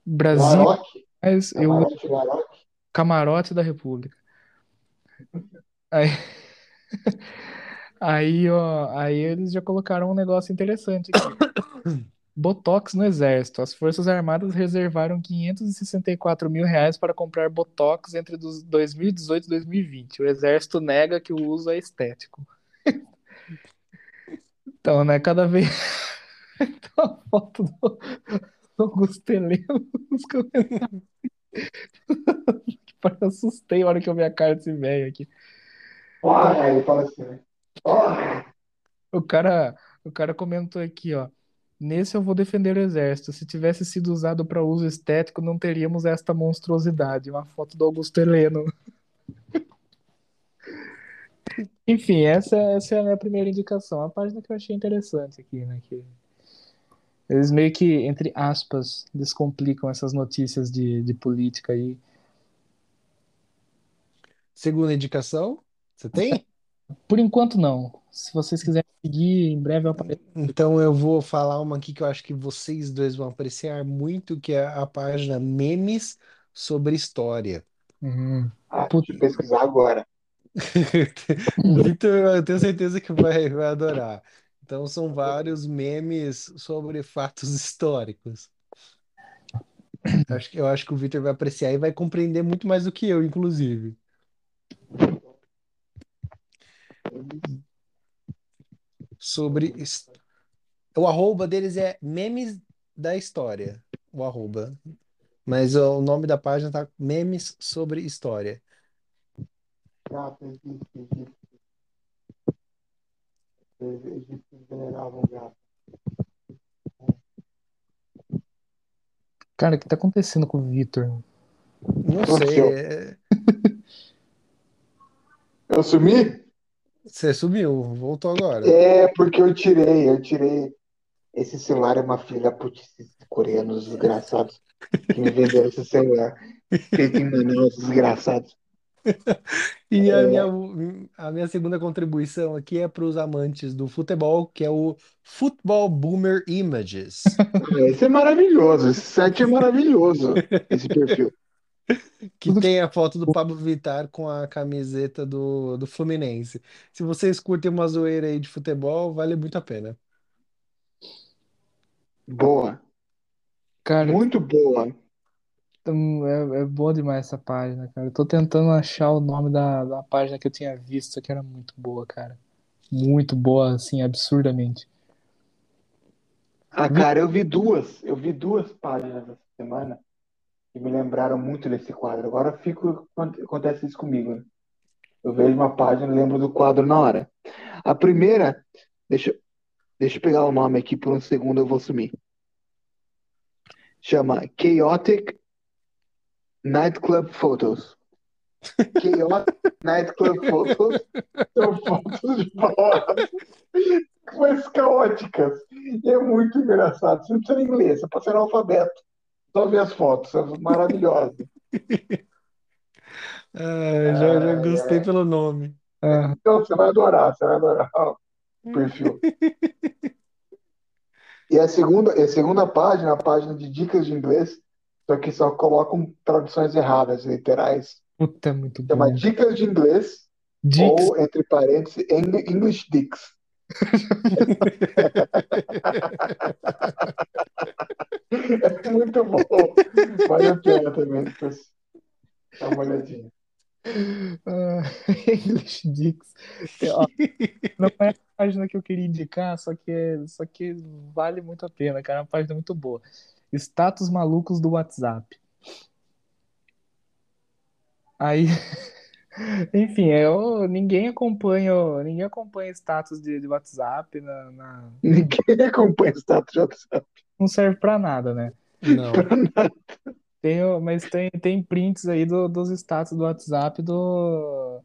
Brasil, mas eu camarote Laroque. camarote da República. Aí, aí, ó, aí eles já colocaram um negócio interessante aqui. Botox no Exército. As Forças Armadas reservaram 564 mil reais para comprar Botox entre dos 2018 e 2020. O Exército nega que o uso é estético. Então, né, cada vez Então, a foto do, do Augusto Heleno nos comentários. Eu assustei a hora que eu vi a cara desse velho aqui. Porra, ele fala assim, né? Porra. O cara, o cara comentou aqui, ó. Nesse eu vou defender o exército. Se tivesse sido usado para uso estético, não teríamos esta monstruosidade. Uma foto do Augusto Heleno. Enfim, essa, essa é a minha primeira indicação. A página que eu achei interessante aqui, né? Que eles meio que, entre aspas, descomplicam essas notícias de, de política aí. Segunda indicação, você tem? Por enquanto, não. Se vocês quiserem seguir, em breve eu apareço. Então eu vou falar uma aqui que eu acho que vocês dois vão apreciar muito, que é a página Memes sobre História. Uhum. Ah, eu pesquisar agora. O Victor, eu tenho certeza que vai, vai adorar. Então são vários memes sobre fatos históricos. Acho que, eu acho que o Victor vai apreciar e vai compreender muito mais do que eu, inclusive. Sobre. O arroba deles é Memes da História. O arroba. Mas o nome da página tá Memes sobre História. Gato, existe, existe. Os egípcios veneravam gato. Cara, o que tá acontecendo com o Vitor? Não sei. É- Eu sumi? Você sumiu, voltou agora. É, porque eu tirei, eu tirei. Esse celular é uma filha desses coreanos desgraçados que me venderam esse celular. Feito em Manaus, desgraçados. E a É. minha, a minha segunda contribuição aqui é para os amantes do futebol, que é o Football Boomer Images. Esse é maravilhoso, esse site é maravilhoso, esse perfil. que tem a foto do Pablo Vittar com a camiseta do, do Fluminense. Se vocês curtem uma zoeira aí de futebol, vale muito a pena. Boa, Cara, muito boa. hum, é, é bom demais essa página, cara. Eu tô tentando achar o nome da, da página que eu tinha visto, que era muito boa, cara. Muito boa, assim, absurdamente. Ah, cara, eu vi duas, eu vi duas páginas essa semana que me lembraram muito desse quadro. Agora fico, acontece isso comigo, né? Eu vejo uma página e lembro do quadro na hora. A primeira, deixa, deixa eu pegar o nome aqui por um segundo, eu vou sumir. Chama Chaotic Nightclub Photos. Chaotic Nightclub Photos são fotos de baladas, mas caóticas. E é muito engraçado. Você não precisa nem ler, você pode ser analfabeto. Só ver as fotos, são maravilhosas. Ah, já, já gostei ai. pelo nome. Ah, Então você vai adorar, você vai adorar o perfil. E a segunda, a segunda página, a página de dicas de inglês, só que só colocam traduções erradas, literais. puta, é muito Chama bom. Dicas de Inglês, Dix, ou, entre parênteses, Eng- English Dicks. É muito bom. Vale a pena também, depois dá uma olhadinha. ah, English Dix. Ó, não é a página que eu queria indicar, só que, é, só que vale muito a pena, cara. É uma página muito boa. Status malucos do WhatsApp. Aí, enfim, eu, ninguém acompanha, ninguém acompanha status de, de WhatsApp, na, na- Ninguém acompanha o status de WhatsApp. não serve pra nada, né? Não. Tem, o- mas tem, tem prints aí do- dos status do WhatsApp do,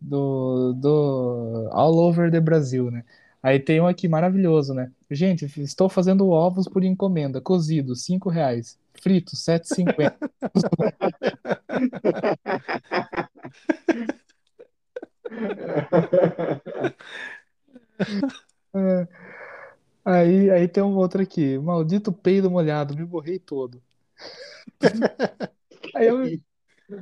do, do All Over the Brasil, né? Aí tem um aqui maravilhoso, né? Gente, estou fazendo ovos por encomenda, cozido, cinco reais. Frito, 7,50. É. Aí, aí tem um outro aqui. Maldito peido molhado, me borrei todo. Aí eu,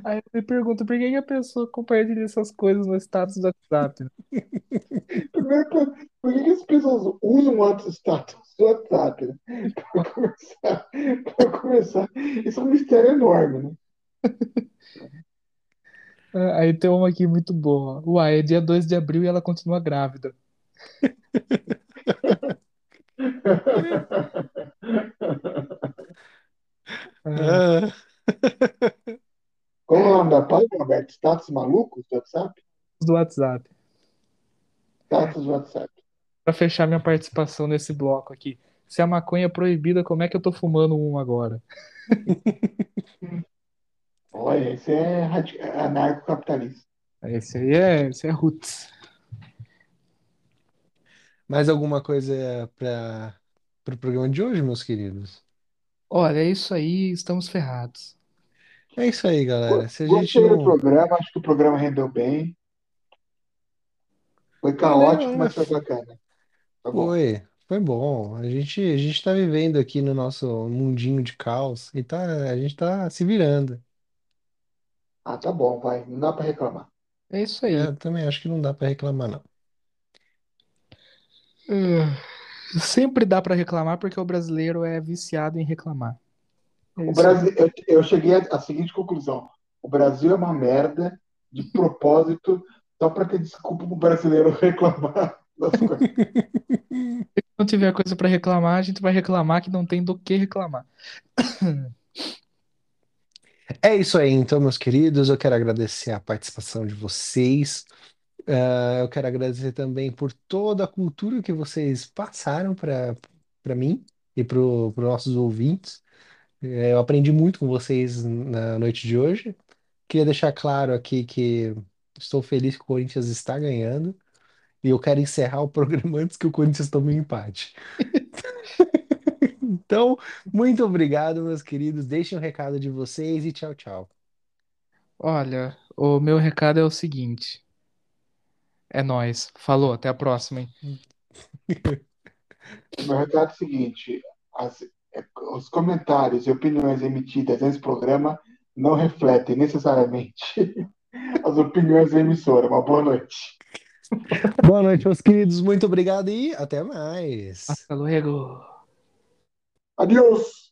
aí eu me pergunto, por que que a pessoa compartilha essas coisas no status do WhatsApp? né? Primeiro, por, por que que as pessoas usam o WhatsApp, status do WhatsApp, né? Para começar, para começar, isso é um mistério enorme, né? É, Aí tem uma aqui muito boa. Uai, é dia 2 de abril e ela continua grávida. É, Ah, Qual é o nome da página, Roberto? Status malucos do WhatsApp? do WhatsApp. Status do WhatsApp. Pra fechar minha participação nesse bloco aqui. Se a maconha é proibida, como é que eu tô fumando um agora? Olha, esse é anarcocapitalista. Esse aí é, esse é roots. mais alguma coisa para o pro programa de hoje, meus queridos? Olha, é isso aí, estamos ferrados. É isso aí, galera. Se a gente Gostei do não. programa, acho que o programa rendeu bem. Foi caótico, mas foi bacana. Tá bom. Foi, foi bom. A gente, a gente tá vivendo aqui no nosso mundinho de caos e tá, a gente tá se virando. Ah, tá bom, vai. Não dá pra reclamar. É isso aí. É, eu também acho que não dá pra reclamar, não. Sempre dá pra reclamar porque o brasileiro é viciado em reclamar. É O isso aí. Brasil, eu, eu cheguei à à seguinte conclusão: o Brasil é uma merda de propósito, só para ter desculpa pro brasileiro reclamar das coisas. Se não tiver coisa pra reclamar, a gente vai reclamar que não tem do que reclamar. É isso aí, então, meus queridos. Eu quero agradecer a participação de vocês. Ah, eu quero agradecer também por toda a cultura que vocês passaram para para mim e para os nossos ouvintes. É, Eu aprendi muito com vocês na noite de hoje. Queria deixar claro aqui que estou feliz que o Corinthians está ganhando e eu quero encerrar o programa antes que o Corinthians tome um empate. Então, muito obrigado, meus queridos. Deixem o recado de vocês e tchau, tchau. Olha, o meu recado é o seguinte. É nóis. Falou, até a próxima, hein? Meu recado é o seguinte: as- é, os comentários e opiniões emitidas nesse programa não refletem necessariamente as opiniões da emissora. Uma boa noite. Boa noite, meus queridos. Muito obrigado e até mais. Hasta luego. Adiós!